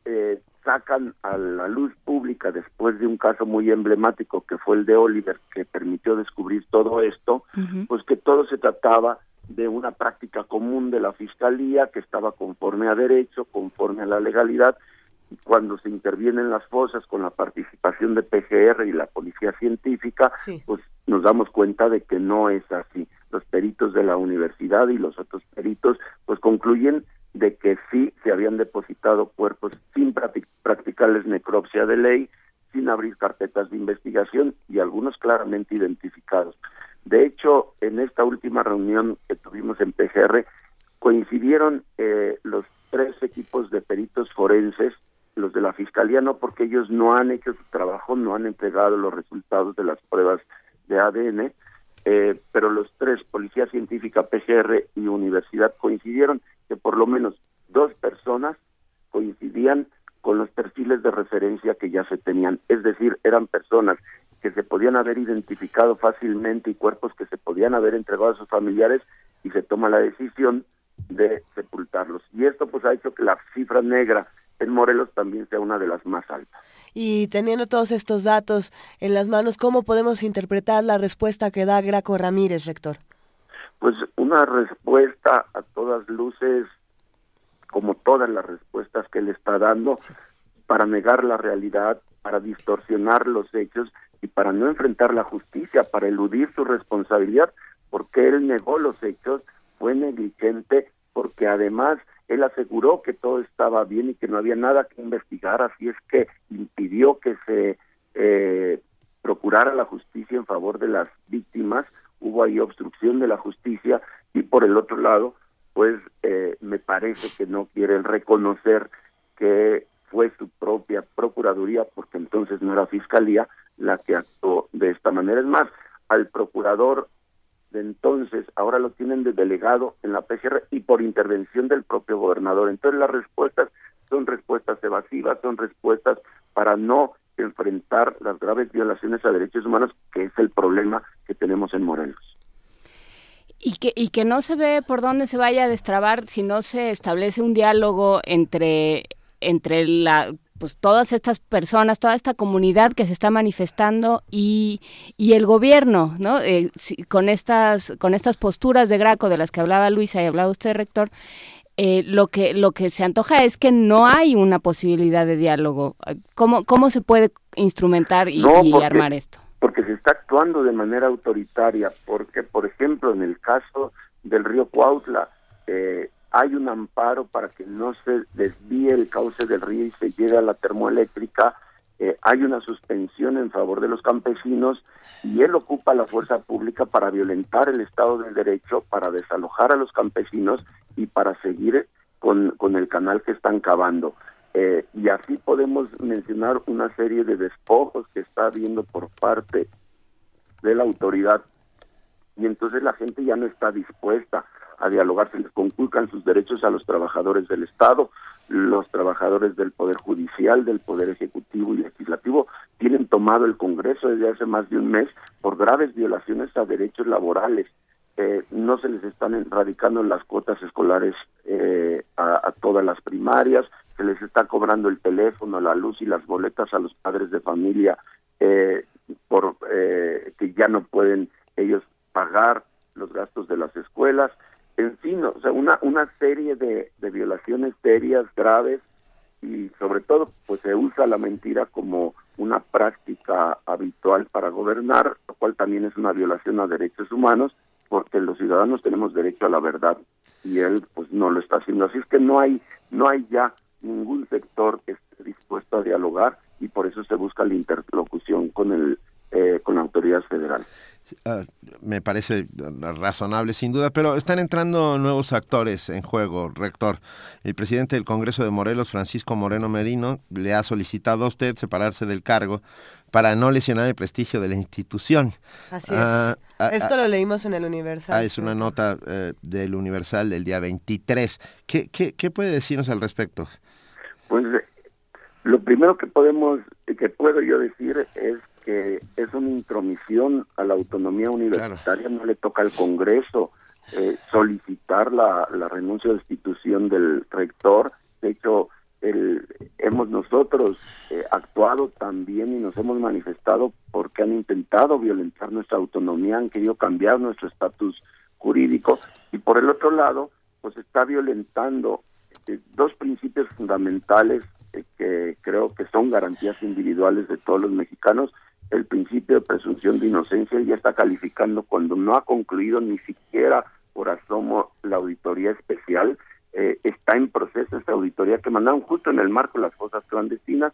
eh, sacan a la luz pública después de un caso muy emblemático que fue el de Oliver, que permitió descubrir todo esto, pues que todo se trataba de una práctica común de la fiscalía que estaba conforme a derecho, conforme a la legalidad, y cuando se intervienen las fosas con la participación de PGR y la policía científica, pues nos damos cuenta de que no es así. Los peritos de la universidad y los otros peritos pues concluyen de que sí se habían depositado cuerpos sin practicarles necropsia de ley, sin abrir carpetas de investigación y algunos claramente identificados. De hecho, en esta última reunión que tuvimos en PGR, coincidieron eh, los tres equipos de peritos forenses, los de la Fiscalía no porque ellos no han hecho su trabajo, no han entregado los resultados de las pruebas de ADN, eh, pero los tres, Policía Científica, PGR y Universidad, coincidieron que por lo menos dos personas coincidían con los perfiles de referencia que ya se tenían, es decir, eran personas que se podían haber identificado fácilmente y cuerpos que se podían haber entregado a sus familiares y se toma la decisión de sepultarlos. Y esto pues ha hecho que la cifra negra en Morelos también sea una de las más altas. Y teniendo todos estos datos en las manos, ¿cómo podemos interpretar la respuesta que da Graco Ramírez, rector? Pues una respuesta a todas luces, como todas las respuestas que él está dando, para negar la realidad, para distorsionar los hechos y para no enfrentar la justicia, para eludir su responsabilidad, porque él negó los hechos, fue negligente, porque además él aseguró que todo estaba bien y que no había nada que investigar, así es que impidió que se eh, procurara la justicia en favor de las víctimas, hubo ahí obstrucción de la justicia y por el otro lado, pues eh, me parece que no quieren reconocer que fue su propia procuraduría, porque entonces no era fiscalía la que actuó de esta manera. Es más, al procurador entonces ahora lo tienen de delegado en la PGR y por intervención del propio gobernador. Entonces las respuestas son respuestas evasivas, son respuestas para no enfrentar las graves violaciones a derechos humanos, que es el problema que tenemos en Morelos. Y que, y que no se ve por dónde se vaya a destrabar si no se establece un diálogo entre, entre la, pues todas estas personas, toda esta comunidad que se está manifestando y, y el gobierno, ¿no? Eh, con estas con estas posturas de Graco de las que hablaba Luisa y hablaba usted, rector, eh, lo que lo que se antoja es que no hay una posibilidad de diálogo. ¿Cómo cómo se puede instrumentar y, armar esto? Porque se está actuando de manera autoritaria, porque por ejemplo en el caso del río Cuautla eh, hay un amparo para que no se desvíe el cauce del río y se llegue a la termoeléctrica, eh, hay una suspensión en favor de los campesinos y él ocupa la fuerza pública para violentar el Estado del Derecho, para desalojar a los campesinos y para seguir con, con el canal que están cavando. Eh, y así podemos mencionar una serie de despojos que está habiendo por parte de la autoridad y entonces la gente ya no está dispuesta a dialogar, se les conculcan sus derechos a los trabajadores del Estado, los trabajadores del Poder Judicial, del Poder Ejecutivo y Legislativo tienen tomado el Congreso desde hace más de un mes por graves violaciones a derechos laborales. Eh, no se les están erradicando las cuotas escolares eh, a, a todas las primarias, se les está cobrando el teléfono, la luz y las boletas a los padres de familia eh, por eh, que ya no pueden ellos pagar los gastos de las escuelas, en fin, o sea, una, una serie de, de violaciones serias, graves, y sobre todo, pues se usa la mentira como una práctica habitual para gobernar, lo cual también es una violación a derechos humanos, porque los ciudadanos tenemos derecho a la verdad y él pues no lo está haciendo. Así es que no hay, no hay ya ningún sector que esté dispuesto a dialogar y por eso se busca la interlocución con el eh, con la autoridad federal. Ah, me parece razonable sin duda, pero están entrando nuevos actores en juego, rector. El presidente del Congreso de Morelos, Francisco Moreno Merino, le ha solicitado a usted separarse del cargo para no lesionar el prestigio de la institución. Así es. Ah, ah, Esto lo leímos en el Universal. es una nota eh, del Universal del día 23. ¿Qué, qué, ¿Qué puede decirnos al respecto? Pues eh, lo primero que podemos, que puedo yo decir es que es una intromisión a la autonomía universitaria, no le toca al Congreso eh, solicitar la, la renuncia de destitución del rector. De hecho, el, hemos nosotros eh, actuado también y nos hemos manifestado porque han intentado violentar nuestra autonomía, han querido cambiar nuestro estatus jurídico y por el otro lado, pues está violentando eh, dos principios fundamentales que creo que son garantías individuales de todos los mexicanos el principio de presunción de inocencia y ya está calificando cuando no ha concluido ni siquiera por asomo la auditoría especial. Eh, está en proceso esta auditoría que mandaron justo en el marco de las cosas clandestinas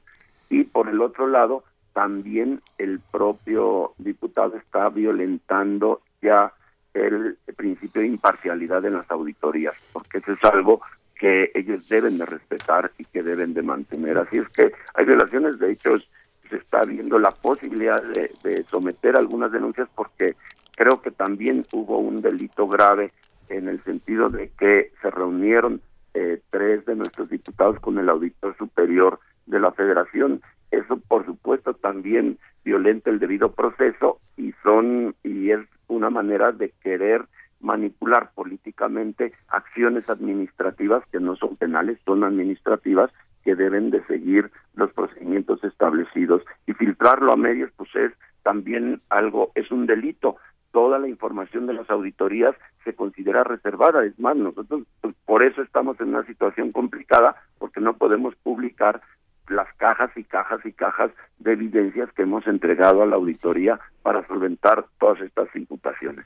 y por el otro lado también el propio diputado está violentando ya el principio de imparcialidad en las auditorías, porque eso es algo que ellos deben de respetar y que deben de mantener. Así es que hay violaciones de hechos se está viendo la posibilidad de, someter algunas denuncias porque creo que también hubo un delito grave en el sentido de que se reunieron eh, tres de nuestros diputados con el auditor superior de la federación. Eso, por supuesto, también violenta el debido proceso y son y es una manera de querer manipular políticamente acciones administrativas que no son penales, son administrativas que deben de seguir los procedimientos establecidos y filtrarlo a medios pues es también algo es un delito toda la información de las auditorías se considera reservada es más nosotros pues, por eso estamos en una situación complicada porque no podemos publicar las cajas y cajas y cajas de evidencias que hemos entregado a la auditoría para solventar todas estas imputaciones.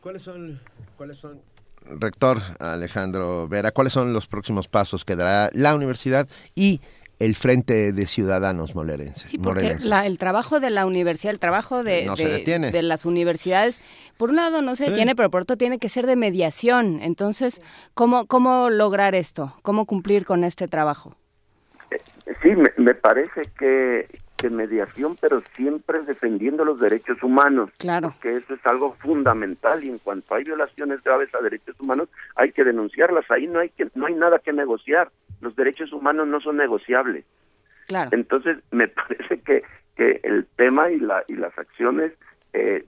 ¿Cuáles son cuáles son rector Alejandro Vera, ¿cuáles son los próximos pasos que dará la universidad y el Frente de Ciudadanos Molerenses? Sí, porque el trabajo de la universidad, el trabajo de, de, las universidades, por un lado no se detiene, pero por otro tiene que ser de mediación. Entonces, ¿cómo, cómo lograr esto? ¿Cómo cumplir con este trabajo? Eh, sí, me parece que, que mediación, pero siempre defendiendo los derechos humanos. Claro. Que eso es algo fundamental y en cuanto hay violaciones graves a derechos humanos hay que denunciarlas. Ahí no hay que no hay nada que negociar. Los derechos humanos no son negociables. Claro. Entonces me parece que que el tema y la y las acciones eh,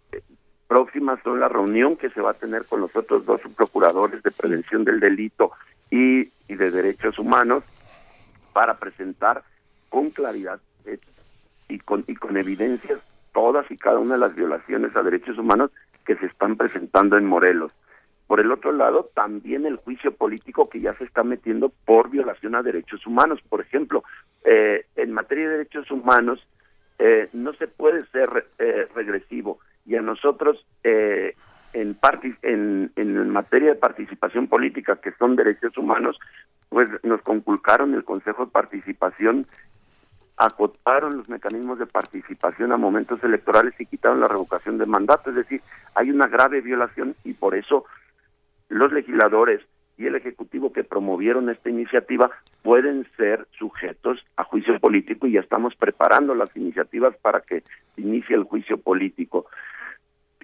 próximas son la reunión que se va a tener con los otros dos procuradores de prevención del delito y, y de derechos humanos para presentar con claridad y con, y con evidencias todas y cada una de las violaciones a derechos humanos que se están presentando en Morelos. Por el otro lado, también el juicio político que ya se está metiendo por violación a derechos humanos. Por ejemplo, eh, en materia de derechos humanos, eh, no se puede ser eh, regresivo. Y a nosotros, en, en, en materia de participación política, que son derechos humanos, pues nos conculcaron el Consejo de Participación acotaron los mecanismos de participación a momentos electorales y quitaron la revocación de mandato. Es decir, hay una grave violación y por eso los legisladores y el Ejecutivo que promovieron esta iniciativa pueden ser sujetos a juicio político y ya estamos preparando las iniciativas para que inicie el juicio político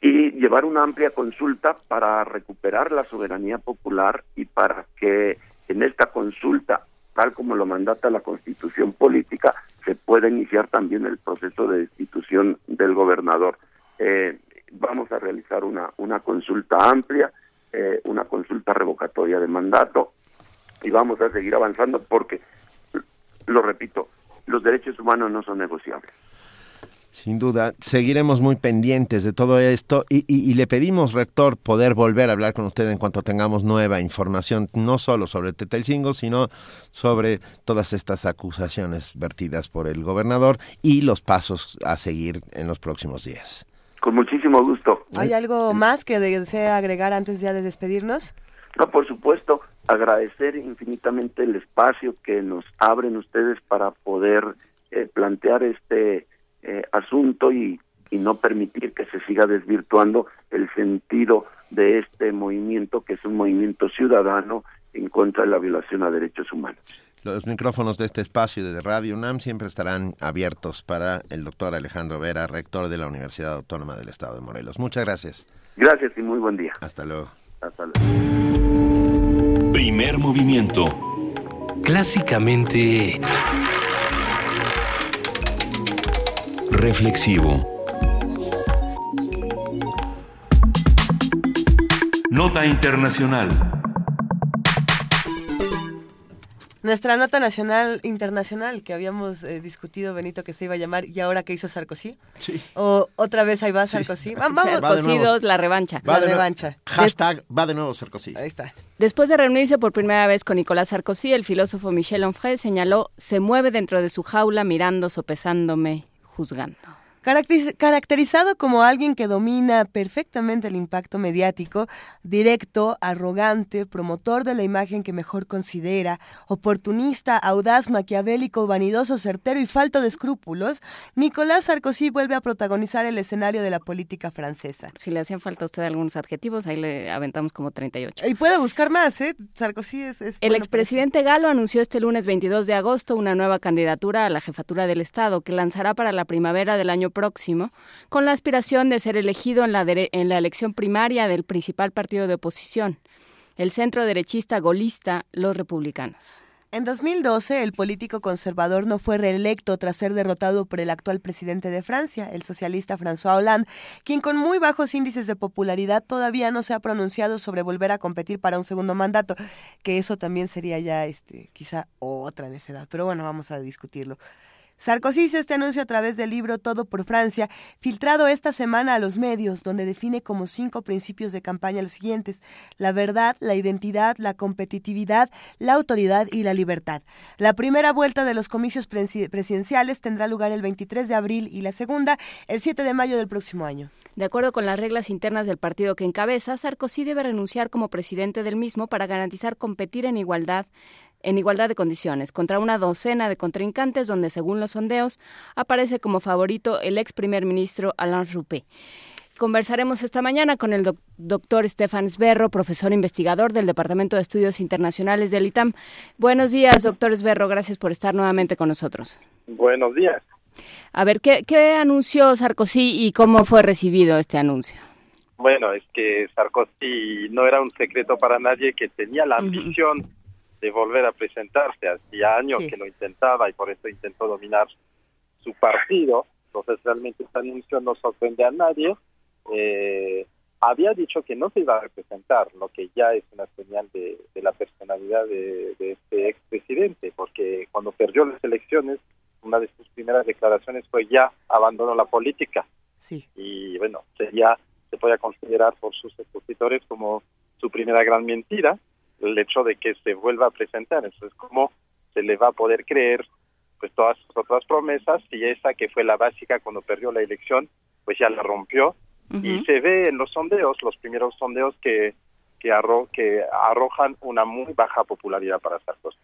y llevar una amplia consulta para recuperar la soberanía popular y para que en esta consulta tal como lo mandata la constitución política, se puede iniciar también el proceso de destitución del gobernador. Eh, vamos a realizar una, una consulta amplia, eh, una consulta revocatoria de mandato y vamos a seguir avanzando porque, lo repito, los derechos humanos no son negociables. Sin duda, seguiremos muy pendientes de todo esto y, y, y, le pedimos, rector, poder volver a hablar con usted en cuanto tengamos nueva información, no solo sobre Tetelcingo, sino sobre todas estas acusaciones vertidas por el gobernador y los pasos a seguir en los próximos días. Con muchísimo gusto. ¿Hay algo más que desea agregar antes ya de despedirnos? No, por supuesto, agradecer infinitamente el espacio que nos abren ustedes para poder eh, plantear este eh, asunto y, y no permitir que se siga desvirtuando el sentido de este movimiento, que es un movimiento ciudadano en contra de la violación a derechos humanos. Los micrófonos de este espacio de Radio UNAM siempre estarán abiertos para el doctor Alejandro Vera, rector de la Universidad Autónoma del Estado de Morelos. Muchas gracias. Gracias y muy buen día. Hasta luego. Hasta luego. Primer movimiento. Clásicamente reflexivo. Nota internacional. Nuestra nota nacional internacional que habíamos eh, discutido, Benito, que se iba a llamar ¿Y ahora qué hizo Sarkozy? Sí. O otra vez ahí va Sarkozy. Sí. Vamos, Sarkozy 2, la revancha. Va la de revancha. Hashtag va de nuevo Sarkozy. Ahí está. Después de reunirse por primera vez con Nicolás Sarkozy, el filósofo Michel Onfray señaló, se mueve dentro de su jaula mirando, sopesándome, juzgando. Caracterizado como alguien que domina perfectamente el impacto mediático, directo, arrogante, promotor de la imagen que mejor considera, oportunista, audaz, maquiavélico, vanidoso, certero y falto de escrúpulos, Nicolás Sarkozy vuelve a protagonizar el escenario de la política francesa. Si le hacían falta a usted algunos adjetivos, ahí le aventamos como 38. Y puede buscar más, ¿eh? Sarkozy es... es el bueno expresidente Galo anunció este lunes 22 de agosto una nueva candidatura a la jefatura del Estado que lanzará para la primavera del año próximo, con la aspiración de ser elegido en la, en la elección primaria del principal partido de oposición, el centro derechista golista Los Republicanos. En 2012, el político conservador no fue reelecto tras ser derrotado por el actual presidente de Francia, el socialista François Hollande, quien con muy bajos índices de popularidad todavía no se ha pronunciado sobre volver a competir para un segundo mandato, que eso también sería ya este, quizá otra necedad, pero bueno, vamos a discutirlo. Sarkozy hizo este anuncio a través del libro Todo por Francia, filtrado esta semana a los medios, donde define como cinco principios de campaña los siguientes: la verdad, la identidad, la competitividad, la autoridad y la libertad. La primera vuelta de los comicios presidenciales tendrá lugar el 23 de abril y la segunda el 7 de mayo del próximo año. De acuerdo con las reglas internas del partido que encabeza, Sarkozy debe renunciar como presidente del mismo para garantizar competir en igualdad en igualdad de condiciones contra una docena de contrincantes donde, según los sondeos, aparece como favorito el ex primer ministro Alain Juppé. Conversaremos esta mañana con el doc doctor Stefan Sberro, profesor investigador del Departamento de Estudios Internacionales del ITAM. Buenos días, doctor Sberro. Gracias por estar nuevamente con nosotros. Buenos días. A ver, ¿qué, qué anunció Sarkozy y cómo fue recibido este anuncio? Bueno, es que Sarkozy no era un secreto para nadie que tenía la ambición uh -huh de volver a presentarse. Hacía años sí. que lo intentaba y por eso intentó dominar su partido. Entonces realmente este anuncio no sorprende a nadie. Eh, había dicho que no se iba a representar, lo que ya es una señal de, de la personalidad de, de este expresidente, porque cuando perdió las elecciones, una de sus primeras declaraciones fue ya abandonó la política. Sí. Y bueno, sería, se puede considerar por sus opositores como su primera gran mentira, el hecho de que se vuelva a presentar. Entonces, ¿cómo se le va a poder creer pues todas sus otras promesas si esa que fue la básica cuando perdió la elección, pues ya la rompió? Uh -huh. Y se ve en los sondeos, los primeros sondeos que, que, arro que arrojan una muy baja popularidad para Sarkozy.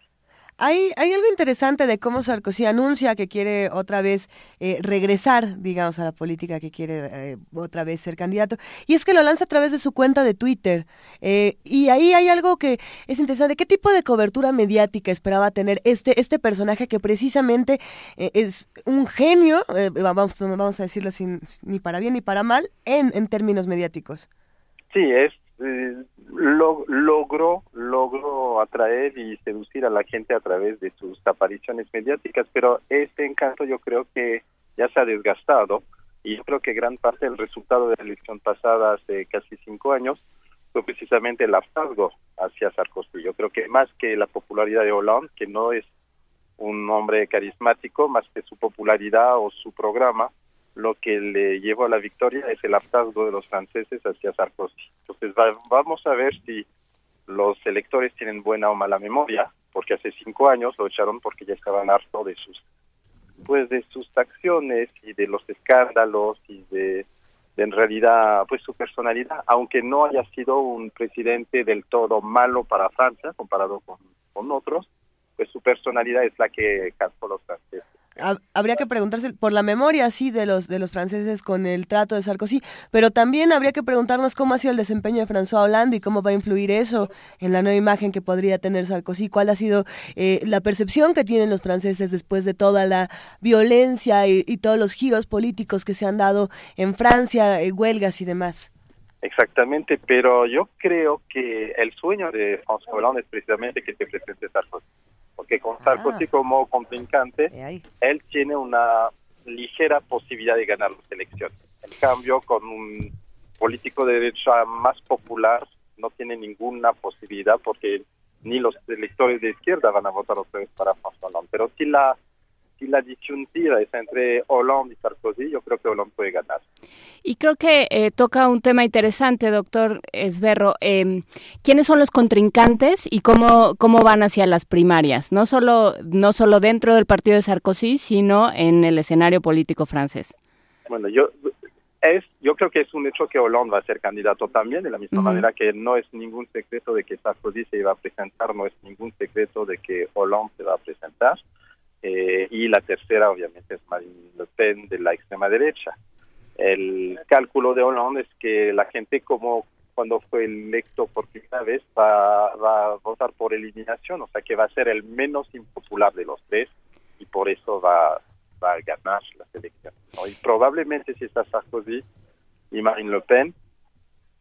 Hay, hay algo interesante de cómo Sarkozy anuncia que quiere otra vez eh, regresar, digamos, a la política, que quiere eh, otra vez ser candidato, y es que lo lanza a través de su cuenta de Twitter. Eh, y ahí hay algo que es interesante. ¿Qué tipo de cobertura mediática esperaba tener este, este personaje que precisamente es un genio, vamos, vamos a decirlo sin, ni para bien ni para mal, en, en términos mediáticos? Sí, es lo, logró logró atraer y seducir a la gente a través de sus apariciones mediáticas, pero este encanto yo creo que ya se ha desgastado y yo creo que gran parte del resultado de la elección pasada hace casi cinco años fue precisamente el hartazgo hacia Sarkozy. Yo creo que más que la popularidad de Hollande, que no es un hombre carismático, más que su popularidad o su programa, lo que le llevó a la victoria es el hartazgo de los franceses hacia Sarkozy. Entonces vamos a ver si los electores tienen buena o mala memoria, porque hace cinco años lo echaron porque ya estaban hartos de sus pues de sus acciones y de los escándalos y de, en realidad pues su personalidad, aunque no haya sido un presidente del todo malo para Francia comparado con, otros, pues su personalidad es la que cansó los franceses habría que preguntarse por la memoria, sí, de los, de los franceses con el trato de Sarkozy, pero también habría que preguntarnos cómo ha sido el desempeño de François Hollande y cómo va a influir eso en la nueva imagen que podría tener Sarkozy, cuál ha sido eh, la percepción que tienen los franceses después de toda la violencia y, todos los giros políticos que se han dado en Francia, eh, huelgas y demás. Exactamente, pero yo creo que el sueño de François Hollande es precisamente que se presente Sarkozy porque con Sarkozy como contrincante, él tiene una ligera posibilidad de ganar las elecciones. En cambio, con un político de derecha más popular, no tiene ninguna posibilidad porque ni los electores de izquierda van a votar otra vez para François Hollande. Pero si la si la disyuntiva es entre Hollande y Sarkozy, yo creo que Hollande puede ganar. Y creo que eh, toca un tema interesante, doctor Esberro. Eh, ¿Quiénes son los contrincantes y cómo, cómo van hacia las primarias? No solo, no solo dentro del partido de Sarkozy, sino en el escenario político francés. Bueno, yo, es, yo creo que es un hecho que Hollande va a ser candidato también, de la misma manera que no es ningún secreto de que Sarkozy se iba a presentar, no es ningún secreto de que Hollande se va a presentar. Eh, y la tercera obviamente es Marine Le Pen de la extrema derecha. El cálculo de Hollande es que la gente como cuando fue electo por primera vez va, a votar por eliminación, o sea que va a ser el menos impopular de los tres y por eso va, va a ganar las elecciones. Y probablemente si está Sarkozy y Marine Le Pen,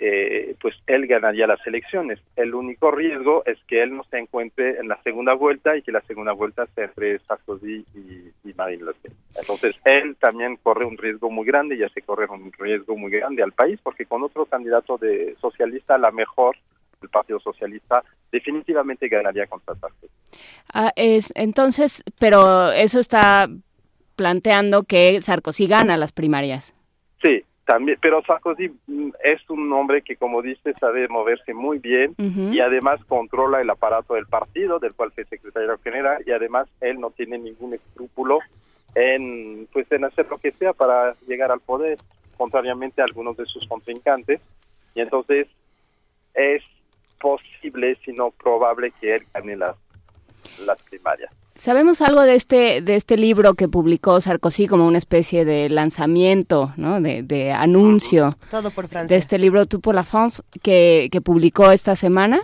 eh, pues él ganaría las elecciones. El único riesgo es que él no se encuentre en la segunda vuelta y que la segunda vuelta sea entre Sarkozy y, y Marine Le Pen. Entonces él también corre un riesgo muy grande, ya se corre un riesgo muy grande al país, porque con otro candidato de socialista, la mejor, el Partido Socialista, definitivamente ganaría contra Sarkozy. Ah, es, entonces, pero eso está planteando que Sarkozy gana las primarias. Sí, también, pero Sarkozy mm, es un hombre que, como dice, sabe moverse muy bien y además controla el aparato del partido, del cual fue secretario general, y además él no tiene ningún escrúpulo en, pues, en hacer lo que sea para llegar al poder, contrariamente a algunos de sus contrincantes. Y entonces es posible, si no probable, que él gane las, las primarias. ¿Sabemos algo de este, de este libro que publicó Sarkozy como una especie de lanzamiento, ¿no? de, anuncio Todo por de este libro Tout pour la France que, que publicó esta semana?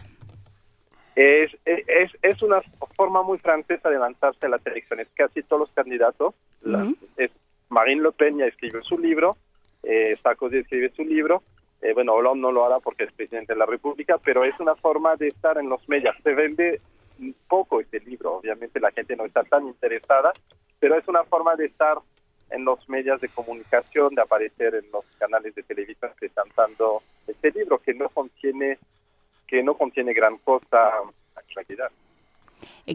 Es, es, es una forma muy francesa de lanzarse a las elecciones. Casi todos los candidatos, es, Marine Le Pen ya escribe su libro, eh, Sarkozy escribe su libro, eh, bueno, Hollande no lo hará porque es presidente de la República, pero es una forma de estar en los medios. Se vende poco este libro. Obviamente la gente no está tan interesada, pero es una forma de estar en los medios de comunicación, de aparecer en los canales de televisión presentando este libro que no contiene que no contiene gran cosa en realidad.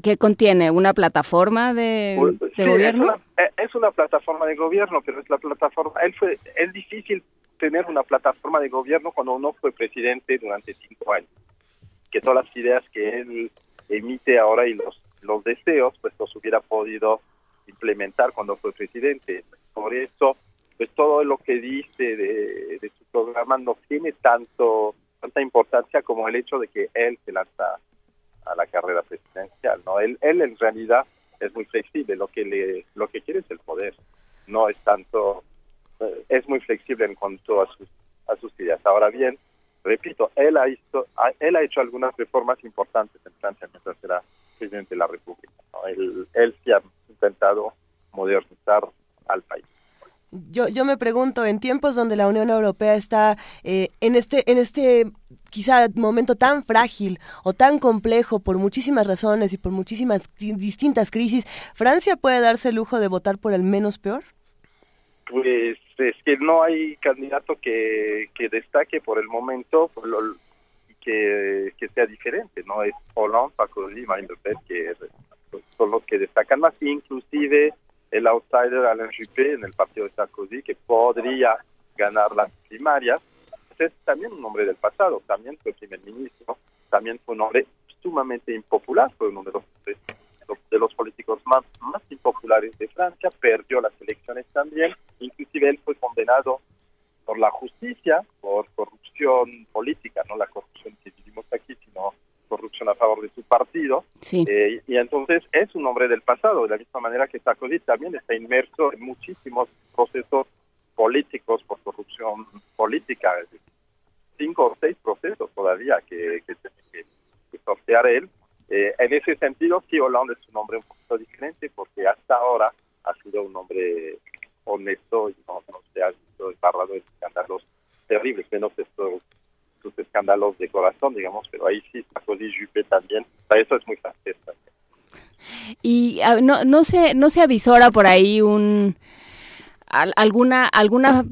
¿Qué contiene? ¿Una plataforma de, pues, gobierno? Eh, es una, plataforma de gobierno, pero es la plataforma. Él fue, es difícil tener una plataforma de gobierno cuando uno fue presidente durante cinco años. Que todas las ideas que él emite ahora y los, los deseos, pues los hubiera podido implementar cuando fue presidente. Por eso, pues todo lo que dice de, de su programa no tiene tanto tanta importancia como el hecho de que él se lanza a la carrera presidencial. No, él, él en realidad es muy flexible. Lo que le, lo que quiere es el poder. No es tanto, eh, es muy flexible en cuanto a sus a sus ideas. Ahora bien, repito, él ha, hecho, él ha hecho algunas reformas importantes en Francia mientras era presidente de la República. Él, él sí ha intentado modernizar al país. Yo, yo me pregunto, en tiempos donde la Unión Europea está eh, en este, en este quizá momento tan frágil o tan complejo por muchísimas razones y por muchísimas distintas crisis, ¿Francia puede darse el lujo de votar por el menos peor? Pues es que no hay candidato que, que destaque por el momento que, que sea diferente, ¿no? Es Hollande, Sarkozy, Marine Le Pen, que son los que destacan más, inclusive el outsider Alain Juppé en el partido de Sarkozy, que podría ganar las primarias. Es también un hombre del pasado, también fue primer ministro, también fue un hombre sumamente impopular, fue uno de los, de los políticos más, más impopulares de Francia, perdió las elecciones también, inclusive él fue condenado por la justicia, por corrupción política, no la corrupción que vivimos aquí, sino corrupción a favor de su partido. Eh, y entonces es un hombre del pasado, de la misma manera que Sarkozy también está inmerso en muchísimos procesos políticos por corrupción política, cinco o seis procesos todavía que, que tiene que, sortear él. Eh, en ese sentido, sí, Hollande es un hombre un poquito diferente porque hasta ahora ha sido un hombre honesto y no, se ha visto embarrado de escándalos terribles, menos estos sus escándalos de corazón, digamos, pero ahí sí, Sarkozy, Juppé también, eso es muy fácil. Y ah, no, no, se, no se avisora por ahí un alguna alguna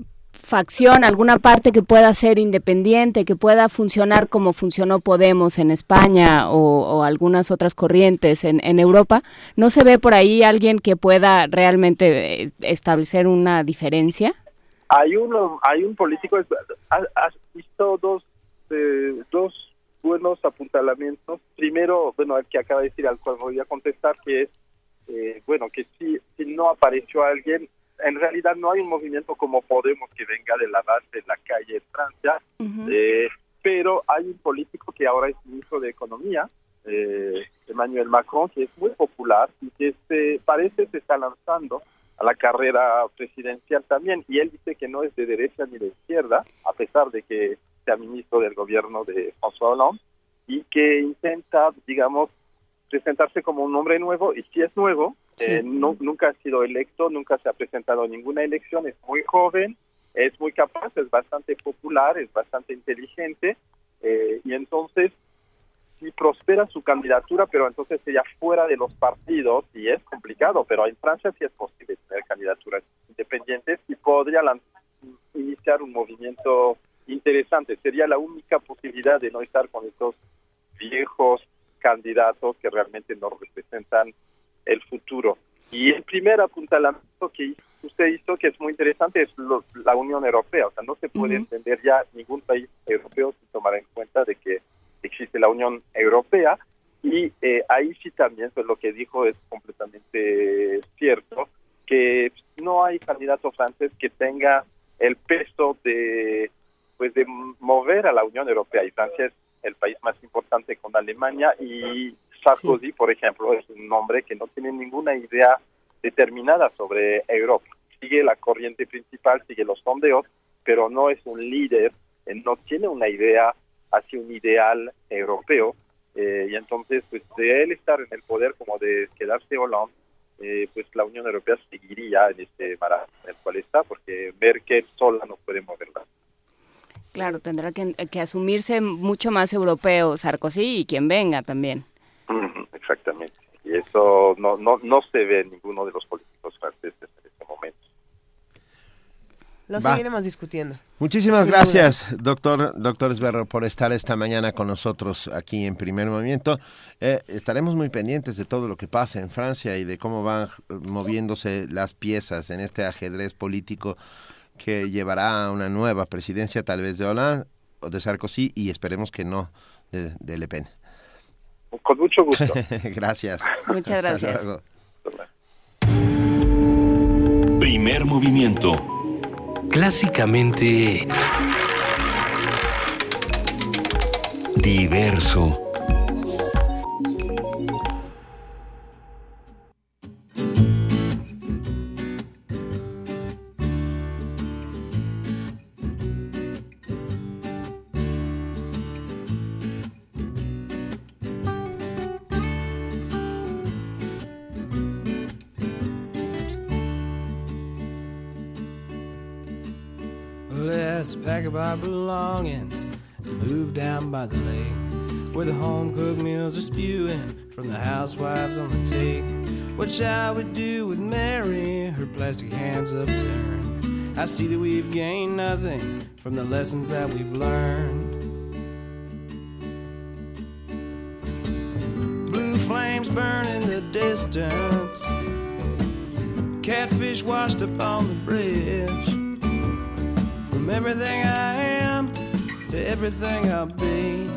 facción, alguna parte que pueda ser independiente, que pueda funcionar como funcionó Podemos en España o, algunas otras corrientes en, Europa, ¿no se ve por ahí alguien que pueda realmente eh, establecer una diferencia? Hay uno, hay un político, has visto dos, eh, dos buenos apuntalamientos. Primero, bueno, el que acaba de decir al cual voy a contestar, que es, eh, bueno, que si, si no apareció alguien, en realidad no hay un movimiento como Podemos que venga de la base de la calle en Francia, eh, pero hay un político que ahora es ministro de Economía, eh, Emmanuel Macron, que es muy popular y que se, parece se está lanzando a la carrera presidencial también. Y él dice que no es de derecha ni de izquierda, a pesar de que sea ministro del gobierno de François Hollande, y que intenta, digamos, presentarse como un hombre nuevo, y si es nuevo, eh, nunca ha sido electo, nunca se ha presentado a ninguna elección, es muy joven, es muy capaz, es bastante popular, es bastante inteligente, eh, y entonces si prospera su candidatura, pero entonces sería fuera de los partidos, y es complicado, pero en Francia sí es posible tener candidaturas independientes y podría iniciar un movimiento interesante. Sería la única posibilidad de no estar con estos viejos candidatos que realmente no representan el futuro. Y el primer apuntalamiento que usted hizo, que es muy interesante, es la Unión Europea. O sea, no se puede entender ya ningún país europeo sin tomar en cuenta de que existe la Unión Europea. Y eh, ahí sí también, pues lo que dijo es completamente cierto, que no hay candidato francés que tenga el peso de pues de mover a la Unión Europea y Francia es el país más importante con Alemania y Sarkozy, por ejemplo, es un hombre que no tiene ninguna idea determinada sobre Europa. Sigue la corriente principal, sigue los sondeos, pero no es un líder, eh, no tiene una idea hacia un ideal europeo. Eh, y entonces, pues de él estar en el poder como de quedarse Hollande, eh, pues la Unión Europea seguiría en este maratón en el cual está, porque Merkel sola no puede moverla. Claro, tendrá que, que asumirse mucho más europeo Sarkozy y quien venga también. Exactamente. Y eso no, no, no se ve en ninguno de los políticos franceses en este momento. Lo seguiremos discutiendo. Muchísimas gracias, doctor, doctor Esberro, por estar esta mañana con nosotros aquí en Primer Movimiento. Eh, estaremos muy pendientes de todo lo que pasa en Francia y de cómo van moviéndose las piezas en este ajedrez político que llevará a una nueva presidencia, tal vez de Hollande o de Sarkozy, y esperemos que no de, de Le Pen. Con mucho gusto. gracias. Muchas gracias. Primer movimiento. Clásicamente diverso. Our belongings and move down by the lake where the home cooked meals are spewing from the housewives on the take. What shall we do with Mary? Her plastic hands upturned. I see that we've gained nothing from the lessons that we've learned. Blue flames burn in the distance catfish washed up on the bridge. From everything I am to everything I'll be.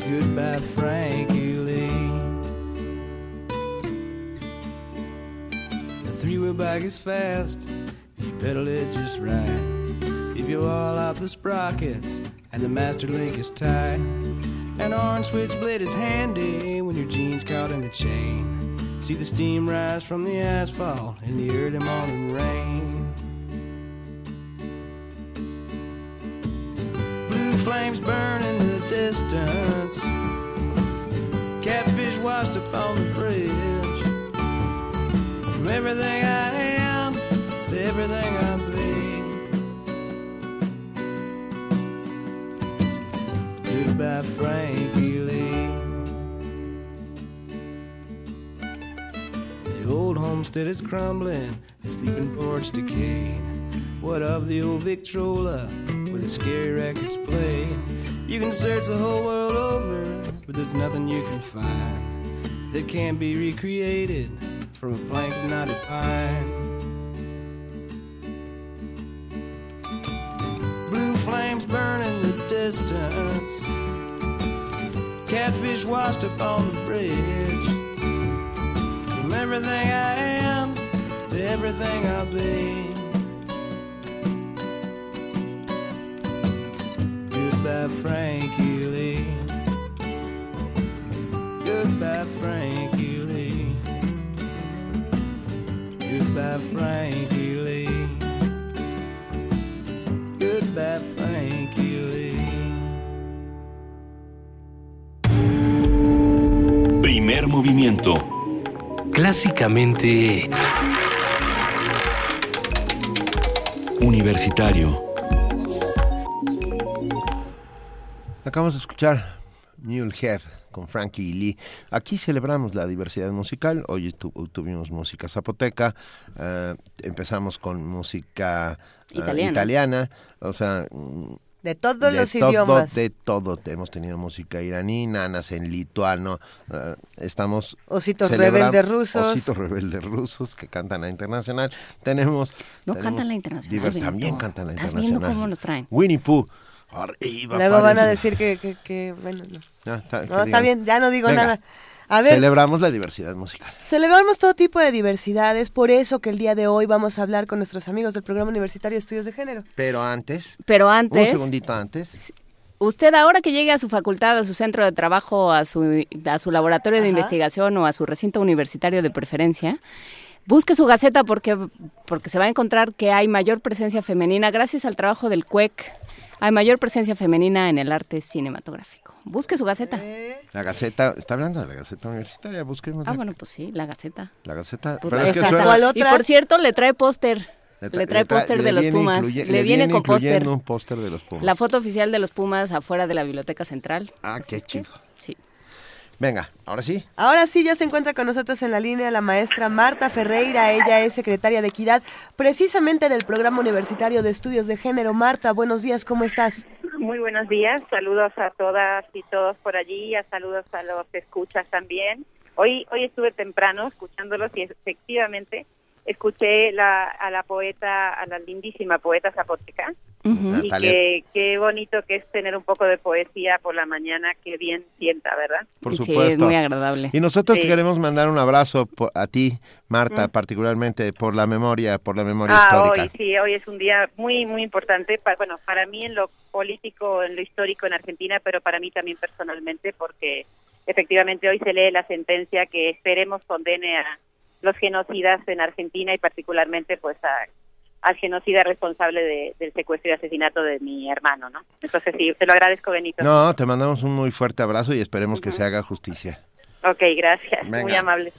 Goodbye, Frankie Lee. The three wheel bike is fast, you pedal it just right. If you all up the sprockets and the master link is tight. An orange switchblade is handy when your jeans caught in the chain. See the steam rise from the asphalt in the early morning rain. Blue flames burn in the distance. Catfish washed up on the bridge. From everything I am to everything I be. Goodbye, Frankie old homestead is crumbling, the sleeping porch decayed. What of the old Victrola where the scary records played? You can search the whole world over, but there's nothing you can find that can't be recreated from a plank of knotted pine. Blue flames burn in the distance. Catfish washed up on the bridge. Everything I am to everything I'll be. Goodbye, Frankie Lee. Goodbye, Frankie Lee. Goodbye, Frankie Lee. Goodbye, Frankie Lee. Primer movimiento. Clásicamente Universitario. Acabamos de escuchar Mulehead con Frankie Lee. Aquí celebramos la diversidad musical. Hoy tu- tuvimos música zapoteca, eh, empezamos con música eh, Italiana. italiana, o sea, De todos de los todo, idiomas. De todo. Hemos tenido música iraní, nanas en lituano. eh, estamos. Ositos rebeldes rusos. Ositos rebeldes rusos que cantan la internacional. Tenemos. No tenemos cantan la internacional, divers- también cantan la Estás internacional. viendo cómo nos traen. Winnie Pooh. Arriba, Luego van a parece. decir que, que, que, bueno, no. No, está, No, que está bien, ya no digo Venga, nada. A ver, Celebramos la diversidad musical. celebramos todo tipo de diversidades, por eso que el día de hoy vamos a hablar con nuestros amigos del Programa Universitario de Estudios de Género. Pero antes. Pero antes- Un segundito antes. Usted ahora que llegue a su facultad, a su centro de trabajo, a su, a su laboratorio de Ajá. investigación o a su recinto universitario de preferencia, busque su gaceta porque, porque se va a encontrar que hay mayor presencia femenina gracias al trabajo del CUEC. Hay mayor presencia femenina en el arte cinematográfico. Busque su gaceta. La Gaceta, está hablando de la Gaceta Universitaria, busquemos Ah, bueno, pues sí, la gaceta. la Gaceta. Pues pero la es que gaceta. suena- Y por cierto, le trae póster. Le Le, tra- trae le póster de los Pumas. incluye- le, le viene viene con póster. un póster de los Pumas. La foto oficial de los Pumas afuera de la Biblioteca Central. Ah, qué chido. Sí. Venga, ahora sí. Ahora sí, ya se encuentra con nosotros en la línea la maestra Marta Ferreira. Ella es secretaria de Equidad, precisamente del Programa Universitario de Estudios de Género. Marta, buenos días, ¿cómo estás? Muy buenos días, saludos a todas y todos por allí, a saludos a los que escuchas también. Hoy hoy estuve temprano escuchándolos y efectivamente escuché la, a la poeta, a la lindísima poeta zapoteca. Y que qué bonito que es tener un poco de poesía por la mañana, qué bien sienta, ¿verdad? Por Sí, supuesto. es muy agradable. Y nosotros te queremos mandar un abrazo por- a ti, Marta, Mm. particularmente por la memoria, por la memoria Ah, histórica. hoy sí, hoy es un día muy, muy importante, bueno, para mí en lo político, en lo histórico en Argentina, pero para mí también personalmente, porque efectivamente hoy se lee la sentencia que esperemos condene a los genocidas en Argentina y particularmente pues a, al genocida responsable de- del secuestro y asesinato de mi hermano, ¿no? Entonces sí, te lo agradezco, Benito. No, te mandamos un muy fuerte abrazo y esperemos que se haga justicia. Ok, gracias, Venga. muy amable.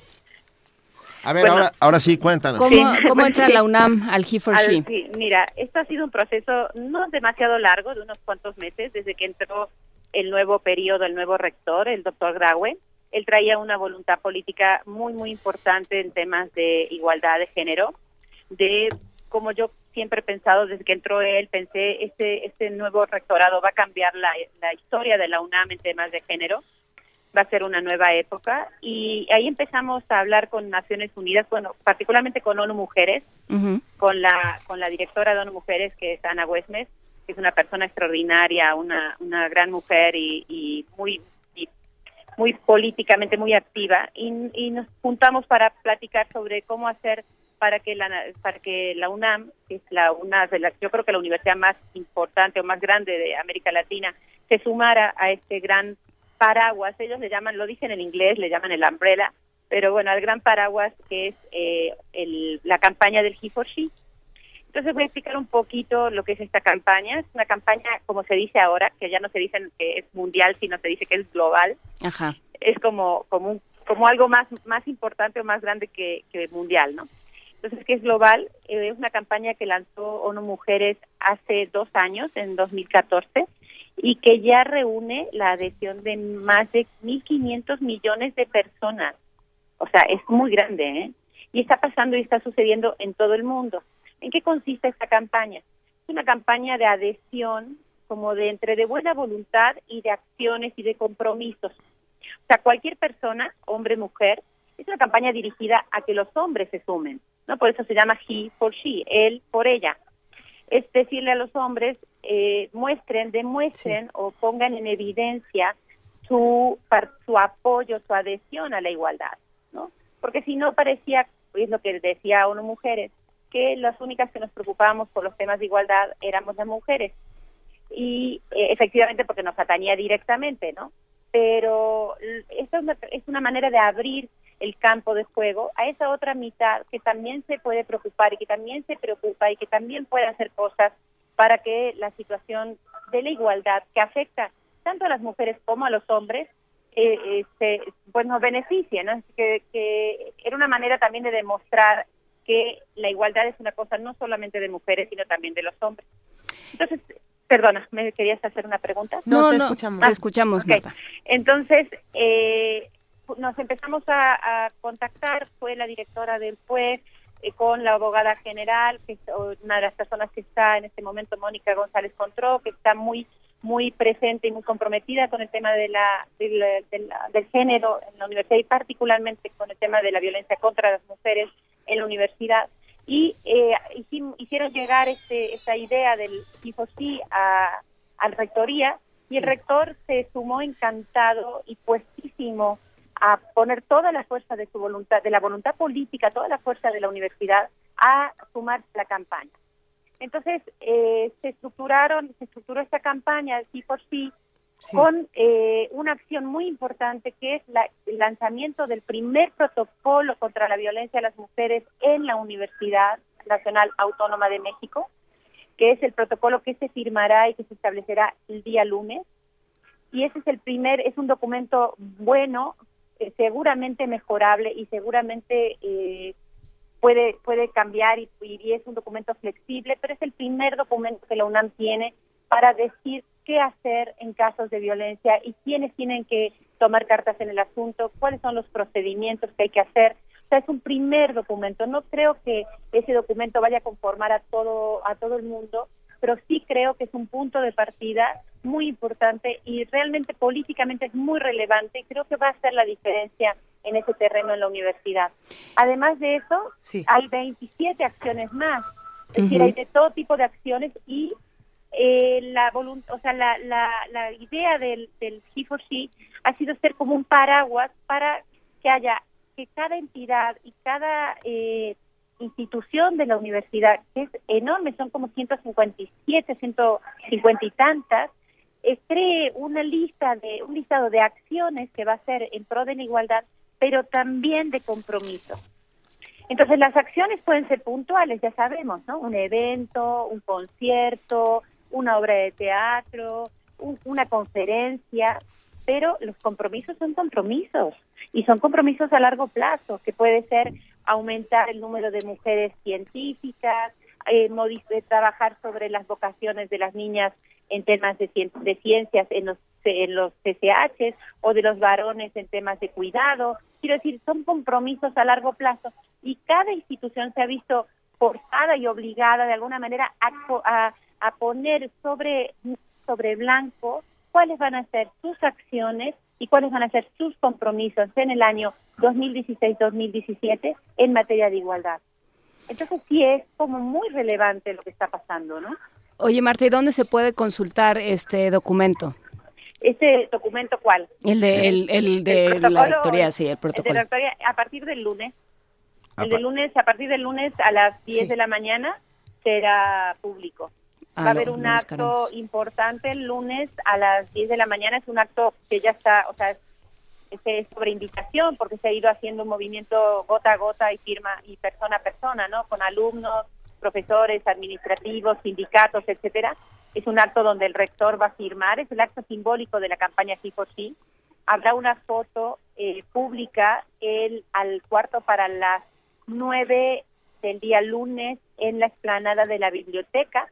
A ver, Bueno. ahora, ahora sí, cuéntanos. ¿Cómo, Sí, cómo entra la UNAM al He for Al- She? sí, mira, esto ha sido un proceso no demasiado largo, de unos cuantos meses, desde que entró el nuevo periodo, el nuevo rector, el doctor Graue. Él traía una voluntad política muy, muy importante en temas de igualdad de género, de como yo siempre he pensado desde que entró él, pensé, este, este nuevo rectorado va a cambiar la, la historia de la UNAM en temas de género va a ser una nueva época y ahí empezamos a hablar con Naciones Unidas, bueno, particularmente con ONU Mujeres, con la con la directora de ONU Mujeres que es Ana Wesmes, que es una persona extraordinaria, una una gran mujer y, y muy muy políticamente muy activa y, y nos juntamos para platicar sobre cómo hacer para que la para que la UNAM, que es la una de las yo creo que la universidad más importante o más grande de América Latina, se sumara a este gran paraguas, ellos le llaman, lo dicen en inglés, le llaman el umbrella, pero bueno, al gran paraguas que es eh, el, la campaña del He for She. Entonces voy a explicar un poquito lo que es esta campaña. Es una campaña, como se dice ahora, que ya no se dice que es mundial, sino se dice que es global. Ajá. Es como, como, un, como algo más, más importante o más grande que, que mundial, ¿no? Entonces, que es global, eh, es una campaña que lanzó ONU Mujeres hace dos años, en 2014, y que ya reúne la adhesión de más de 1.500 millones de personas. O sea, es muy grande, ¿eh? Y está pasando y está sucediendo en todo el mundo. ¿En qué consiste esta campaña? Es una campaña de adhesión, como de entre de buena voluntad y de acciones y de compromisos. O sea, cualquier persona, hombre, mujer, es una campaña dirigida a que los hombres se sumen, ¿no? Por eso se llama he for she, él por ella es decirle a los hombres, eh, muestren, demuestren o pongan en evidencia su, su apoyo, su adhesión a la igualdad, ¿no? Porque si no parecía, es lo que decía uno mujeres, que las únicas que nos preocupábamos por los temas de igualdad éramos las mujeres. Y eh, efectivamente porque nos atañía directamente, ¿no? Pero esto es una, manera de abrir el campo de juego a esa otra mitad que también se puede preocupar y que también se preocupa y que también puede hacer cosas para que la situación de la igualdad que afecta tanto a las mujeres como a los hombres eh, este, pues nos beneficie, ¿no? Que, que era una manera también de demostrar que la igualdad es una cosa no solamente de mujeres, sino también de los hombres. Entonces, perdona, ¿me querías hacer una pregunta? No, te escuchamos. te escuchamos, Entonces, eh, nos empezamos a, contactar, fue la directora del juez eh, con la abogada general, que es una de las personas que está en este momento, Mónica González Contró, que está muy muy presente y muy comprometida con el tema de la, del género en la universidad y particularmente con el tema de la violencia contra las mujeres en la universidad. Y eh, hicieron llegar este, esta idea del sí a, a la rectoría y el rector se sumó encantado y puestísimo a poner toda la fuerza de su voluntad, de la voluntad política, toda la fuerza de la universidad a sumarse a la campaña. Entonces, eh, se estructuraron, se estructuró esta campaña, sí por sí, con eh, una acción muy importante que es la, el lanzamiento del primer protocolo contra la violencia a las mujeres en la Universidad Nacional Autónoma de México, que es el protocolo que se firmará y que se establecerá el día lunes. Y ese es el primer, es un documento bueno eh, seguramente mejorable y seguramente eh, puede puede cambiar y, es un documento flexible, pero es el primer documento que la UNAM tiene para decir qué hacer en casos de violencia y quiénes tienen que tomar cartas en el asunto, cuáles son los procedimientos que hay que hacer. O sea, es un primer documento. No creo que ese documento vaya a conformar a todo a todo el mundo, pero sí creo que es un punto de partida muy importante y realmente políticamente es muy relevante y creo que va a hacer la diferencia en ese terreno en la universidad. Además de eso, hay 27 acciones más, es decir, hay de todo tipo de acciones y eh, la o sea, la, la, la idea del, del He for She ha sido ser como un paraguas para que haya que cada entidad y cada eh, institución de la universidad, que es enorme, son como 157, 150 y tantas, cree una lista de un listado de acciones que va a ser en pro de la igualdad, pero también de compromiso. Entonces las acciones pueden ser puntuales, ya sabemos, ¿no? Un evento, un concierto, una obra de teatro, una conferencia, pero los compromisos son compromisos y son compromisos a largo plazo, que puede ser aumentar el número de mujeres científicas, eh, trabajar sobre las vocaciones de las niñas en temas de, de ciencias en los, en los CCH o de los varones en temas de cuidado. Quiero decir, son compromisos a largo plazo y cada institución se ha visto forzada y obligada de alguna manera a, a, poner sobre, sobre blanco cuáles van a ser sus acciones y cuáles van a ser sus compromisos en el año 2016-2017 en materia de igualdad. Entonces sí es como muy relevante lo que está pasando, ¿no? Oye, Marta, ¿y dónde se puede consultar este documento? ¿Este documento cuál? El de, el, el de la rectoría, sí, el protocolo. El de la rectoría, a partir del lunes. El de lunes, a partir del lunes a las 10 de la mañana será público. Ah, Va a haber un acto importante el lunes a las 10 de la mañana. Es un acto que ya está, o sea, es, es sobre invitación porque se ha ido haciendo un movimiento gota a gota y firma y persona a persona, ¿no? Con alumnos, profesores, administrativos, sindicatos, etcétera. Es un acto donde el rector va a firmar, es el acto simbólico de la campaña Sí por Sí. Habrá una foto eh, pública el, al cuarto para las nueve del día lunes en la explanada de la biblioteca.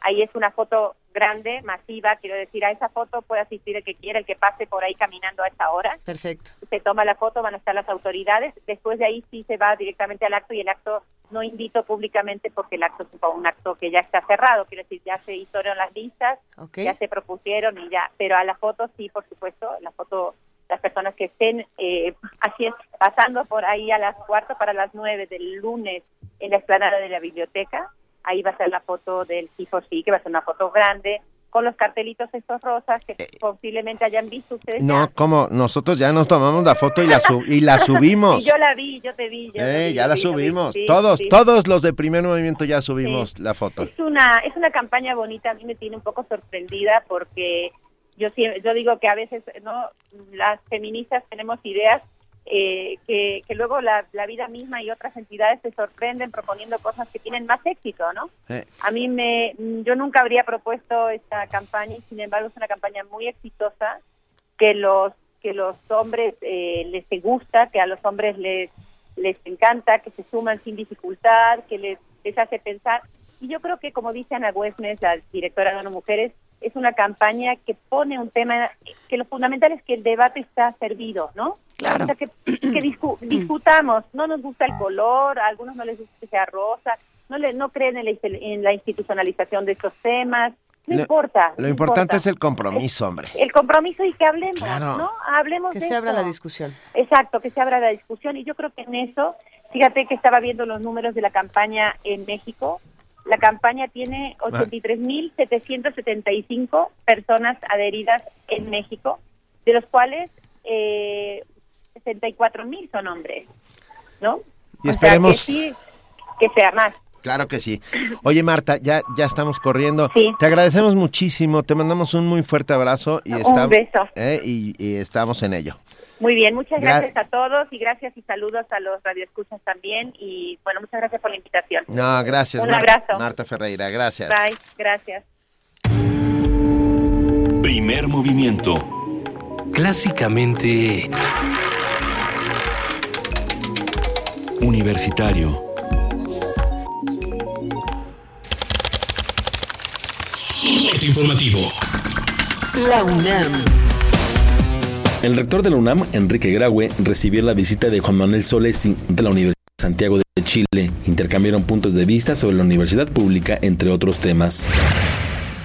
Ahí es una foto grande, masiva, quiero decir, a esa foto puede asistir el que quiera, el que pase por ahí caminando a esa hora. Perfecto. Se toma la foto, van a estar las autoridades. Después de ahí sí se va directamente al acto y el acto no invito públicamente porque el acto es un acto que ya está cerrado, quiero decir, ya se hicieron las listas, Ok. ya se propusieron y ya, pero a la foto sí, por supuesto, la foto, las personas que estén eh, así es, pasando por ahí a las cuarto para las nueve del lunes en la explanada de la biblioteca, ahí va a ser la foto del sí por sí, que va a ser una foto grande, con los cartelitos estos rosas que posiblemente hayan visto ustedes. Eh, No, como nosotros ya nos tomamos la foto y la, sub- y la subimos. Y yo la vi, yo te vi. Yo Eh, vi, ya la vi, yo vi, subimos. todos, sí. todos los de primer movimiento ya subimos la foto. Es una, es una campaña bonita, a mí me tiene un poco sorprendida porque yo yo digo que a veces no las feministas tenemos ideas eh, que, que luego la, la vida misma y otras entidades se sorprenden proponiendo cosas que tienen más éxito, ¿no? A mí me, yo nunca habría propuesto esta campaña y sin embargo es una campaña muy exitosa que los que los hombres eh, les gusta, que a los hombres les les encanta, que se suman sin dificultad, que les, les hace pensar. Y yo creo que, como dice Ana Huesmes, la directora de ONU Mujeres, es una campaña que pone un tema, que lo fundamental es que el debate está servido, ¿no? Claro. O sea, que, que discu- discutamos, no nos gusta el color, a algunos no les gusta que sea rosa, no le, no creen en la, en la institucionalización de estos temas, no Lo- importa. Lo no importante importa. es el compromiso, hombre. El compromiso y que hablemos, Claro. ¿no? Hablemos Que de se abra la discusión. Exacto, que se abra la discusión y yo creo que en eso, fíjate que estaba viendo los números de la campaña en México, la campaña tiene 83.775 personas adheridas en México, de los cuales eh, 64.000 son hombres, ¿no? Y O esperemos- sea, que sí, que sea más. Claro que sí. Oye, Marta, ya, ya estamos corriendo. Te agradecemos muchísimo, te mandamos un muy fuerte abrazo y, Un estamos, beso. eh, y, y estamos en ello. Muy bien, muchas Gra- gracias a todos y gracias y saludos a los radioescuchas también y bueno, muchas gracias por la invitación. No, gracias. Un Mar- abrazo. Marta Ferreira, gracias. Bye, gracias. Primer movimiento. Clásicamente Universitario. corte informativo. La UNAM. El rector de la UNAM, Enrique Graue, recibió la visita de Juan Manuel Solesi de la Universidad de Santiago de Chile. Intercambiaron puntos de vista sobre la universidad pública, entre otros temas.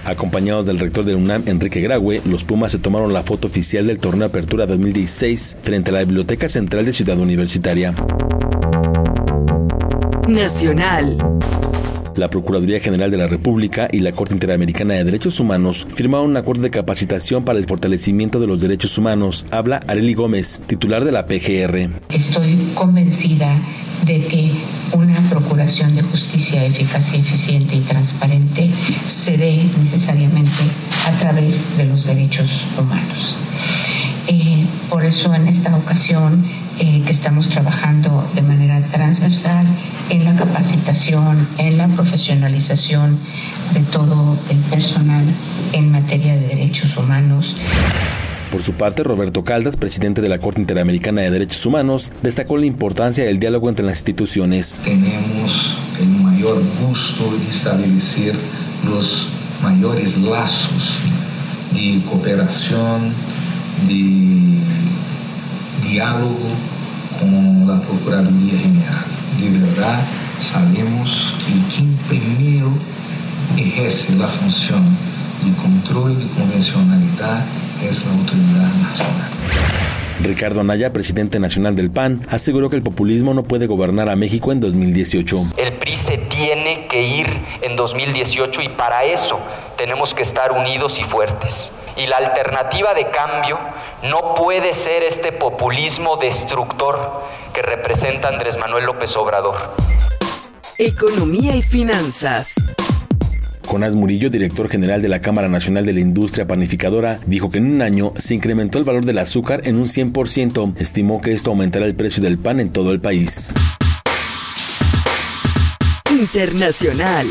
Acompañados del rector de la UNAM, Enrique Graue, los Pumas se tomaron la foto oficial del torneo Apertura 2016 frente a la Biblioteca Central de Ciudad Universitaria. Nacional. La Procuraduría General de la República y la Corte Interamericana de Derechos Humanos firmaron un acuerdo de capacitación para el fortalecimiento de los derechos humanos. Habla Areli Gómez, titular de la PGR. Estoy convencida de que una procuración de justicia eficaz y eficiente y transparente se dé necesariamente a través de los derechos humanos. Eh, por eso en esta ocasión eh, que estamos trabajando de manera transversal en la capacitación, en la profesionalización de todo el personal en materia de derechos humanos. Por su parte, Roberto Caldas, presidente de la Corte Interamericana de Derechos Humanos, destacó la importancia del diálogo entre las instituciones. Tenemos el mayor gusto de establecer los mayores lazos de cooperación, de diálogo con la Procuraduría General. De verdad, sabemos que quien primero ejerce la función de control de convencionalidad es la autoridad nacional. Ricardo Anaya, presidente nacional del PAN, aseguró que el populismo no puede gobernar a México en 2018. El PRI se tiene que ir en 2018 y para eso tenemos que estar unidos y fuertes. Y la alternativa de cambio no puede ser este populismo destructor que representa Andrés Manuel López Obrador. Economía y finanzas. Jonás Murillo, director general de la Cámara Nacional de la Industria Panificadora, dijo que en un año se incrementó el valor del azúcar en un 100%. Estimó que esto aumentará el precio del pan en todo el país. Internacional.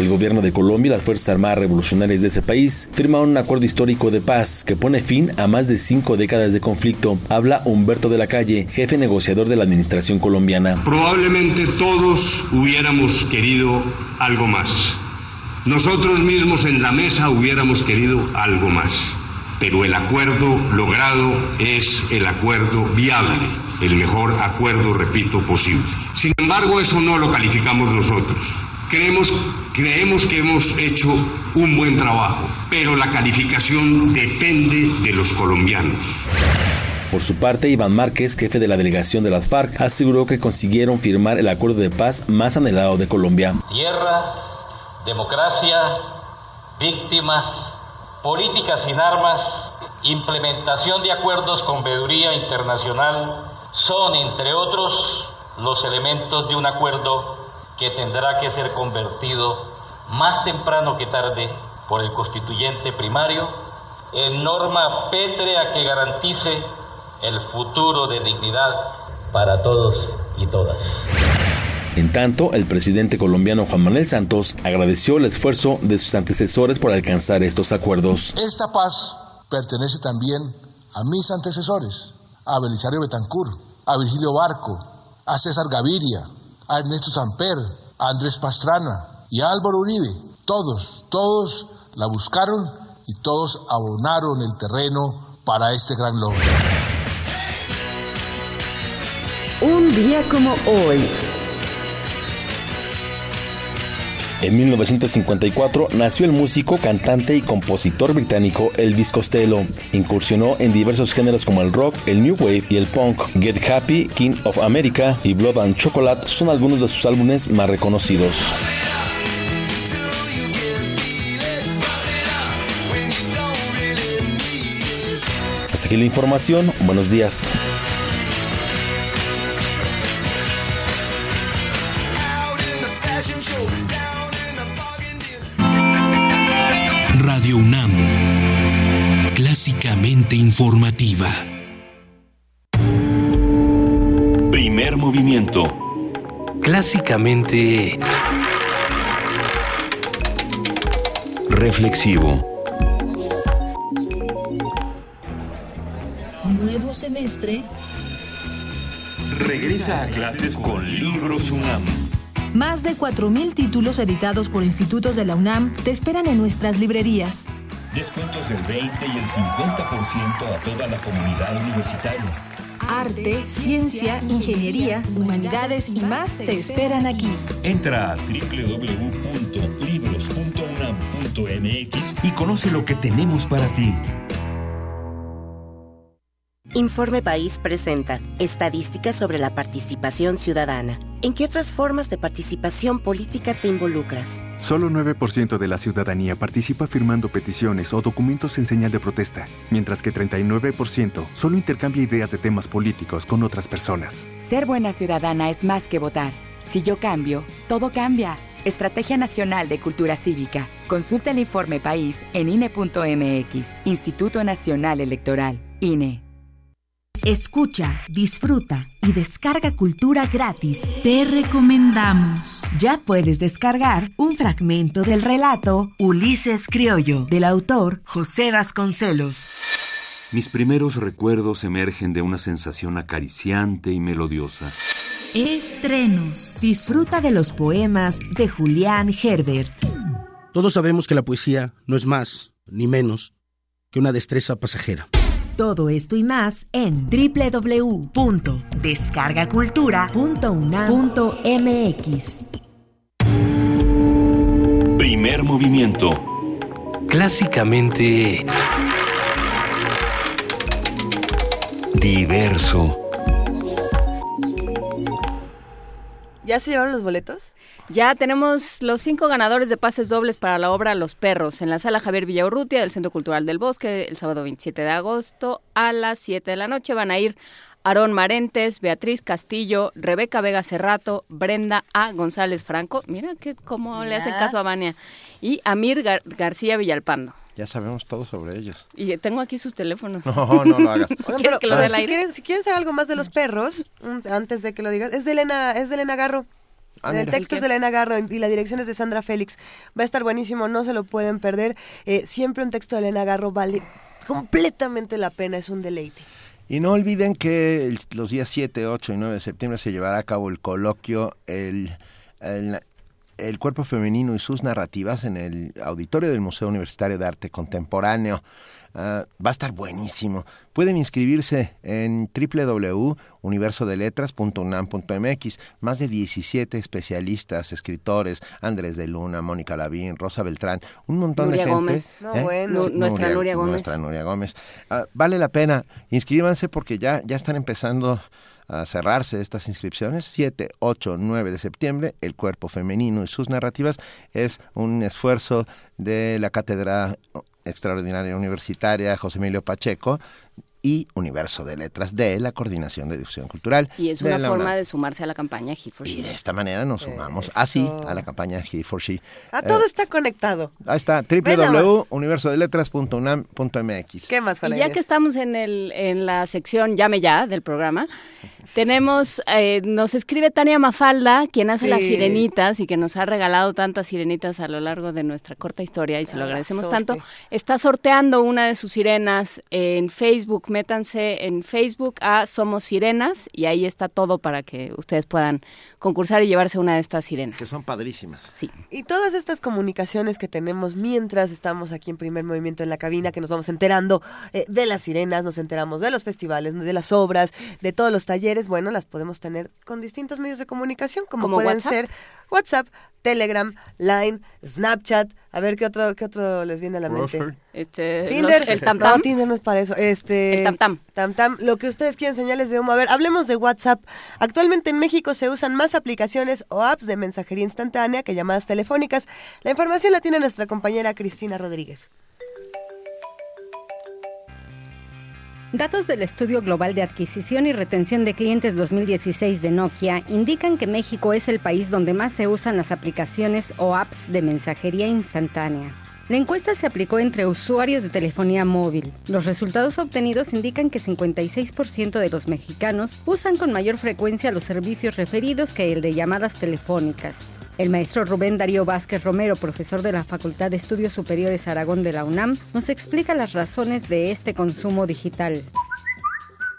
El gobierno de Colombia y las Fuerzas Armadas Revolucionarias de ese país firmaron un acuerdo histórico de paz que pone fin a más de cinco décadas de conflicto. Habla Humberto de la Calle, jefe negociador de la administración colombiana. Probablemente todos hubiéramos querido algo más. Nosotros mismos en la mesa hubiéramos querido algo más. Pero el acuerdo logrado es el acuerdo viable, el mejor acuerdo, repito, posible. Sin embargo, eso no lo calificamos nosotros. Creemos, creemos que hemos hecho un buen trabajo, pero la calificación depende de los colombianos. Por su parte, Iván Márquez, jefe de la delegación de las FARC, aseguró que consiguieron firmar el acuerdo de paz más anhelado de Colombia. Tierra, democracia, víctimas, política sin armas, implementación de acuerdos con veeduría internacional son, entre otros, los elementos de un acuerdo que tendrá que ser convertido más temprano que tarde por el constituyente primario en norma pétrea que garantice el futuro de dignidad para todos y todas. En tanto, el presidente colombiano Juan Manuel Santos agradeció el esfuerzo de sus antecesores por alcanzar estos acuerdos. Esta paz pertenece también a mis antecesores, a Belisario Betancourt, a Virgilio Barco, a César Gaviria, a Ernesto Samper, Andrés Pastrana y Álvaro Uribe. Todos, todos la buscaron y todos abonaron el terreno para este gran logro. Un día como hoy. En 1954 nació el músico, cantante y compositor británico Elvis Costello. Incursionó en diversos géneros como el rock, el new wave y el punk. Get Happy, King of America y Blood and Chocolate son algunos de sus álbumes más reconocidos. Hasta aquí la información. Buenos días. Radio UNAM, clásicamente informativa. Primer movimiento. Clásicamente Reflexivo. Nuevo semestre. Regresa a clases con Libros UNAM. Más de 4.000 títulos editados por institutos de la UNAM te esperan en nuestras librerías. Descuentos del 20 y el 50% a toda la comunidad universitaria. Arte, ciencia, ingeniería, humanidades y más te esperan aquí. Entra a www.libros.unam.mx y conoce lo que tenemos para ti. Informe País presenta Estadísticas sobre la participación ciudadana. ¿En qué otras formas de participación política te involucras? Solo 9% de la ciudadanía participa firmando peticiones o documentos en señal de protesta, mientras que 39% solo intercambia ideas de temas políticos con otras personas. Ser buena ciudadana es más que votar. Si yo cambio, todo cambia. Estrategia Nacional de Cultura Cívica. Consulta el informe país en INE.mx, Instituto Nacional Electoral, INE. Escucha, disfruta y descarga cultura gratis. Te recomendamos. Ya puedes descargar un fragmento del relato Ulises Criollo del autor José Vasconcelos. Mis primeros recuerdos emergen de una sensación acariciante y melodiosa. Estrenos. Disfruta de los poemas de Julián Herbert. Todos sabemos que la poesía no es más ni menos que una destreza pasajera. Todo esto y más en www.descargacultura.unam.mx. Primer Primer movimiento. Clásicamente... Diverso. ¿Ya se llevaron los boletos? Ya tenemos los cinco ganadores de pases dobles para la obra Los Perros en la sala Javier Villaurrutia del Centro Cultural del Bosque el sábado 27 de agosto a las 7 de la noche. Van a ir Aarón Marentes, Beatriz Castillo, Rebeca Vega Cerrato, Brenda A. González Franco, mira que cómo le hace caso a Vania, y Amir García Villalpando. Ya sabemos todo sobre ellos. Y tengo aquí sus teléfonos. No, no lo hagas. Si quieren, si quieren saber algo más de los perros, antes de que lo digas, es de Elena, es de Elena Garro. Ah, el texto es de Elena Garro y la dirección es de Sandra Félix. Va a estar buenísimo, no se lo pueden perder. Eh, siempre un texto de Elena Garro vale completamente la pena, es un deleite. Y no olviden que los días 7, 8 y 9 de septiembre se llevará a cabo el coloquio el, el, cuerpo femenino y sus narrativas en el auditorio del Museo Universitario de Arte Contemporáneo. Ah, va a estar buenísimo. Pueden inscribirse en www.universodeletras.unam.mx. Más de 17 especialistas, escritores, Andrés de Luna, Mónica Lavín, Rosa Beltrán, un montón de gente. Gómez. ¿eh? bueno. nuestra Nuria Gómez. Nuestra Nuria Gómez. Ah, vale la pena. Inscríbanse porque ya, ya están empezando a cerrarse estas inscripciones, 7, 8, 9 de septiembre, El cuerpo femenino y sus narrativas es un esfuerzo de la Cátedra Extraordinaria Universitaria José Emilio Pacheco y Universo de Letras de la Coordinación de Difusión Cultural. Y es una forma de sumarse a la campaña He for She. Y de esta manera nos sumamos así a la campaña He for She. Ah, todo está conectado. Ahí está, www.universodeletras.unam.mx. ¿Qué más, Y ya que estamos en, el, en la sección Llame Ya del programa, tenemos, eh, nos escribe Tania Mafalda, quien hace las sirenitas y que nos ha regalado tantas sirenitas a lo largo de nuestra corta historia y se lo agradecemos tanto. Está sorteando una de sus sirenas en Facebook métanse en Facebook a Somos Sirenas y ahí está todo para que ustedes puedan concursar y llevarse una de estas sirenas. Que son padrísimas. Sí. Y todas estas comunicaciones que tenemos mientras estamos aquí en primer movimiento en la cabina, que nos vamos enterando eh, de las sirenas, nos enteramos de los festivales, de las obras, de todos los talleres, bueno, las podemos tener con distintos medios de comunicación, como, pueden ser WhatsApp, Telegram, Line, Snapchat. A ver qué otro, qué otro les viene a la mente. Este, Tinder. el tam -tam. No, Tinder no es para eso. Este, el tam -tam. tam Lo que ustedes quieran señales de humo. A ver, hablemos de WhatsApp. Actualmente en México se usan más aplicaciones o apps de mensajería instantánea que llamadas telefónicas. La información la tiene nuestra compañera Cristina Rodríguez. Datos del Estudio Global de Adquisición y Retención de Clientes 2016 de Nokia indican que México es el país donde más se usan las aplicaciones o apps de mensajería instantánea. La encuesta se aplicó entre usuarios de telefonía móvil. Los resultados obtenidos indican que 56% de los mexicanos usan con mayor frecuencia los servicios referidos que el de llamadas telefónicas. El maestro Rubén Darío Vázquez Romero, profesor de la Facultad de Estudios Superiores Aragón de la UNAM, nos explica las razones de este consumo digital.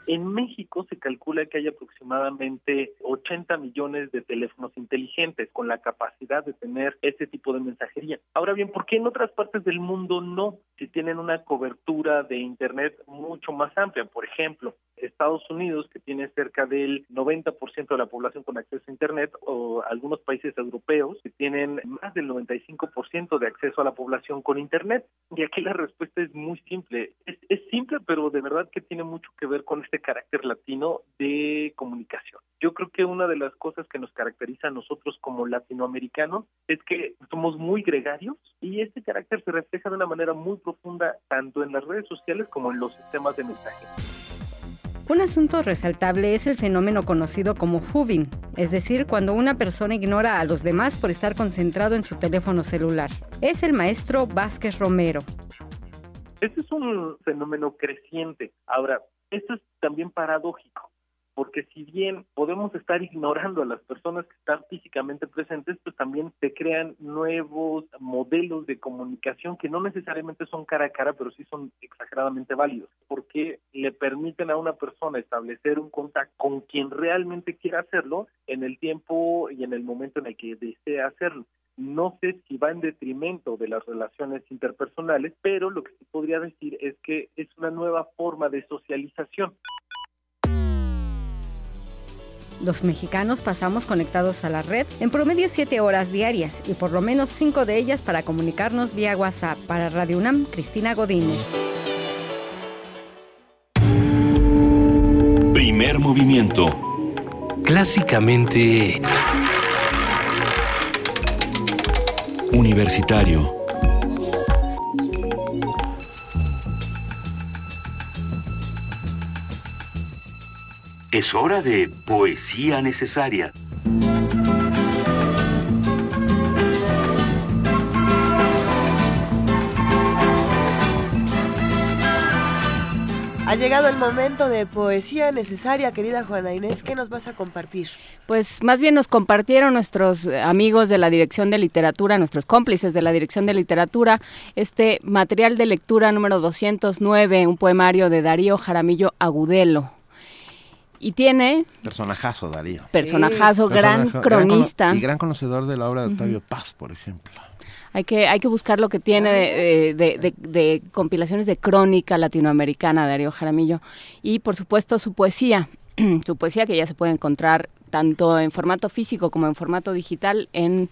En México se calcula que hay aproximadamente 80 millones de teléfonos inteligentes con la capacidad de tener este tipo de mensajería. Ahora bien, ¿por qué en otras partes del mundo no? Si tienen una cobertura de Internet mucho más amplia. Por ejemplo, Estados Unidos, que tiene cerca del 90% de la población con acceso a Internet, o algunos países europeos que tienen más del 95% de acceso a la población con Internet. Y aquí la respuesta es muy simple. Es, es simple, pero de verdad que tiene mucho que ver con este carácter latino de comunicación. Yo creo que una de las cosas que nos caracteriza a nosotros como latinoamericanos es que somos muy gregarios y este carácter se refleja de una manera muy profunda tanto en las redes sociales como en los sistemas de mensaje. Un asunto resaltable es el fenómeno conocido como fubing, es decir, cuando una persona ignora a los demás por estar concentrado en su teléfono celular. Es el maestro Vázquez Romero. Este es un fenómeno creciente. Ahora, esto es también paradójico porque si bien podemos estar ignorando a las personas que están físicamente presentes, pues también se crean nuevos modelos de comunicación que no necesariamente son cara a cara, pero sí son exageradamente válidos, porque le permiten a una persona establecer un contacto con quien realmente quiera hacerlo en el tiempo y en el momento en el que desea hacerlo. No sé si va en detrimento de las relaciones interpersonales, pero lo que sí podría decir es que es una nueva forma de socialización. Los mexicanos pasamos conectados a la red en promedio 7 horas diarias y por lo menos 5 de ellas para comunicarnos vía WhatsApp. Para Radio UNAM, Cristina Godínez. Primer movimiento. Clásicamente... Universitario. Es hora de poesía necesaria. Ha llegado el momento de poesía necesaria, querida Juana Inés. ¿Qué nos vas a compartir? Pues más bien nos compartieron nuestros amigos de la Dirección de Literatura, nuestros cómplices de la Dirección de Literatura, este material de lectura número 209, un poemario de Darío Jaramillo Agudelo. Y tiene... Personajazo, Darío. Personajazo, gran cronista. y gran conocedor de la obra de Octavio. Paz, por ejemplo. Hay que, hay que buscar lo que tiene de, de- de- de compilaciones de crónica latinoamericana, Darío Jaramillo. Y por supuesto su poesía, su poesía que ya se puede encontrar tanto en formato físico como en formato digital en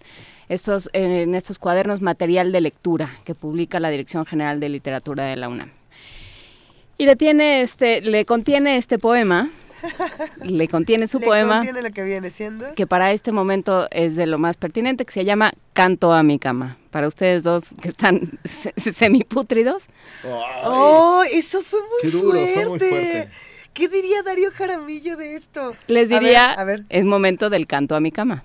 estos, en estos cuadernos material de lectura que publica la Dirección General de Literatura de la UNAM. Y le tiene este, le contiene este poema, le contiene su ¿Le poema contiene lo que viene siendo? que para este momento es de lo más pertinente, que se llama Canto a mi cama. Para ustedes dos que están se- semipútridos. ¡Oh, eso fue muy, Qué duro, fuerte. fue muy fuerte. ¿Qué diría Darío Jaramillo de esto? Les A ver, diría, a ver. es momento del canto a mi cama.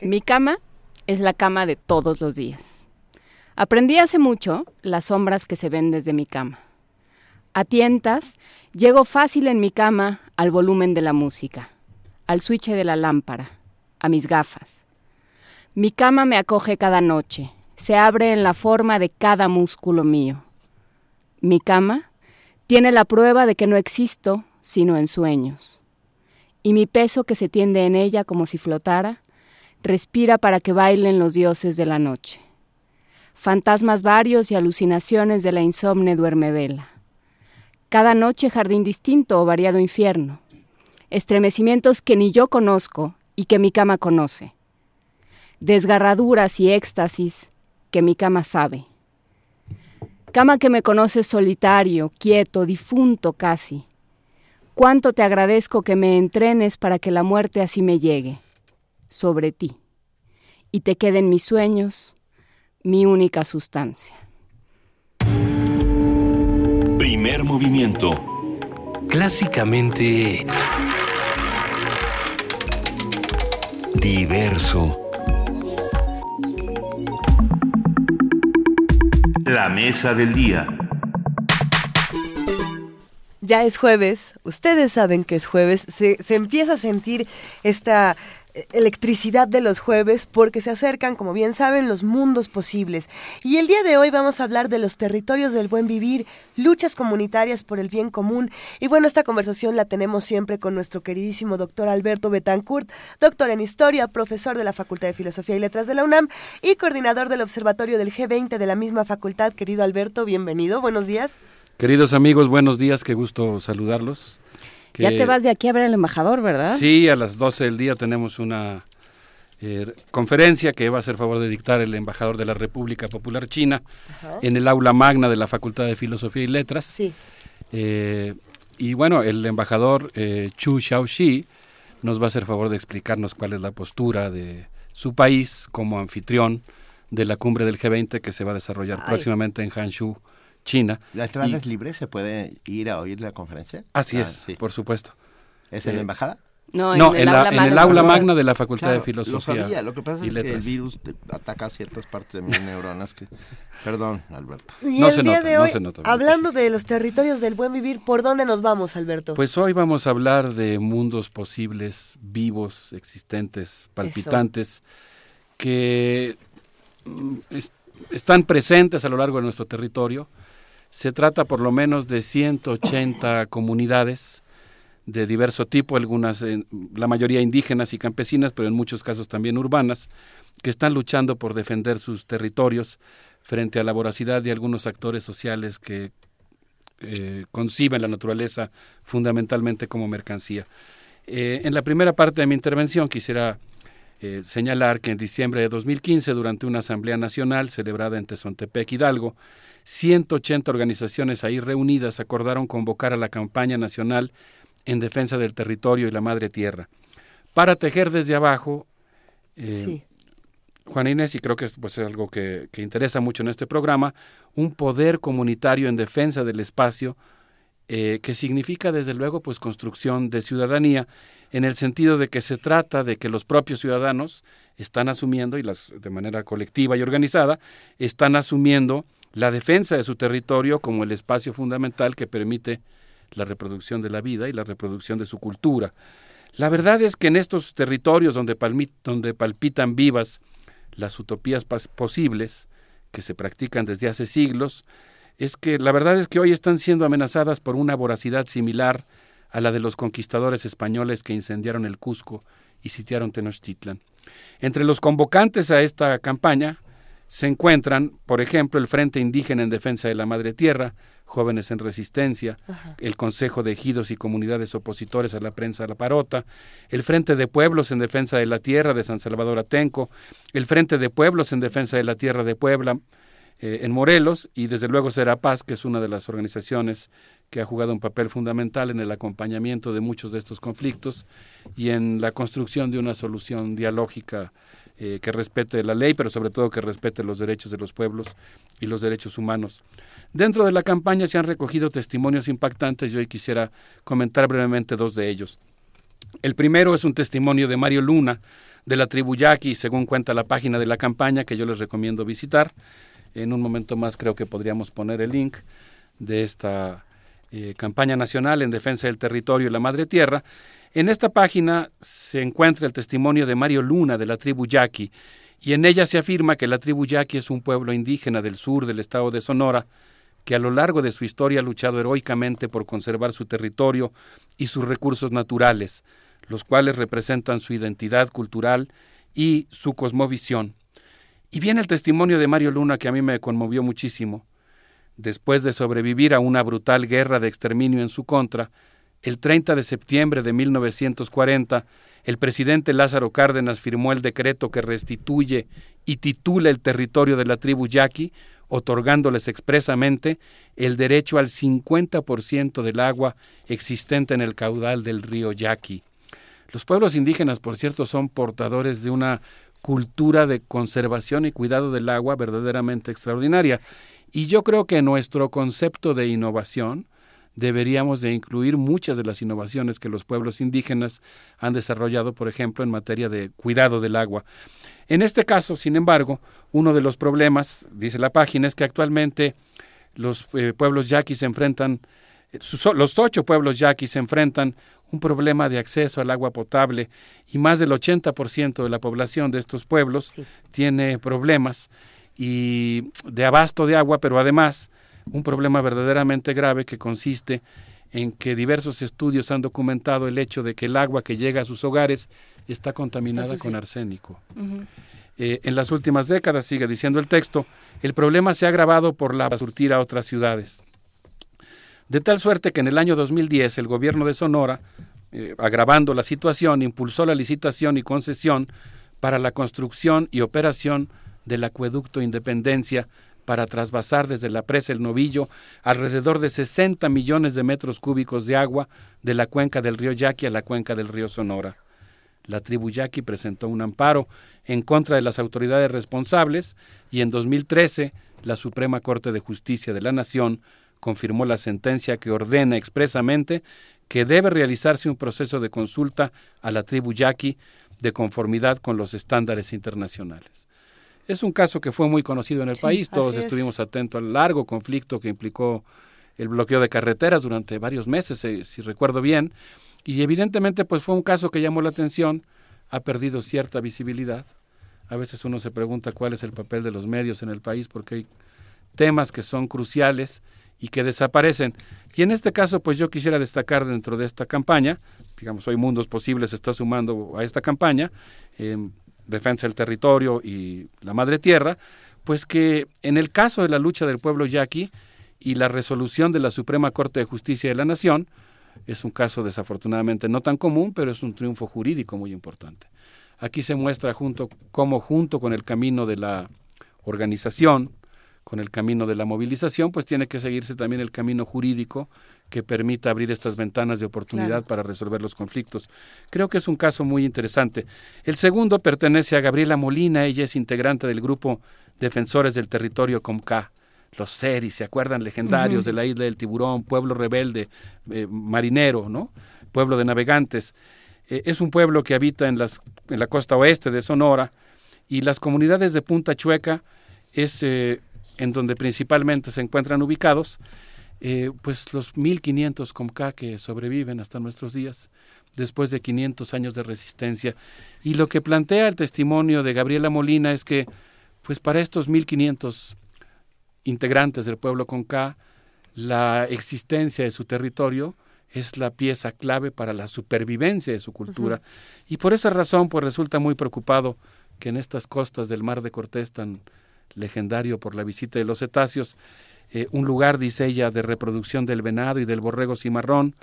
Mi cama es la cama de todos los días. Aprendí hace mucho las sombras que se ven desde mi cama. A tientas, llego fácil en mi cama al volumen de la música, al switch de la lámpara, a mis gafas. Mi cama me acoge cada noche, se abre en la forma de cada músculo mío. Mi cama tiene la prueba de que no existo sino en sueños. Y mi peso que se tiende en ella como si flotara, respira para que bailen los dioses de la noche. Fantasmas varios y alucinaciones de la insomne duermevela. Cada noche jardín distinto o variado infierno. Estremecimientos que ni yo conozco y que mi cama conoce. Desgarraduras y éxtasis que mi cama sabe. Cama que me conoces solitario, quieto, difunto casi. Cuánto te agradezco que me entrenes para que la muerte así me llegue, sobre ti, y te queden mis sueños, mi única sustancia. Primer movimiento. Clásicamente... Diverso. La mesa del día. Ya es jueves, ustedes saben que es jueves, se, se empieza a sentir esta electricidad de los jueves porque se acercan, como bien saben, los mundos posibles. Y el día de hoy vamos a hablar de los territorios del buen vivir, luchas comunitarias por el bien común. Y bueno, esta conversación la tenemos siempre con nuestro queridísimo doctor Alberto Betancourt, doctor en historia, profesor de la Facultad de Filosofía y Letras de la UNAM y coordinador del Observatorio del G20 de la misma facultad. Querido Alberto, bienvenido, buenos días. Queridos amigos, buenos días, qué gusto saludarlos. Que- Ya te vas de aquí a ver al embajador, ¿verdad? Sí, a las 12 del día tenemos una eh, conferencia que va a hacer favor de dictar el embajador de la República Popular China Ajá. en el aula magna de la Facultad de Filosofía y Letras. Sí. Eh, y bueno, el embajador eh, Chu Xiaoxi nos va a hacer favor de explicarnos cuál es la postura de su país como anfitrión de la cumbre del G20 que se va a desarrollar Ay. próximamente en Hangzhou, China. ¿La entrada Y- es libre? ¿Se puede ir a oír la conferencia? Así Ah, es, sí. por supuesto. ¿Es en Eh, la embajada? No, No, en, la- en el aula magna de la Facultad Claro, de Filosofía. Lo sabía, lo que pasa y es que el virus ataca ciertas partes de mis neuronas que... Perdón, Alberto. Y No el se día nota, de no hoy, se nota, hablando de los territorios del buen vivir, ¿por dónde nos vamos, Alberto? Pues hoy vamos a hablar de mundos posibles, vivos, existentes, palpitantes, que mm, es- están presentes a lo largo de nuestro territorio. Se trata por lo menos de 180 comunidades de diverso tipo, algunas, la mayoría indígenas y campesinas, pero en muchos casos también urbanas, que están luchando por defender sus territorios frente a la voracidad de algunos actores sociales que eh, conciben la naturaleza fundamentalmente como mercancía. Eh, en la primera parte de mi intervención quisiera eh, señalar que en diciembre de 2015, durante una Asamblea Nacional celebrada en Tezontepec, Hidalgo, 180 organizaciones ahí reunidas acordaron convocar a la campaña nacional en defensa del territorio y la madre tierra, para tejer desde abajo eh, Juan Inés, y creo que pues, es algo que, que, interesa mucho en este programa, un poder comunitario en defensa del espacio, eh, que significa desde luego pues construcción de ciudadanía, en el sentido de que se trata de que los propios ciudadanos están asumiendo, y las, de manera colectiva y organizada, están asumiendo la defensa de su territorio como el espacio fundamental que permite la reproducción de la vida y la reproducción de su cultura. La verdad es que en estos territorios donde, donde palpitan vivas las utopías posibles que se practican desde hace siglos, es que la verdad es que hoy están siendo amenazadas por una voracidad similar a la de los conquistadores españoles que incendiaron el Cusco y sitiaron Tenochtitlan. Entre los convocantes a esta campaña se encuentran, por ejemplo, el Frente Indígena en Defensa de la Madre Tierra, Jóvenes en Resistencia, el Consejo de Ejidos y Comunidades Opositores a la Prensa de la Parota, el Frente de Pueblos en Defensa de la Tierra de San Salvador Atenco, el Frente de Pueblos en Defensa de la Tierra de Puebla eh, en Morelos y desde luego Serapaz, que es una de las organizaciones que ha jugado un papel fundamental en el acompañamiento de muchos de estos conflictos y en la construcción de una solución dialógica eh, que respete la ley, pero sobre todo que respete los derechos de los pueblos y los derechos humanos. Dentro de la campaña se han recogido testimonios impactantes y hoy quisiera comentar brevemente dos de ellos. El primero es un testimonio de Mario Luna, de la tribu Yaqui, según cuenta la página de la campaña, que yo les recomiendo visitar. En un momento más creo que podríamos poner el link de esta eh, campaña nacional en defensa del territorio y la madre tierra. En esta página se encuentra el testimonio de Mario Luna de la tribu Yaqui y en ella se afirma que la tribu Yaqui es un pueblo indígena del sur del estado de Sonora que a lo largo de su historia ha luchado heroicamente por conservar su territorio y sus recursos naturales, los cuales representan su identidad cultural y su cosmovisión. Y viene el testimonio de Mario Luna que a mí me conmovió muchísimo. Después de sobrevivir a una brutal guerra de exterminio en su contra, el 30 de septiembre de 1940, el presidente Lázaro Cárdenas firmó el decreto que restituye y titula el territorio de la tribu yaqui, otorgándoles expresamente el derecho al 50% del agua existente en el caudal del río Yaqui. Los pueblos indígenas, por cierto, son portadores de una cultura de conservación y cuidado del agua verdaderamente extraordinaria. Y yo creo que nuestro concepto de innovación, deberíamos de incluir muchas de las innovaciones que los pueblos indígenas han desarrollado, por ejemplo, en materia de cuidado del agua. En este caso, sin embargo, uno de los problemas, dice la página, es que actualmente los eh, pueblos yaquis se enfrentan, eh, los ocho pueblos yaquis se enfrentan un problema de acceso al agua potable y más del 80% de la población de estos pueblos tiene problemas y de abasto de agua, pero además un problema verdaderamente grave que consiste en que diversos estudios han documentado el hecho de que el agua que llega a sus hogares está contaminada con arsénico. Eh, en las últimas décadas, sigue diciendo el texto, el problema se ha agravado por la surtir a otras ciudades. De tal suerte que en el año 2010 el gobierno de Sonora, eh, agravando la situación, impulsó la licitación y concesión para la construcción y operación del acueducto Independencia para trasvasar desde la presa El Novillo alrededor de 60 millones de metros cúbicos de agua de la cuenca del río Yaqui a la cuenca del río Sonora. La tribu Yaqui presentó un amparo en contra de las autoridades responsables y en 2013 la Suprema Corte de Justicia de la Nación confirmó la sentencia que ordena expresamente que debe realizarse un proceso de consulta a la tribu Yaqui de conformidad con los estándares internacionales. Es un caso que fue muy conocido en el país, todos estuvimos atentos al largo conflicto que implicó el bloqueo de carreteras durante varios meses, eh, si recuerdo bien, y evidentemente pues fue un caso que llamó la atención, ha perdido cierta visibilidad. A veces uno se pregunta cuál es el papel de los medios en el país porque hay temas que son cruciales y que desaparecen. Y en este caso, pues yo quisiera destacar dentro de esta campaña, digamos, hoy Mundos Posibles está sumando a esta campaña, eh, defensa del territorio y la madre tierra, pues que en el caso de la lucha del pueblo yaqui y la resolución de la Suprema Corte de Justicia de la Nación, Es un caso desafortunadamente no tan común, pero es un triunfo jurídico muy importante. Aquí se muestra junto cómo junto con el camino de la organización, con el camino de la movilización, pues tiene que seguirse también el camino jurídico que permita abrir estas ventanas de oportunidad para resolver los conflictos. Creo que es un caso muy interesante. El segundo pertenece a Gabriela Molina, ella es integrante del grupo Defensores del Territorio Comca. Los seris, ¿se acuerdan? Legendarios de la isla del tiburón, pueblo rebelde, eh, marinero, ¿no? Pueblo de navegantes. Eh, es un pueblo que habita en, las, en la costa oeste de Sonora y las comunidades de Punta Chueca es eh, en donde principalmente se encuentran ubicados, eh, pues los 1500 Comca que sobreviven hasta nuestros días, después de 500 años de resistencia. Y lo que plantea el testimonio de Gabriela Molina es que, pues para estos 1500 integrantes del pueblo Comca, la existencia de su territorio es la pieza clave para la supervivencia de su cultura. Y por esa razón, pues resulta muy preocupado que en estas costas del Mar de Cortés tan legendario por la visita de los cetáceos, eh, un lugar, dice ella, de reproducción del venado y del borrego cimarrón,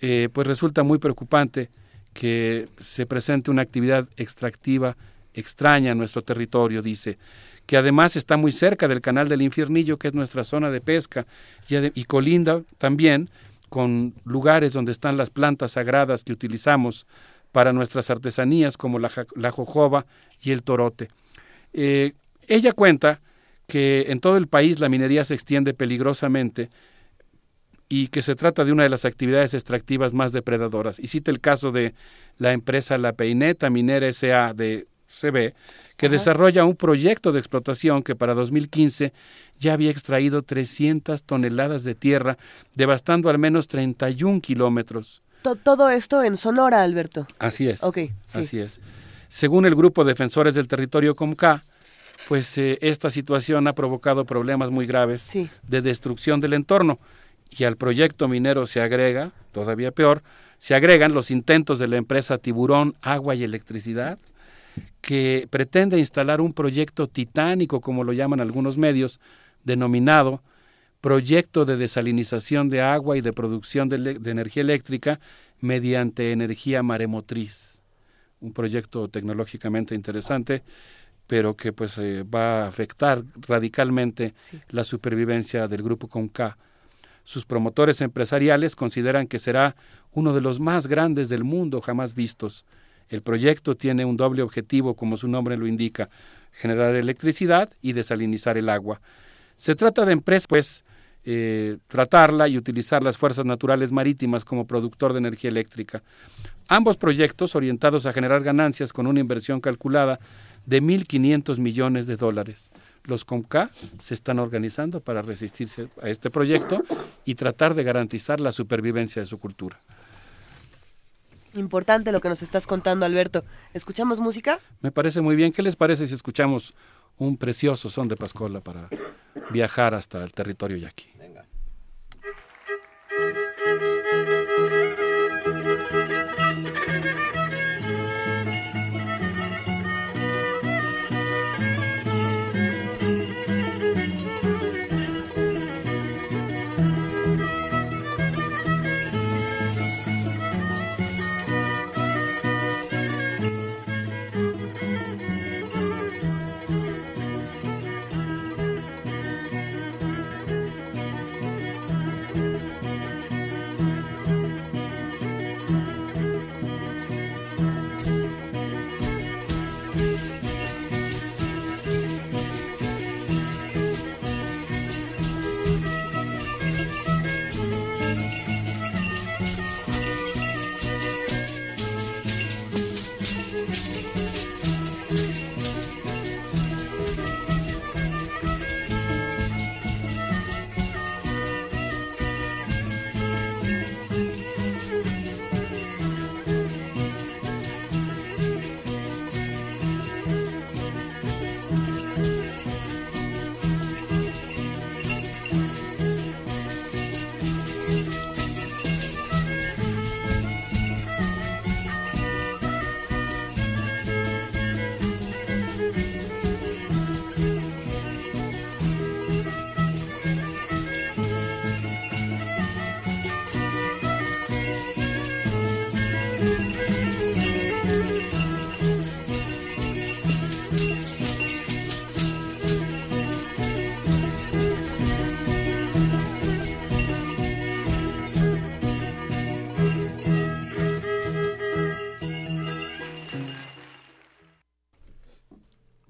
eh, pues resulta muy preocupante que se presente una actividad extractiva extraña en nuestro territorio, dice, que además está muy cerca del canal del Infiernillo, que es nuestra zona de pesca, y, y colinda también con lugares donde están las plantas sagradas que utilizamos para nuestras artesanías, como la, la jojoba y el torote. Eh, ella cuenta que en todo el país la minería se extiende peligrosamente y que se trata de una de las actividades extractivas más depredadoras. Y cita el caso de la empresa La Peineta Minera S.A. de CB, que desarrolla un proyecto de explotación que para 2015 ya había extraído 300 toneladas de tierra, devastando al menos 31 kilómetros. Todo esto en Sonora, Alberto. Así es. Ok, Así es. Según el grupo Defensores del Territorio Comca, pues eh, esta situación ha provocado problemas muy graves de destrucción del entorno y al proyecto minero se agrega, todavía peor, se agregan los intentos de la empresa Tiburón Agua y Electricidad, que pretende instalar un proyecto titánico, como lo llaman algunos medios, denominado Proyecto de Desalinización de Agua y de Producción de, de Energía Eléctrica mediante energía maremotriz. Un proyecto tecnológicamente interesante pero que pues eh, va a afectar radicalmente la supervivencia del grupo Conca. Sus promotores empresariales consideran que será uno de los más grandes del mundo jamás vistos. El proyecto tiene un doble objetivo, como su nombre lo indica, generar electricidad y desalinizar el agua. Se trata de empresas, pues, eh, tratarla y utilizar las fuerzas naturales marítimas como productor de energía eléctrica. Ambos proyectos, orientados a generar ganancias con una inversión calculada de 1.500 millones de dólares. Los COMCA se están organizando para resistirse a este proyecto y tratar de garantizar la supervivencia de su cultura. Importante lo que nos estás contando, Alberto. ¿Escuchamos música? Me parece muy bien. ¿Qué les parece si escuchamos un precioso son de Pascola para viajar hasta el territorio yaqui? Venga.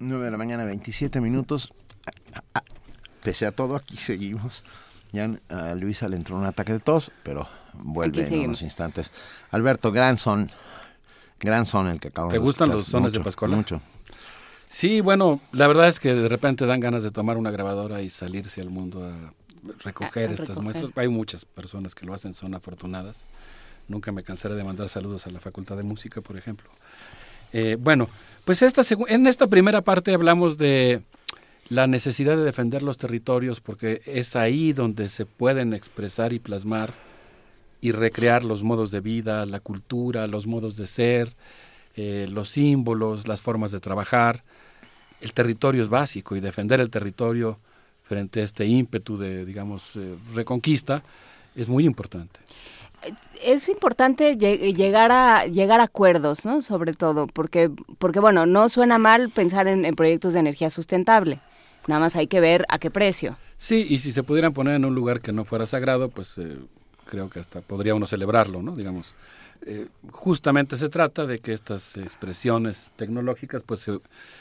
17 minutos. Pese a todo, aquí seguimos. Ya a Luisa le entró un ataque de tos, pero vuelve en unos instantes. Alberto, gran son. Gran son el que acabamos ¿Te gustan los sones de Pascuala? Mucho. Sí, bueno, la verdad es que de repente dan ganas de tomar una grabadora y salirse al mundo a recoger A- a estas recoger. muestras. Hay muchas personas que lo hacen, son afortunadas. Nunca me cansaré de mandar saludos a la Facultad de Música, por ejemplo. Eh, bueno, pues esta en esta primera parte hablamos de la necesidad de defender los territorios porque es ahí donde se pueden expresar y plasmar y recrear los modos de vida, la cultura, los modos de ser, eh, los símbolos, las formas de trabajar. El territorio es básico y defender el territorio frente a este ímpetu de, digamos, eh, reconquista es muy importante. Es importante lle- llegar a llegar a acuerdos, ¿no? Sobre todo, porque porque bueno, no suena mal pensar en, proyectos de energía sustentable. Nada más hay que ver a qué precio. Sí, y si se pudieran poner en un lugar que no fuera sagrado, pues eh, creo que hasta podría uno celebrarlo, ¿no? Digamos, eh, justamente se trata de que estas expresiones tecnológicas pues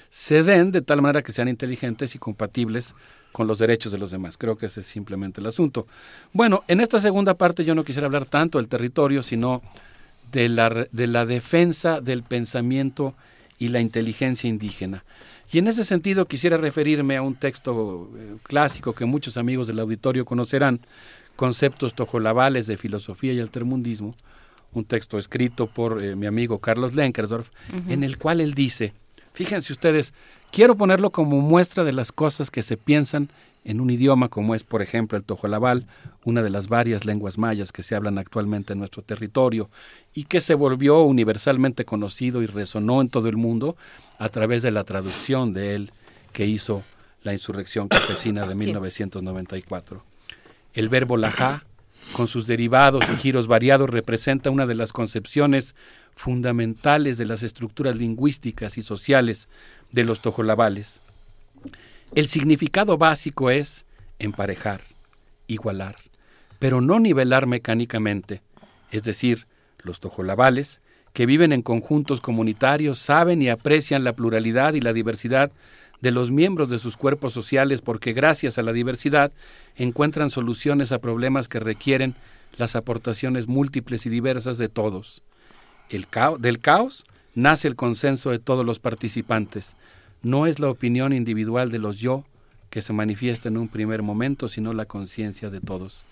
se den de tal manera que sean inteligentes y compatibles con los derechos de los demás. Creo que ese es simplemente el asunto. Bueno, en esta segunda parte yo no quisiera hablar tanto del territorio, sino de la, de la defensa del pensamiento y la inteligencia indígena. Y en ese sentido quisiera referirme a un texto eh, clásico que muchos amigos del auditorio conocerán, Conceptos tojolabales de filosofía y altermundismo, un texto escrito por eh, mi amigo Carlos Lenkersdorf, en el cual él dice, fíjense ustedes, quiero ponerlo como muestra de las cosas que se piensan en un idioma como es, por ejemplo, el tojolabal, una de las varias lenguas mayas que se hablan actualmente en nuestro territorio y que se volvió universalmente conocido y resonó en todo el mundo a través de la traducción de él que hizo la insurrección campesina de Sí. 1994. El verbo lajá, con sus derivados y giros variados, representa una de las concepciones fundamentales de las estructuras lingüísticas y sociales de los tojolabales. El significado básico es emparejar, igualar, pero no nivelar mecánicamente. Es decir, los tojolabales, que viven en conjuntos comunitarios, saben y aprecian la pluralidad y la diversidad de los miembros de sus cuerpos sociales porque gracias a la diversidad encuentran soluciones a problemas que requieren las aportaciones múltiples y diversas de todos. El cao- del caos nace el consenso de todos los participantes. No es la opinión individual de los yo que se manifiesta en un primer momento, sino la conciencia de todos.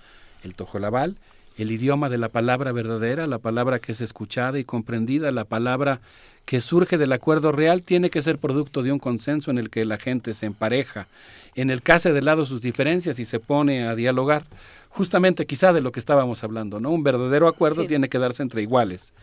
El tojolabal, el idioma de la palabra verdadera, la palabra que es escuchada y comprendida, la palabra que surge del acuerdo real, tiene que ser producto de un consenso en el que la gente se empareja, en el que hace de lado sus diferencias y se pone a dialogar, justamente quizá de lo que estábamos hablando, ¿no? Un verdadero acuerdo Sí. tiene que darse entre iguales.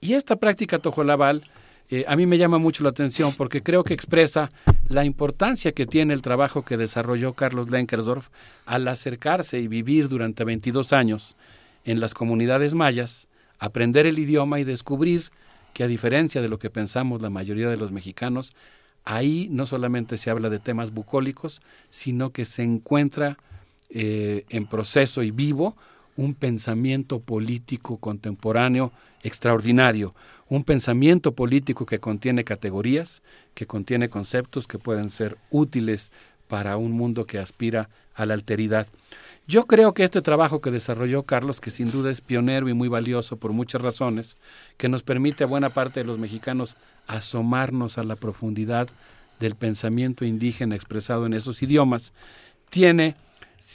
Y esta práctica tojolabal eh, a mí me llama mucho la atención porque creo que expresa la importancia que tiene el trabajo que desarrolló Carlos Lenkersdorf al acercarse y vivir durante 22 años en las comunidades mayas, aprender el idioma y descubrir que a diferencia de lo que pensamos la mayoría de los mexicanos, ahí no solamente se habla de temas bucólicos, sino que se encuentra eh, en proceso y vivo un pensamiento político contemporáneo extraordinario, un pensamiento político que contiene categorías, que contiene conceptos que pueden ser útiles para un mundo que aspira a la alteridad. Yo creo que este trabajo que desarrolló Carlos, que sin duda es pionero y muy valioso por muchas razones, que nos permite a buena parte de los mexicanos asomarnos a la profundidad del pensamiento indígena expresado en esos idiomas, tiene,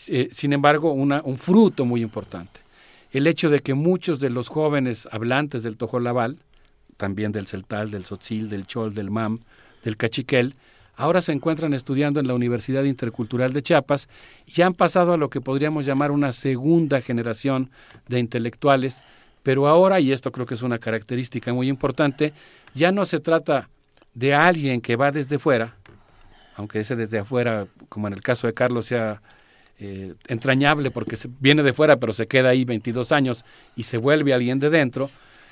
eh, sin embargo, un fruto muy importante. El hecho de que muchos de los jóvenes hablantes del tojolabal, también del celtal, del tzotzil, del chol, del mam, del cachiquel, ahora se encuentran estudiando en la Universidad Intercultural de Chiapas y han pasado a lo que podríamos llamar una segunda generación de intelectuales, pero ahora, y esto creo que es una característica muy importante, ya no se trata de alguien que va desde fuera, aunque ese desde afuera, como en el caso de Carlos, sea eh, entrañable porque se, viene de fuera pero se queda ahí 22 años y se vuelve alguien de dentro,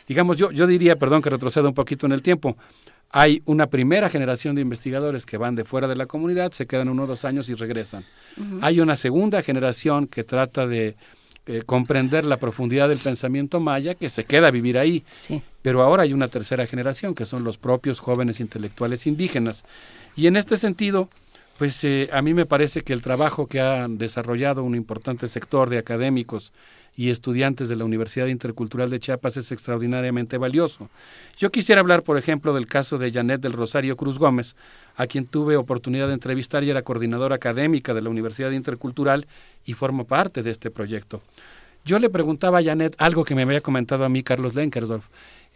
digamos, yo, yo diría, perdón que retroceda un poquito en el tiempo, hay una primera generación de investigadores que van de fuera de la comunidad, se quedan uno o dos años y regresan. Hay una segunda generación que trata de eh, comprender la profundidad del pensamiento maya que se queda a vivir ahí. Pero ahora hay una tercera generación, que son los propios jóvenes intelectuales indígenas. Y en este sentido, pues eh, a mí me parece que el trabajo que ha desarrollado un importante sector de académicos y estudiantes de la Universidad Intercultural de Chiapas es extraordinariamente valioso. Yo quisiera hablar, por ejemplo, del caso de Janet del Rosario Cruz Gómez, a quien tuve oportunidad de entrevistar y era coordinadora académica de la Universidad Intercultural y forma parte de este proyecto. Yo le preguntaba a Janet algo que me había comentado a mí Carlos Lenkersdorf.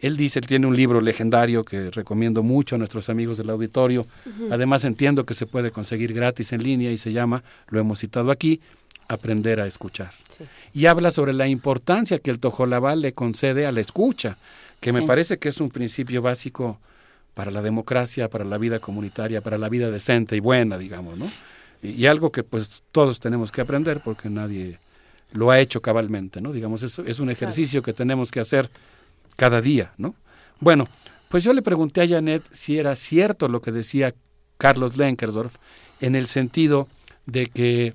Él dice, él tiene un libro legendario que recomiendo mucho a nuestros amigos del auditorio. Además entiendo que se puede conseguir gratis en línea y se llama, lo hemos citado aquí, Aprender a escuchar y habla sobre la importancia que el Tojolabal le concede a la escucha, que me parece que es un principio básico para la democracia, para la vida comunitaria, para la vida decente y buena, digamos, ¿no? Y, algo que pues todos tenemos que aprender porque nadie lo ha hecho cabalmente, ¿no? Digamos, es, es un ejercicio que tenemos que hacer cada día, ¿no? Bueno, pues yo le pregunté a Janet si era cierto lo que decía Carlos Lenkersdorf en el sentido de que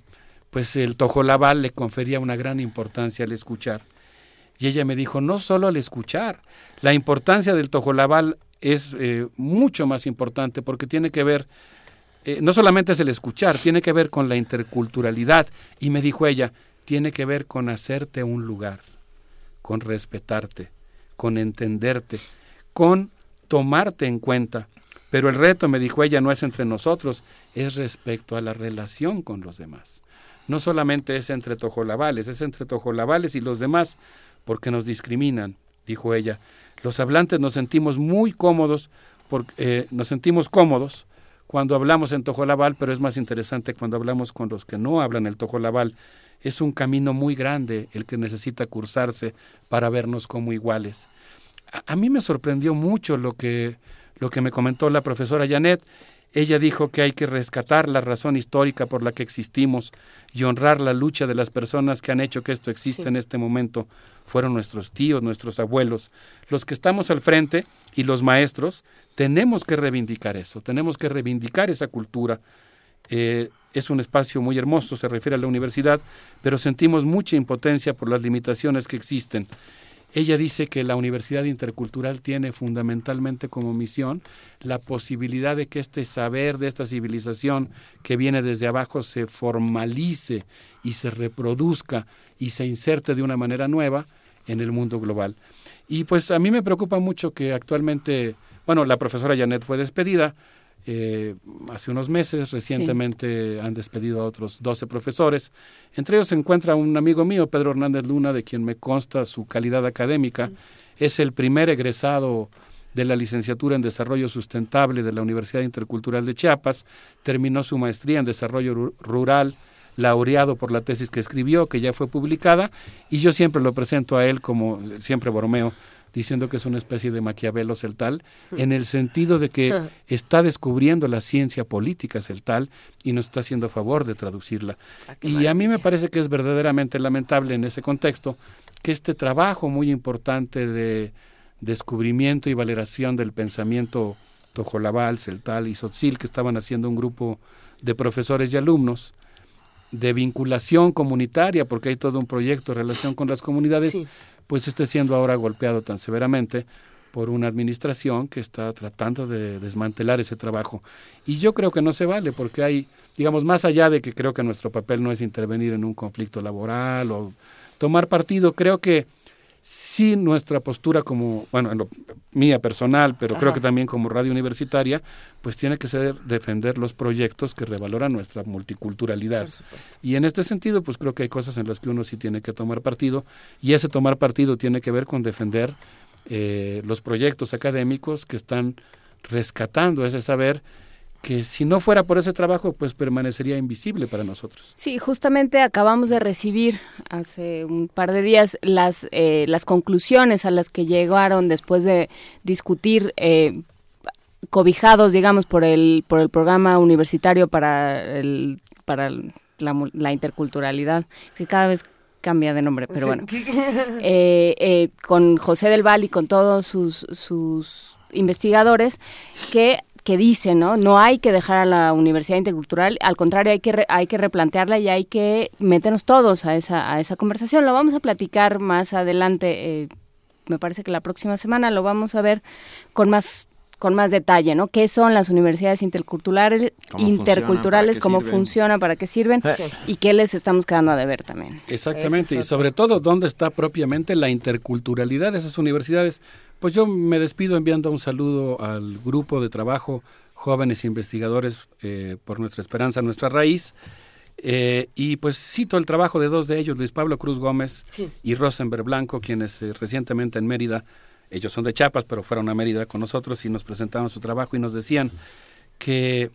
pues el tojolabal le confería una gran importancia al escuchar. Y ella me dijo, no solo al escuchar, la importancia del tojolabal es eh, mucho más importante porque tiene que ver, eh, no solamente es el escuchar, tiene que ver con la interculturalidad. Y me dijo ella, tiene que ver con hacerte un lugar, con respetarte, con entenderte, con tomarte en cuenta. Pero el reto, me dijo ella, no es entre nosotros, es respecto a la relación con los demás no solamente es entre tojolabales, es entre tojolabales y los demás, porque nos discriminan, dijo ella. Los hablantes nos sentimos muy cómodos, eh, nos sentimos cómodos cuando hablamos en tojolabal, pero es más interesante cuando hablamos con los que no hablan el tojolabal. Es un camino muy grande el que necesita cursarse para vernos como iguales. A, a mí me sorprendió mucho lo que, lo que me comentó la profesora Janet ella dijo que hay que rescatar la razón histórica por la que existimos y honrar la lucha de las personas que han hecho que esto exista en este momento. Fueron nuestros tíos, nuestros abuelos. Los que estamos al frente y los maestros tenemos que reivindicar eso, tenemos que reivindicar esa cultura. Eh, es un espacio muy hermoso, se refiere a la universidad, pero sentimos mucha impotencia por las limitaciones que existen. Ella dice que la Universidad Intercultural tiene fundamentalmente como misión la posibilidad de que este saber de esta civilización que viene desde abajo se formalice y se reproduzca y se inserte de una manera nueva en el mundo global. Y pues a mí me preocupa mucho que actualmente, bueno, la profesora Janet fue despedida, eh, hace unos meses, recientemente han despedido a otros 12 profesores. Entre ellos se encuentra un amigo mío, Pedro Hernández Luna, de quien me consta su calidad académica. Es el primer egresado de la licenciatura en Desarrollo Sustentable de la Universidad Intercultural de Chiapas. Terminó su maestría en Desarrollo Rural, laureado por la tesis que escribió, que ya fue publicada, y yo siempre lo presento a él como, siempre bromeo, diciendo que es una especie de Maquiavelo celtal, en el sentido de que está descubriendo la ciencia política celtal y nos está haciendo favor de traducirla. Ah, y a mí me parece que es verdaderamente lamentable en ese contexto que este trabajo muy importante de descubrimiento y valoración del pensamiento tojolabal, celtal y sotzil, que estaban haciendo un grupo de profesores y alumnos, de vinculación comunitaria, porque hay todo un proyecto en relación con las comunidades, pues esté siendo ahora golpeado tan severamente por una administración que está tratando de desmantelar ese trabajo. Y yo creo que no se vale porque hay, digamos, más allá de que creo que nuestro papel no es intervenir en un conflicto laboral o tomar partido, creo que sí nuestra postura como, bueno, en lo, mía personal, pero creo que también como radio universitaria, pues tiene que ser defender los proyectos que revaloran nuestra multiculturalidad. Y en este sentido, pues creo que hay cosas en las que uno sí tiene que tomar partido, y ese tomar partido tiene que ver con defender eh, los proyectos académicos que están rescatando ese saber que si no fuera por ese trabajo, pues permanecería invisible para nosotros. Sí, justamente acabamos de recibir hace un par de días las, eh, las conclusiones a las que llegaron después de discutir eh, cobijados, digamos, por el, por el programa universitario para, el, para la, interculturalidad, que cada vez cambia de nombre, pero bueno, eh, con José del Val y con todos sus, sus investigadores, que que dice, ¿no? No hay que dejar a la universidad intercultural, al contrario, hay que, hay que replantearla y hay que meternos todos a esa, a esa conversación. Lo vamos a platicar más adelante, eh, me parece que la próxima semana lo vamos a ver con más con más detalle, ¿no? ¿Qué son las universidades interculturales, interculturales, cómo funcionan, para qué sirven y qué les estamos quedando a deber también? Exactamente, y sobre todo dónde está propiamente la interculturalidad de esas universidades. Pues yo me despido enviando un saludo al grupo de trabajo Jóvenes Investigadores eh, por Nuestra Esperanza, Nuestra Raíz. Eh, y pues cito el trabajo de dos de ellos, Luis Pablo Cruz Gómez y Rosenberg Blanco, quienes eh, recientemente en Mérida ellos son de Chiapas, pero fueron a Mérida con nosotros y nos presentaron su trabajo y nos decían que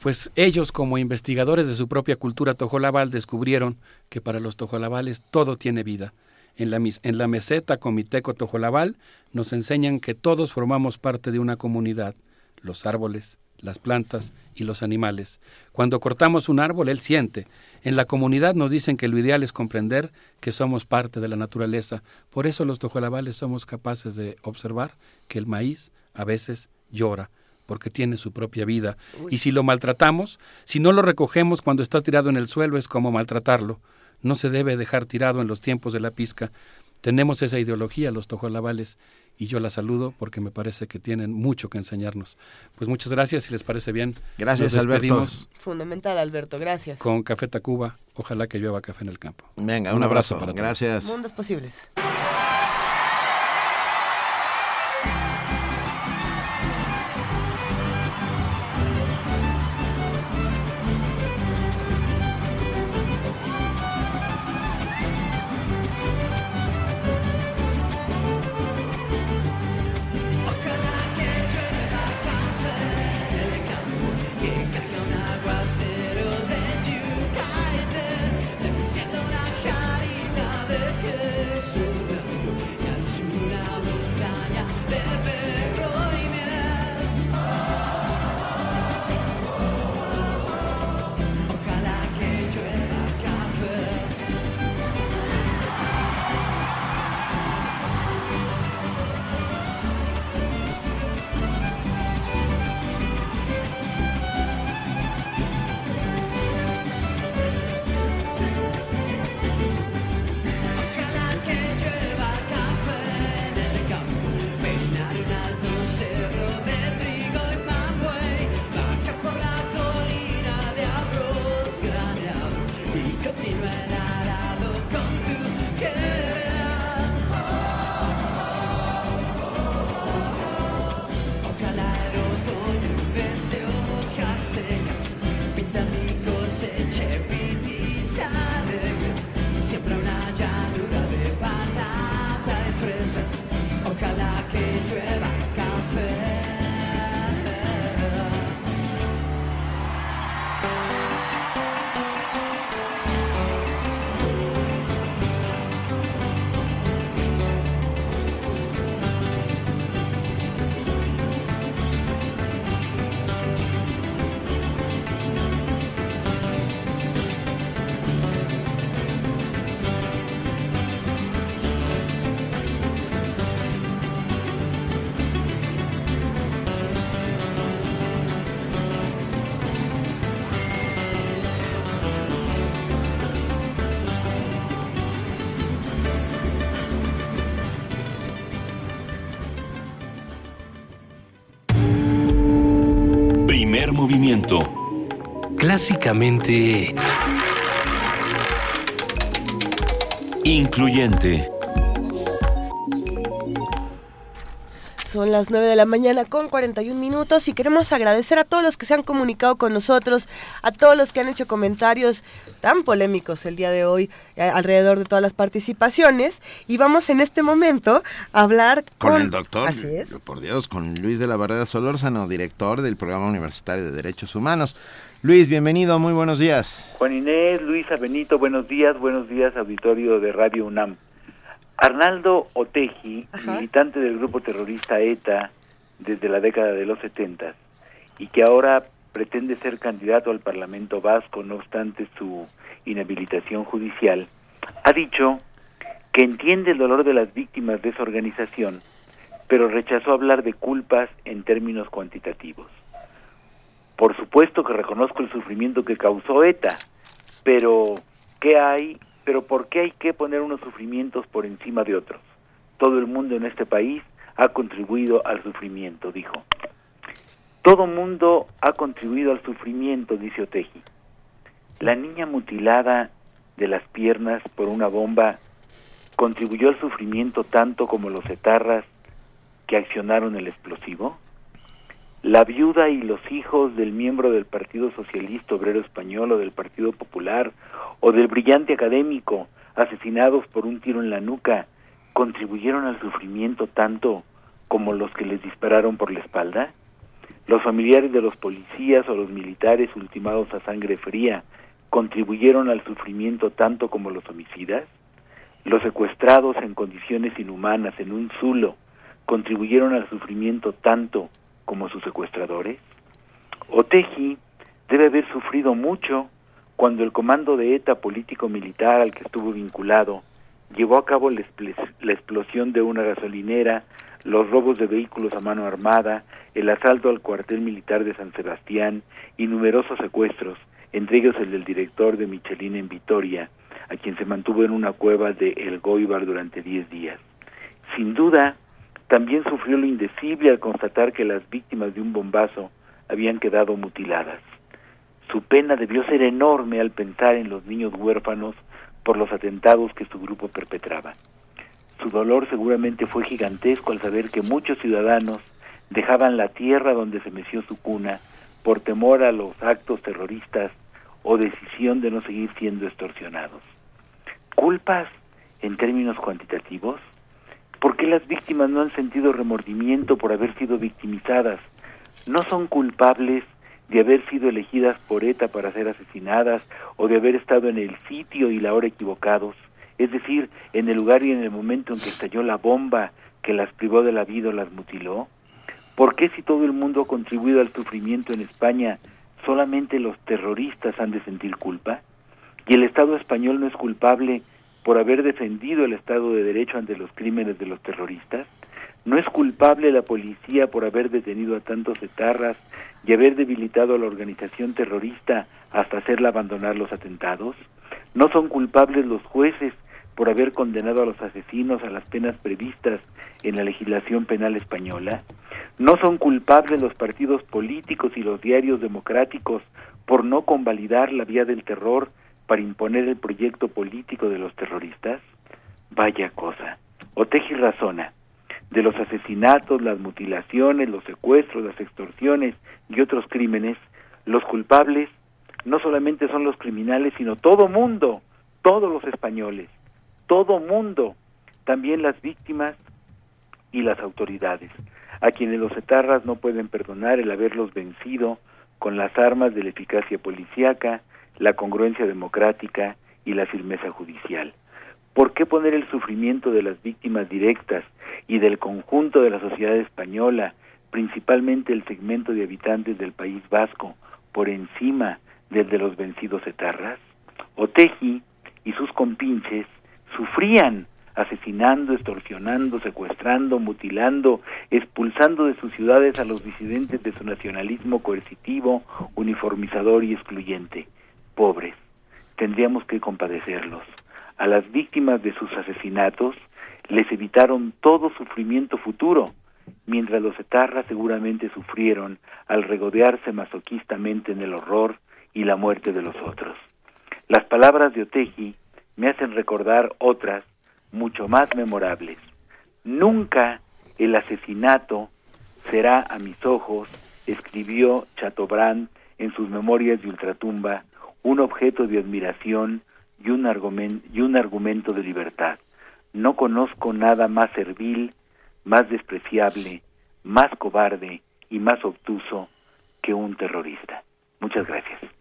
pues ellos como investigadores de su propia cultura tojolabal descubrieron que para los tojolabales todo tiene vida. En la, en la meseta Comiteco Tojolabal nos enseñan que todos formamos parte de una comunidad, los árboles, las plantas y los animales. Cuando cortamos un árbol, él siente. En la comunidad nos dicen que lo ideal es comprender que somos parte de la naturaleza. Por eso los tojolabales somos capaces de observar que el maíz a veces llora porque tiene su propia vida. Y si lo maltratamos, si no lo recogemos cuando está tirado en el suelo, es como maltratarlo. No se debe dejar tirado en los tiempos de la pizca. Tenemos esa ideología los tojolabales y yo la saludo porque me parece que tienen mucho que enseñarnos. Pues muchas gracias, si les parece bien. Gracias, Alberto. Fundamental, Alberto, gracias. Con Café Tacuba, ojalá que llueva café en el campo. Venga, un, abrazo, para todos. Gracias. Mundos posibles. Clásicamente... Incluyente. Son las 9 de la mañana con 41 minutos y queremos agradecer a todos los que se han comunicado con nosotros, a todos los que han hecho comentarios tan polémicos el día de hoy eh, alrededor de todas las participaciones y vamos en este momento a hablar con, con el doctor, así es. por Dios, con Luis de la Barrera Solórzano, director del Programa Universitario de Derechos Humanos. Luis, bienvenido, muy buenos días. Juan Inés, Luisa Benito, buenos días, buenos días, auditorio de Radio UNAM. Arnaldo Oteji, militante del grupo terrorista ETA desde la década de los 70 y que ahora pretende ser candidato al Parlamento Vasco, no obstante su inhabilitación judicial, ha dicho que entiende el dolor de las víctimas de esa organización, pero rechazó hablar de culpas en términos cuantitativos. Por supuesto que reconozco el sufrimiento que causó ETA, pero ¿qué hay? Pero ¿por qué hay que poner unos sufrimientos por encima de otros? Todo el mundo en este país ha contribuido al sufrimiento, dijo. Todo mundo ha contribuido al sufrimiento, dice Oteji. La niña mutilada de las piernas por una bomba contribuyó al sufrimiento tanto como los etarras que accionaron el explosivo. La viuda y los hijos del miembro del Partido Socialista Obrero Español o del Partido Popular o del brillante académico asesinados por un tiro en la nuca contribuyeron al sufrimiento tanto como los que les dispararon por la espalda? ¿Los familiares de los policías o los militares ultimados a sangre fría contribuyeron al sufrimiento tanto como los homicidas? ¿Los secuestrados en condiciones inhumanas en un zulo contribuyeron al sufrimiento tanto como sus secuestradores? Oteji debe haber sufrido mucho cuando el comando de ETA político-militar al que estuvo vinculado llevó a cabo la, explosión de una gasolinera, los robos de vehículos a mano armada, el asalto al cuartel militar de San Sebastián y numerosos secuestros, entre ellos el del director de Michelin en Vitoria, a quien se mantuvo en una cueva de El Goibar durante diez días. Sin duda, también sufrió lo indecible al constatar que las víctimas de un bombazo habían quedado mutiladas. Su pena debió ser enorme al pensar en los niños huérfanos por los atentados que su grupo perpetraba. Su dolor seguramente fue gigantesco al saber que muchos ciudadanos dejaban la tierra donde se meció su cuna por temor a los actos terroristas o decisión de no seguir siendo extorsionados. ¿Culpas en términos cuantitativos? ¿Por qué las víctimas no han sentido remordimiento por haber sido victimizadas? ¿No son culpables de haber sido elegidas por ETA para ser asesinadas o de haber estado en el sitio y la hora equivocados? Es decir, en el lugar y en el momento en que estalló la bomba que las privó de la vida o las mutiló. ¿Por qué si todo el mundo ha contribuido al sufrimiento en España, solamente los terroristas han de sentir culpa? ¿Y el Estado español no es culpable por haber defendido el Estado de Derecho ante los crímenes de los terroristas? ¿No es culpable la policía por haber detenido a tantos etarras y haber debilitado a la organización terrorista hasta hacerla abandonar los atentados? ¿No son culpables los jueces por haber condenado a los asesinos a las penas previstas en la legislación penal española? ¿No son culpables los partidos políticos y los diarios democráticos por no convalidar la vía del terror para imponer el proyecto político de los terroristas? Vaya cosa. Oteji razona. De los asesinatos, las mutilaciones, los secuestros, las extorsiones y otros crímenes, los culpables no solamente son los criminales, sino todo mundo, todos los españoles todo mundo, también las víctimas y las autoridades, a quienes los etarras no pueden perdonar el haberlos vencido con las armas de la eficacia policíaca, la congruencia democrática y la firmeza judicial. ¿Por qué poner el sufrimiento de las víctimas directas y del conjunto de la sociedad española, principalmente el segmento de habitantes del País Vasco, por encima del de los vencidos etarras? Oteji y sus compinches sufrían asesinando, extorsionando, secuestrando, mutilando, expulsando de sus ciudades a los disidentes de su nacionalismo coercitivo, uniformizador y excluyente. Pobres, tendríamos que compadecerlos. A las víctimas de sus asesinatos les evitaron todo sufrimiento futuro, mientras los etarras seguramente sufrieron al regodearse masoquistamente en el horror y la muerte de los otros. Las palabras de Oteji me hacen recordar otras mucho más memorables. Nunca el asesinato será a mis ojos, escribió Chateaubriand en sus memorias de ultratumba, un objeto de admiración y un, argumento, y un argumento de libertad. No conozco nada más servil, más despreciable, más cobarde y más obtuso que un terrorista. Muchas gracias.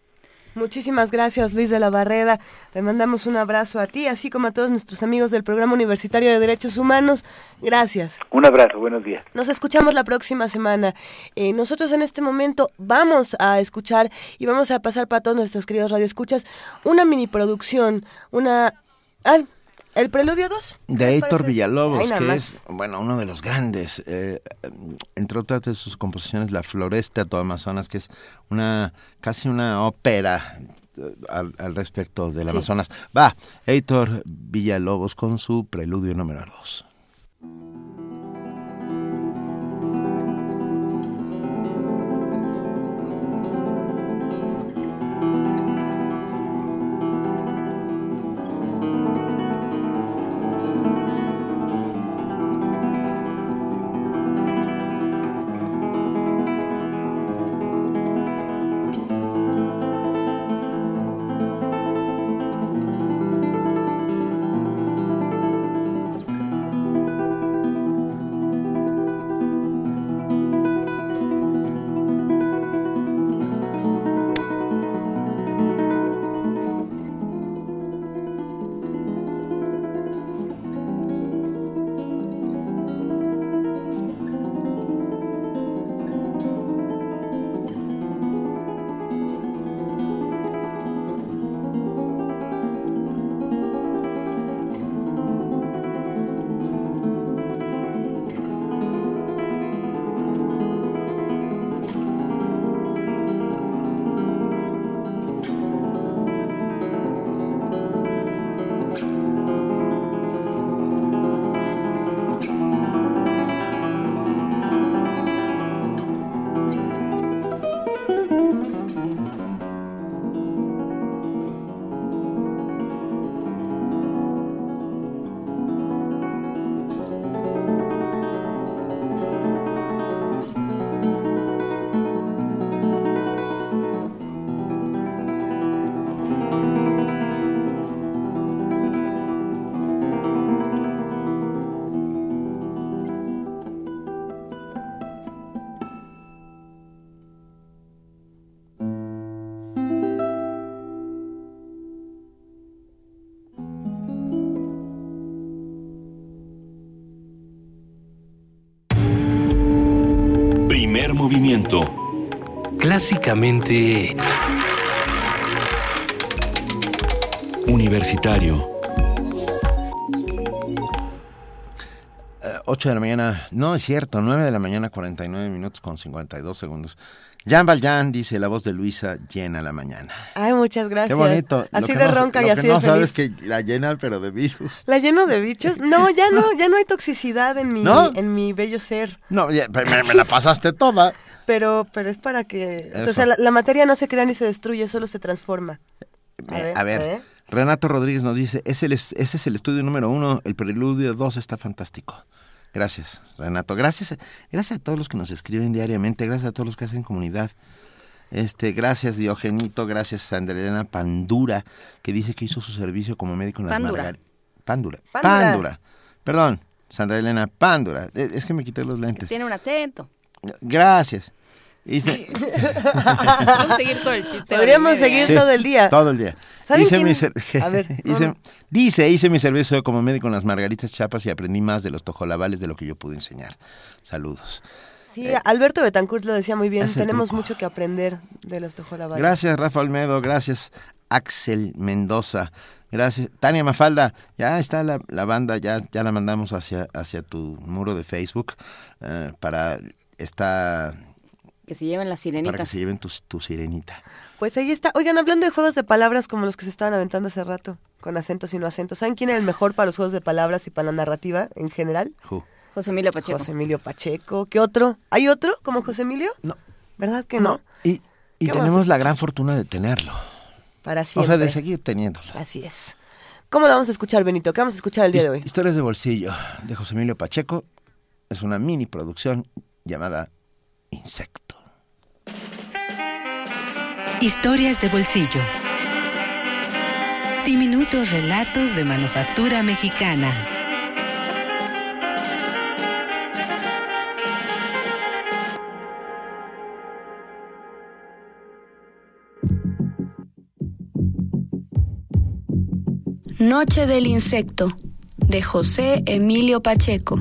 Muchísimas gracias, Luis de la Barreda. Te mandamos un abrazo a ti, así como a todos nuestros amigos del Programa Universitario de Derechos Humanos. Gracias. Un abrazo, buenos días. Nos escuchamos la próxima semana. Eh, nosotros en este momento vamos a escuchar y vamos a pasar para todos nuestros queridos radioescuchas una mini producción, una... El Preludio 2. De Héctor Villalobos, que es, bueno, uno de los grandes, eh, entre otras de sus composiciones, La Floresta de Amazonas, que es una, casi una ópera eh, al, respecto del Amazonas. Va, Héctor Villalobos con su Preludio número 2. Clásicamente... Universitario. 8 eh, de la mañana, no es cierto, 9 de la mañana, 49 minutos con 52 segundos. Jan Valjean dice, la voz de Luisa llena la mañana. Ay, muchas gracias. Qué bonito. Así de ronca y así que no sabes que la llena, pero de virus. ¿La lleno de bichos? No, ya no, ya no hay toxicidad en mi, en mi bello ser. No, me, me la pasaste toda. Pero, pero es para que... O sea, la, materia no se crea ni se destruye, solo se transforma. A ver, Renato Rodríguez nos dice, ese es el estudio número uno, el preludio dos está fantástico. Gracias, Renato. Gracias, gracias a todos los que nos escriben diariamente, gracias a todos los que hacen comunidad. Este, gracias Diogenito, gracias Sandra Elena Pandura, que dice que hizo su servicio como médico en las Margaritas. Pandura. Pandura. Perdón, Sandra Elena Pandura. Es que me quité los lentes. Tiene un acento. Gracias. Vamos seguir con el chiste. Podríamos seguir todo el día. Todo el día. Dice, mi a ver, dice, hice mi servicio como médico en las Margaritas Chapas y aprendí más de los tojolabales de lo que yo pude enseñar. Saludos. Sí, Alberto Betancourt lo decía muy bien. Tenemos mucho que aprender de los tojolabales. Gracias, Rafa Olmedo. Gracias, Axel Mendoza. Gracias. Tania Mafalda, ya está la, banda, ya, ya la mandamos hacia, hacia tu muro de Facebook eh, para esta que se lleven las sirenitas. Para que se lleven tu, tu, sirenita. Pues ahí está. Oigan, hablando de juegos de palabras como los que se estaban aventando hace rato, con acentos y no acentos, ¿saben quién es el mejor para los juegos de palabras y para la narrativa en general? José Emilio Pacheco. José Emilio Pacheco. ¿Qué otro? ¿Hay otro como José Emilio? No. ¿Verdad que no? Y, y tenemos la gran fortuna de tenerlo. Para siempre. O sea, de seguir teniéndolo. Así es. ¿Cómo lo vamos a escuchar, Benito? ¿Qué vamos a escuchar el día de hoy? Historias de bolsillo de José Emilio Pacheco. Es una mini producción llamada Insecto. Historias de bolsillo. Diminutos relatos de manufactura mexicana. Noche del Insecto, de José Emilio Pacheco.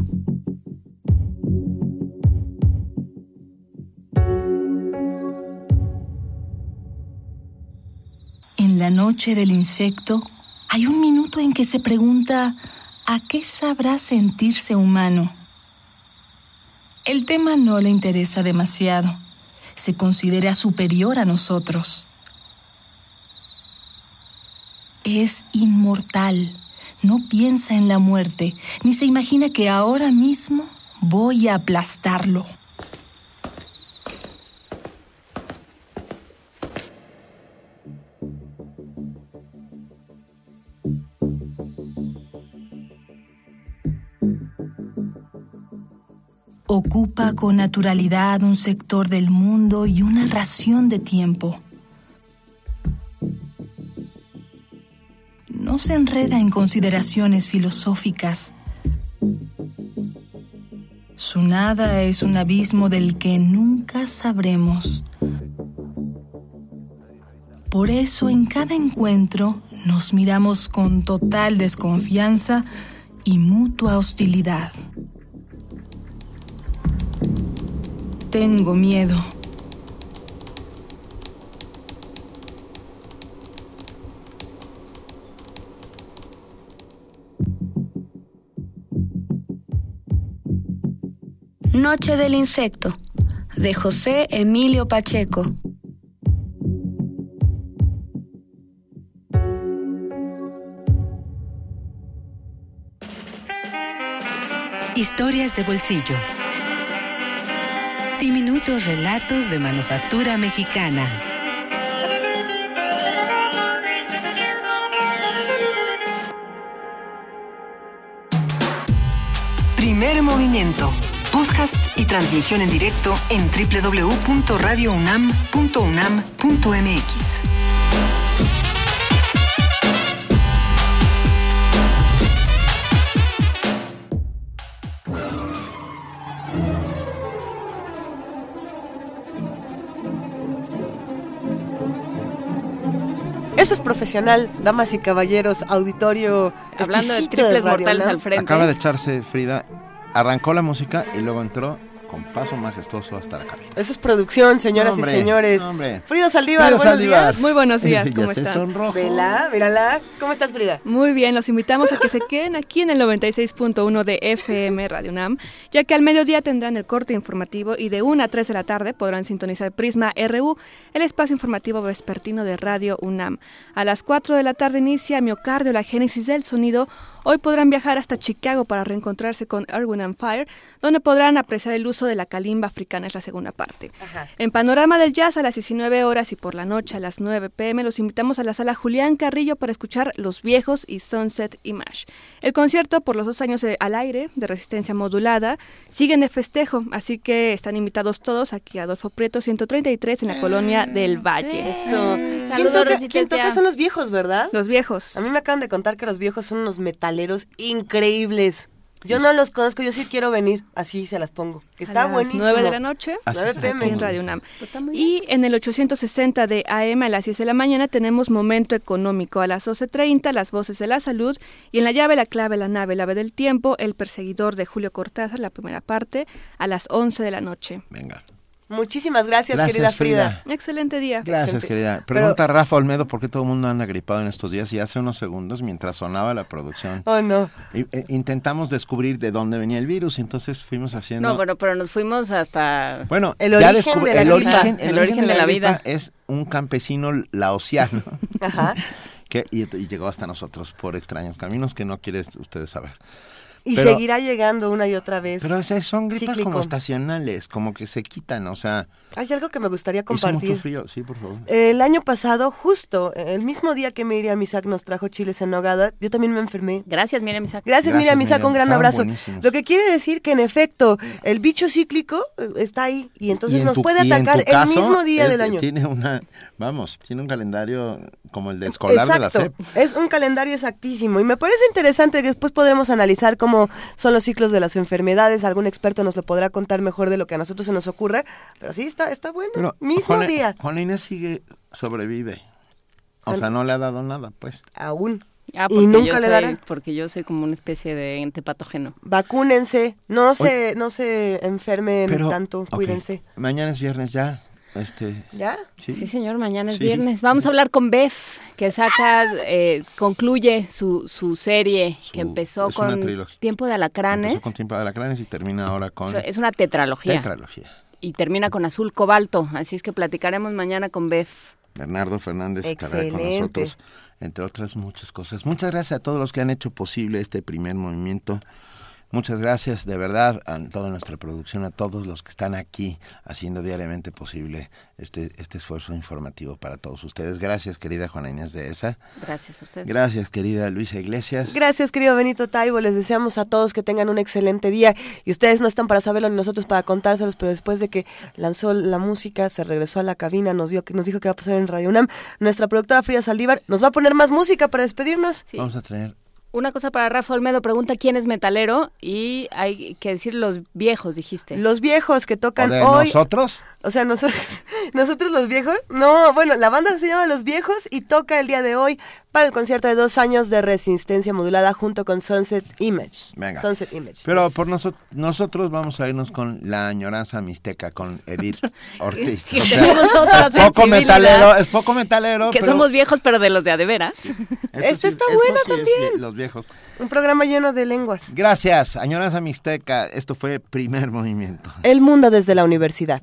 La noche del insecto hay un minuto en que se pregunta ¿a qué sabrá sentirse humano? El tema no le interesa demasiado. Se considera superior a nosotros. Es inmortal. No piensa en la muerte, ni se imagina que ahora mismo voy a aplastarlo. Ocupa con naturalidad un sector del mundo y una ración de tiempo. No se enreda en consideraciones filosóficas. Su nada es un abismo del que nunca sabremos. Por eso en cada encuentro nos miramos con total desconfianza y mutua hostilidad. Tengo miedo. Noche del Insecto, de José Emilio Pacheco. Historias de bolsillo. Diminutos relatos de manufactura mexicana. Primer movimiento. Podcast y transmisión en directo en www.radiounam.unam.mx. profesional, damas y caballeros, auditorio. Hablando de triples Radio mortales al frente. Acaba de echarse Frida, arrancó la música y luego entró con paso majestuoso hasta la cabina. Eso es producción, señoras Hombre, y señores. hombre. Frida Saldívar, buenos Saldívar. días. Muy buenos días, Ya ¿cómo se están? sonrojo. Vela, mírala. ¿Cómo estás, Frida? Muy bien, los invitamos a que se queden aquí en el 96.1 de FM Radio UNAM, ya que al mediodía tendrán el corte informativo y de 1 a 3 de la tarde podrán sintonizar Prisma RU, el espacio informativo vespertino de Radio UNAM. A las 4 de la tarde inicia Miocardio, la génesis del sonido. Hoy podrán viajar hasta Chicago para reencontrarse con Erwin and Fire, donde podrán apreciar el uso de la calimba africana, es la segunda parte. En Panorama del Jazz a las 19 horas y por la noche a las 9 pm los invitamos a la sala Julián Carrillo para escuchar Los Viejos y Sunset Image. El concierto por los dos años de- al aire de resistencia modulada siguen de festejo, así que están invitados todos aquí a Adolfo Prieto 133 en la colonia del Valle. Eso. ¿Quién Saludos, toca, quién toca? Son los viejos, ¿verdad? Los viejos. A mí me acaban de contar que los viejos son unos metaleros increíbles. Yo no los conozco, yo sí quiero venir, así se las pongo. Está a las buenísimo. 9 de la noche, Así 9 pm. en Radio UNAM. Y en el 860 de AM a las 10 de la mañana tenemos Momento Económico. A las 12.30, Las Voces de la Salud. Y en la llave, la clave, la nave, el ave del tiempo, El Perseguidor de Julio Cortázar, la primera parte, a las 11 de la noche. Venga. Muchísimas gracias, Gracias, querida Frida. Frida. Excelente día. Gracias, Excelente. querida. Pero- Pregunta Rafa Olmedo por qué todo el mundo anda gripado en estos días y hace unos segundos mientras sonaba la producción. Oh, no. eh, intentamos descubrir de dónde venía el virus y entonces fuimos haciendo... No, bueno, pero nos fuimos hasta... Bueno, El ya origen de la el, gripa. origen, El origen de la vida. es un campesino laosiano Ajá. que y, y llegó hasta nosotros por extraños caminos que no quieren ustedes saber. Y Pero- seguirá llegando una y otra vez. Pero esas son gripas Cíclico. como estacionales, como que se quitan, o sea, Hay algo que me gustaría hizo compartir. mucho frío, sí, por favor. El año pasado, justo el mismo día que Miriam Isaac nos trajo chiles en nogada, yo también me enfermé. Gracias, Miriam Isaac. Gracias, Miriam Isaac, un gran Estaban abrazo. buenísimos. Lo que quiere decir que en efecto el bicho cíclico eh, está ahí y entonces Y en nos tu- puede atacar el mismo día es- del año. Tiene una, vamos, tiene un calendario como el de escolar de la SEP. es un calendario exactísimo y me parece interesante que después podremos analizar cómo son los ciclos de las enfermedades, algún experto nos lo podrá contar mejor de lo que a nosotros se nos ocurre, pero sí está está bueno, Pero mismo día, Juana Inés sigue, sobrevive. O Juan- sea, no le ha dado nada, pues. aún. Ah, Y nunca le soy- dará. Porque yo soy como una especie de ente patógeno. Vacúnense, no se no se enfermen Pero, tanto, cuídense. Mañana es viernes ya. Este, ¿Ya? Sí, señor, mañana es Sí. viernes. Vamos a hablar con Bef, que saca, eh, concluye su, su serie que empezó con. Tiempo de Alacranes. Empezó con Tiempo de Alacranes y termina ahora con... Es una tetralogía. Tetralogía. Y termina con Azul Cobalto. Así es que platicaremos mañana con Bef. Bernardo Fernández estará con Excelente. nosotros, entre otras muchas cosas. Muchas gracias a todos los que han hecho posible este primer movimiento. Muchas gracias de verdad a toda nuestra producción, a todos los que están aquí haciendo diariamente posible este, este esfuerzo informativo para todos ustedes. Gracias, querida Juana Inés de ESA. Gracias a ustedes. Gracias, querida Luisa Iglesias. Gracias, querido Benito Taibo. Les deseamos a todos que tengan un excelente día. Y ustedes no están para saberlo ni nosotros para contárselos, pero después de que lanzó la música, se regresó a la cabina, nos, dio, nos dijo que va a pasar en Radio UNAM. Nuestra productora Frida Saldívar nos va a poner más música para despedirnos. Vamos a traer Una cosa para Rafa Olmedo, pregunta quién es metalero y hay que decir los viejos, dijiste. Los viejos que tocan ¿O de hoy. nosotros? O sea, nosotros, nosotros los viejos. No, bueno, la banda se llama Los Viejos y toca el día de hoy para el concierto de dos años de resistencia modulada junto con Sunset Image. Venga. Sunset Image. Pero por noso- nosotros vamos a irnos con la añoranza mixteca con Edith Ortiz. Sí, es poco metalero, es poco metalero. que pero somos viejos, pero de los de a de veras. Este está esto bueno sí también. los viejos. Un programa lleno de lenguas. Gracias, añoranza mixteca. Esto fue primer movimiento. El mundo desde la universidad.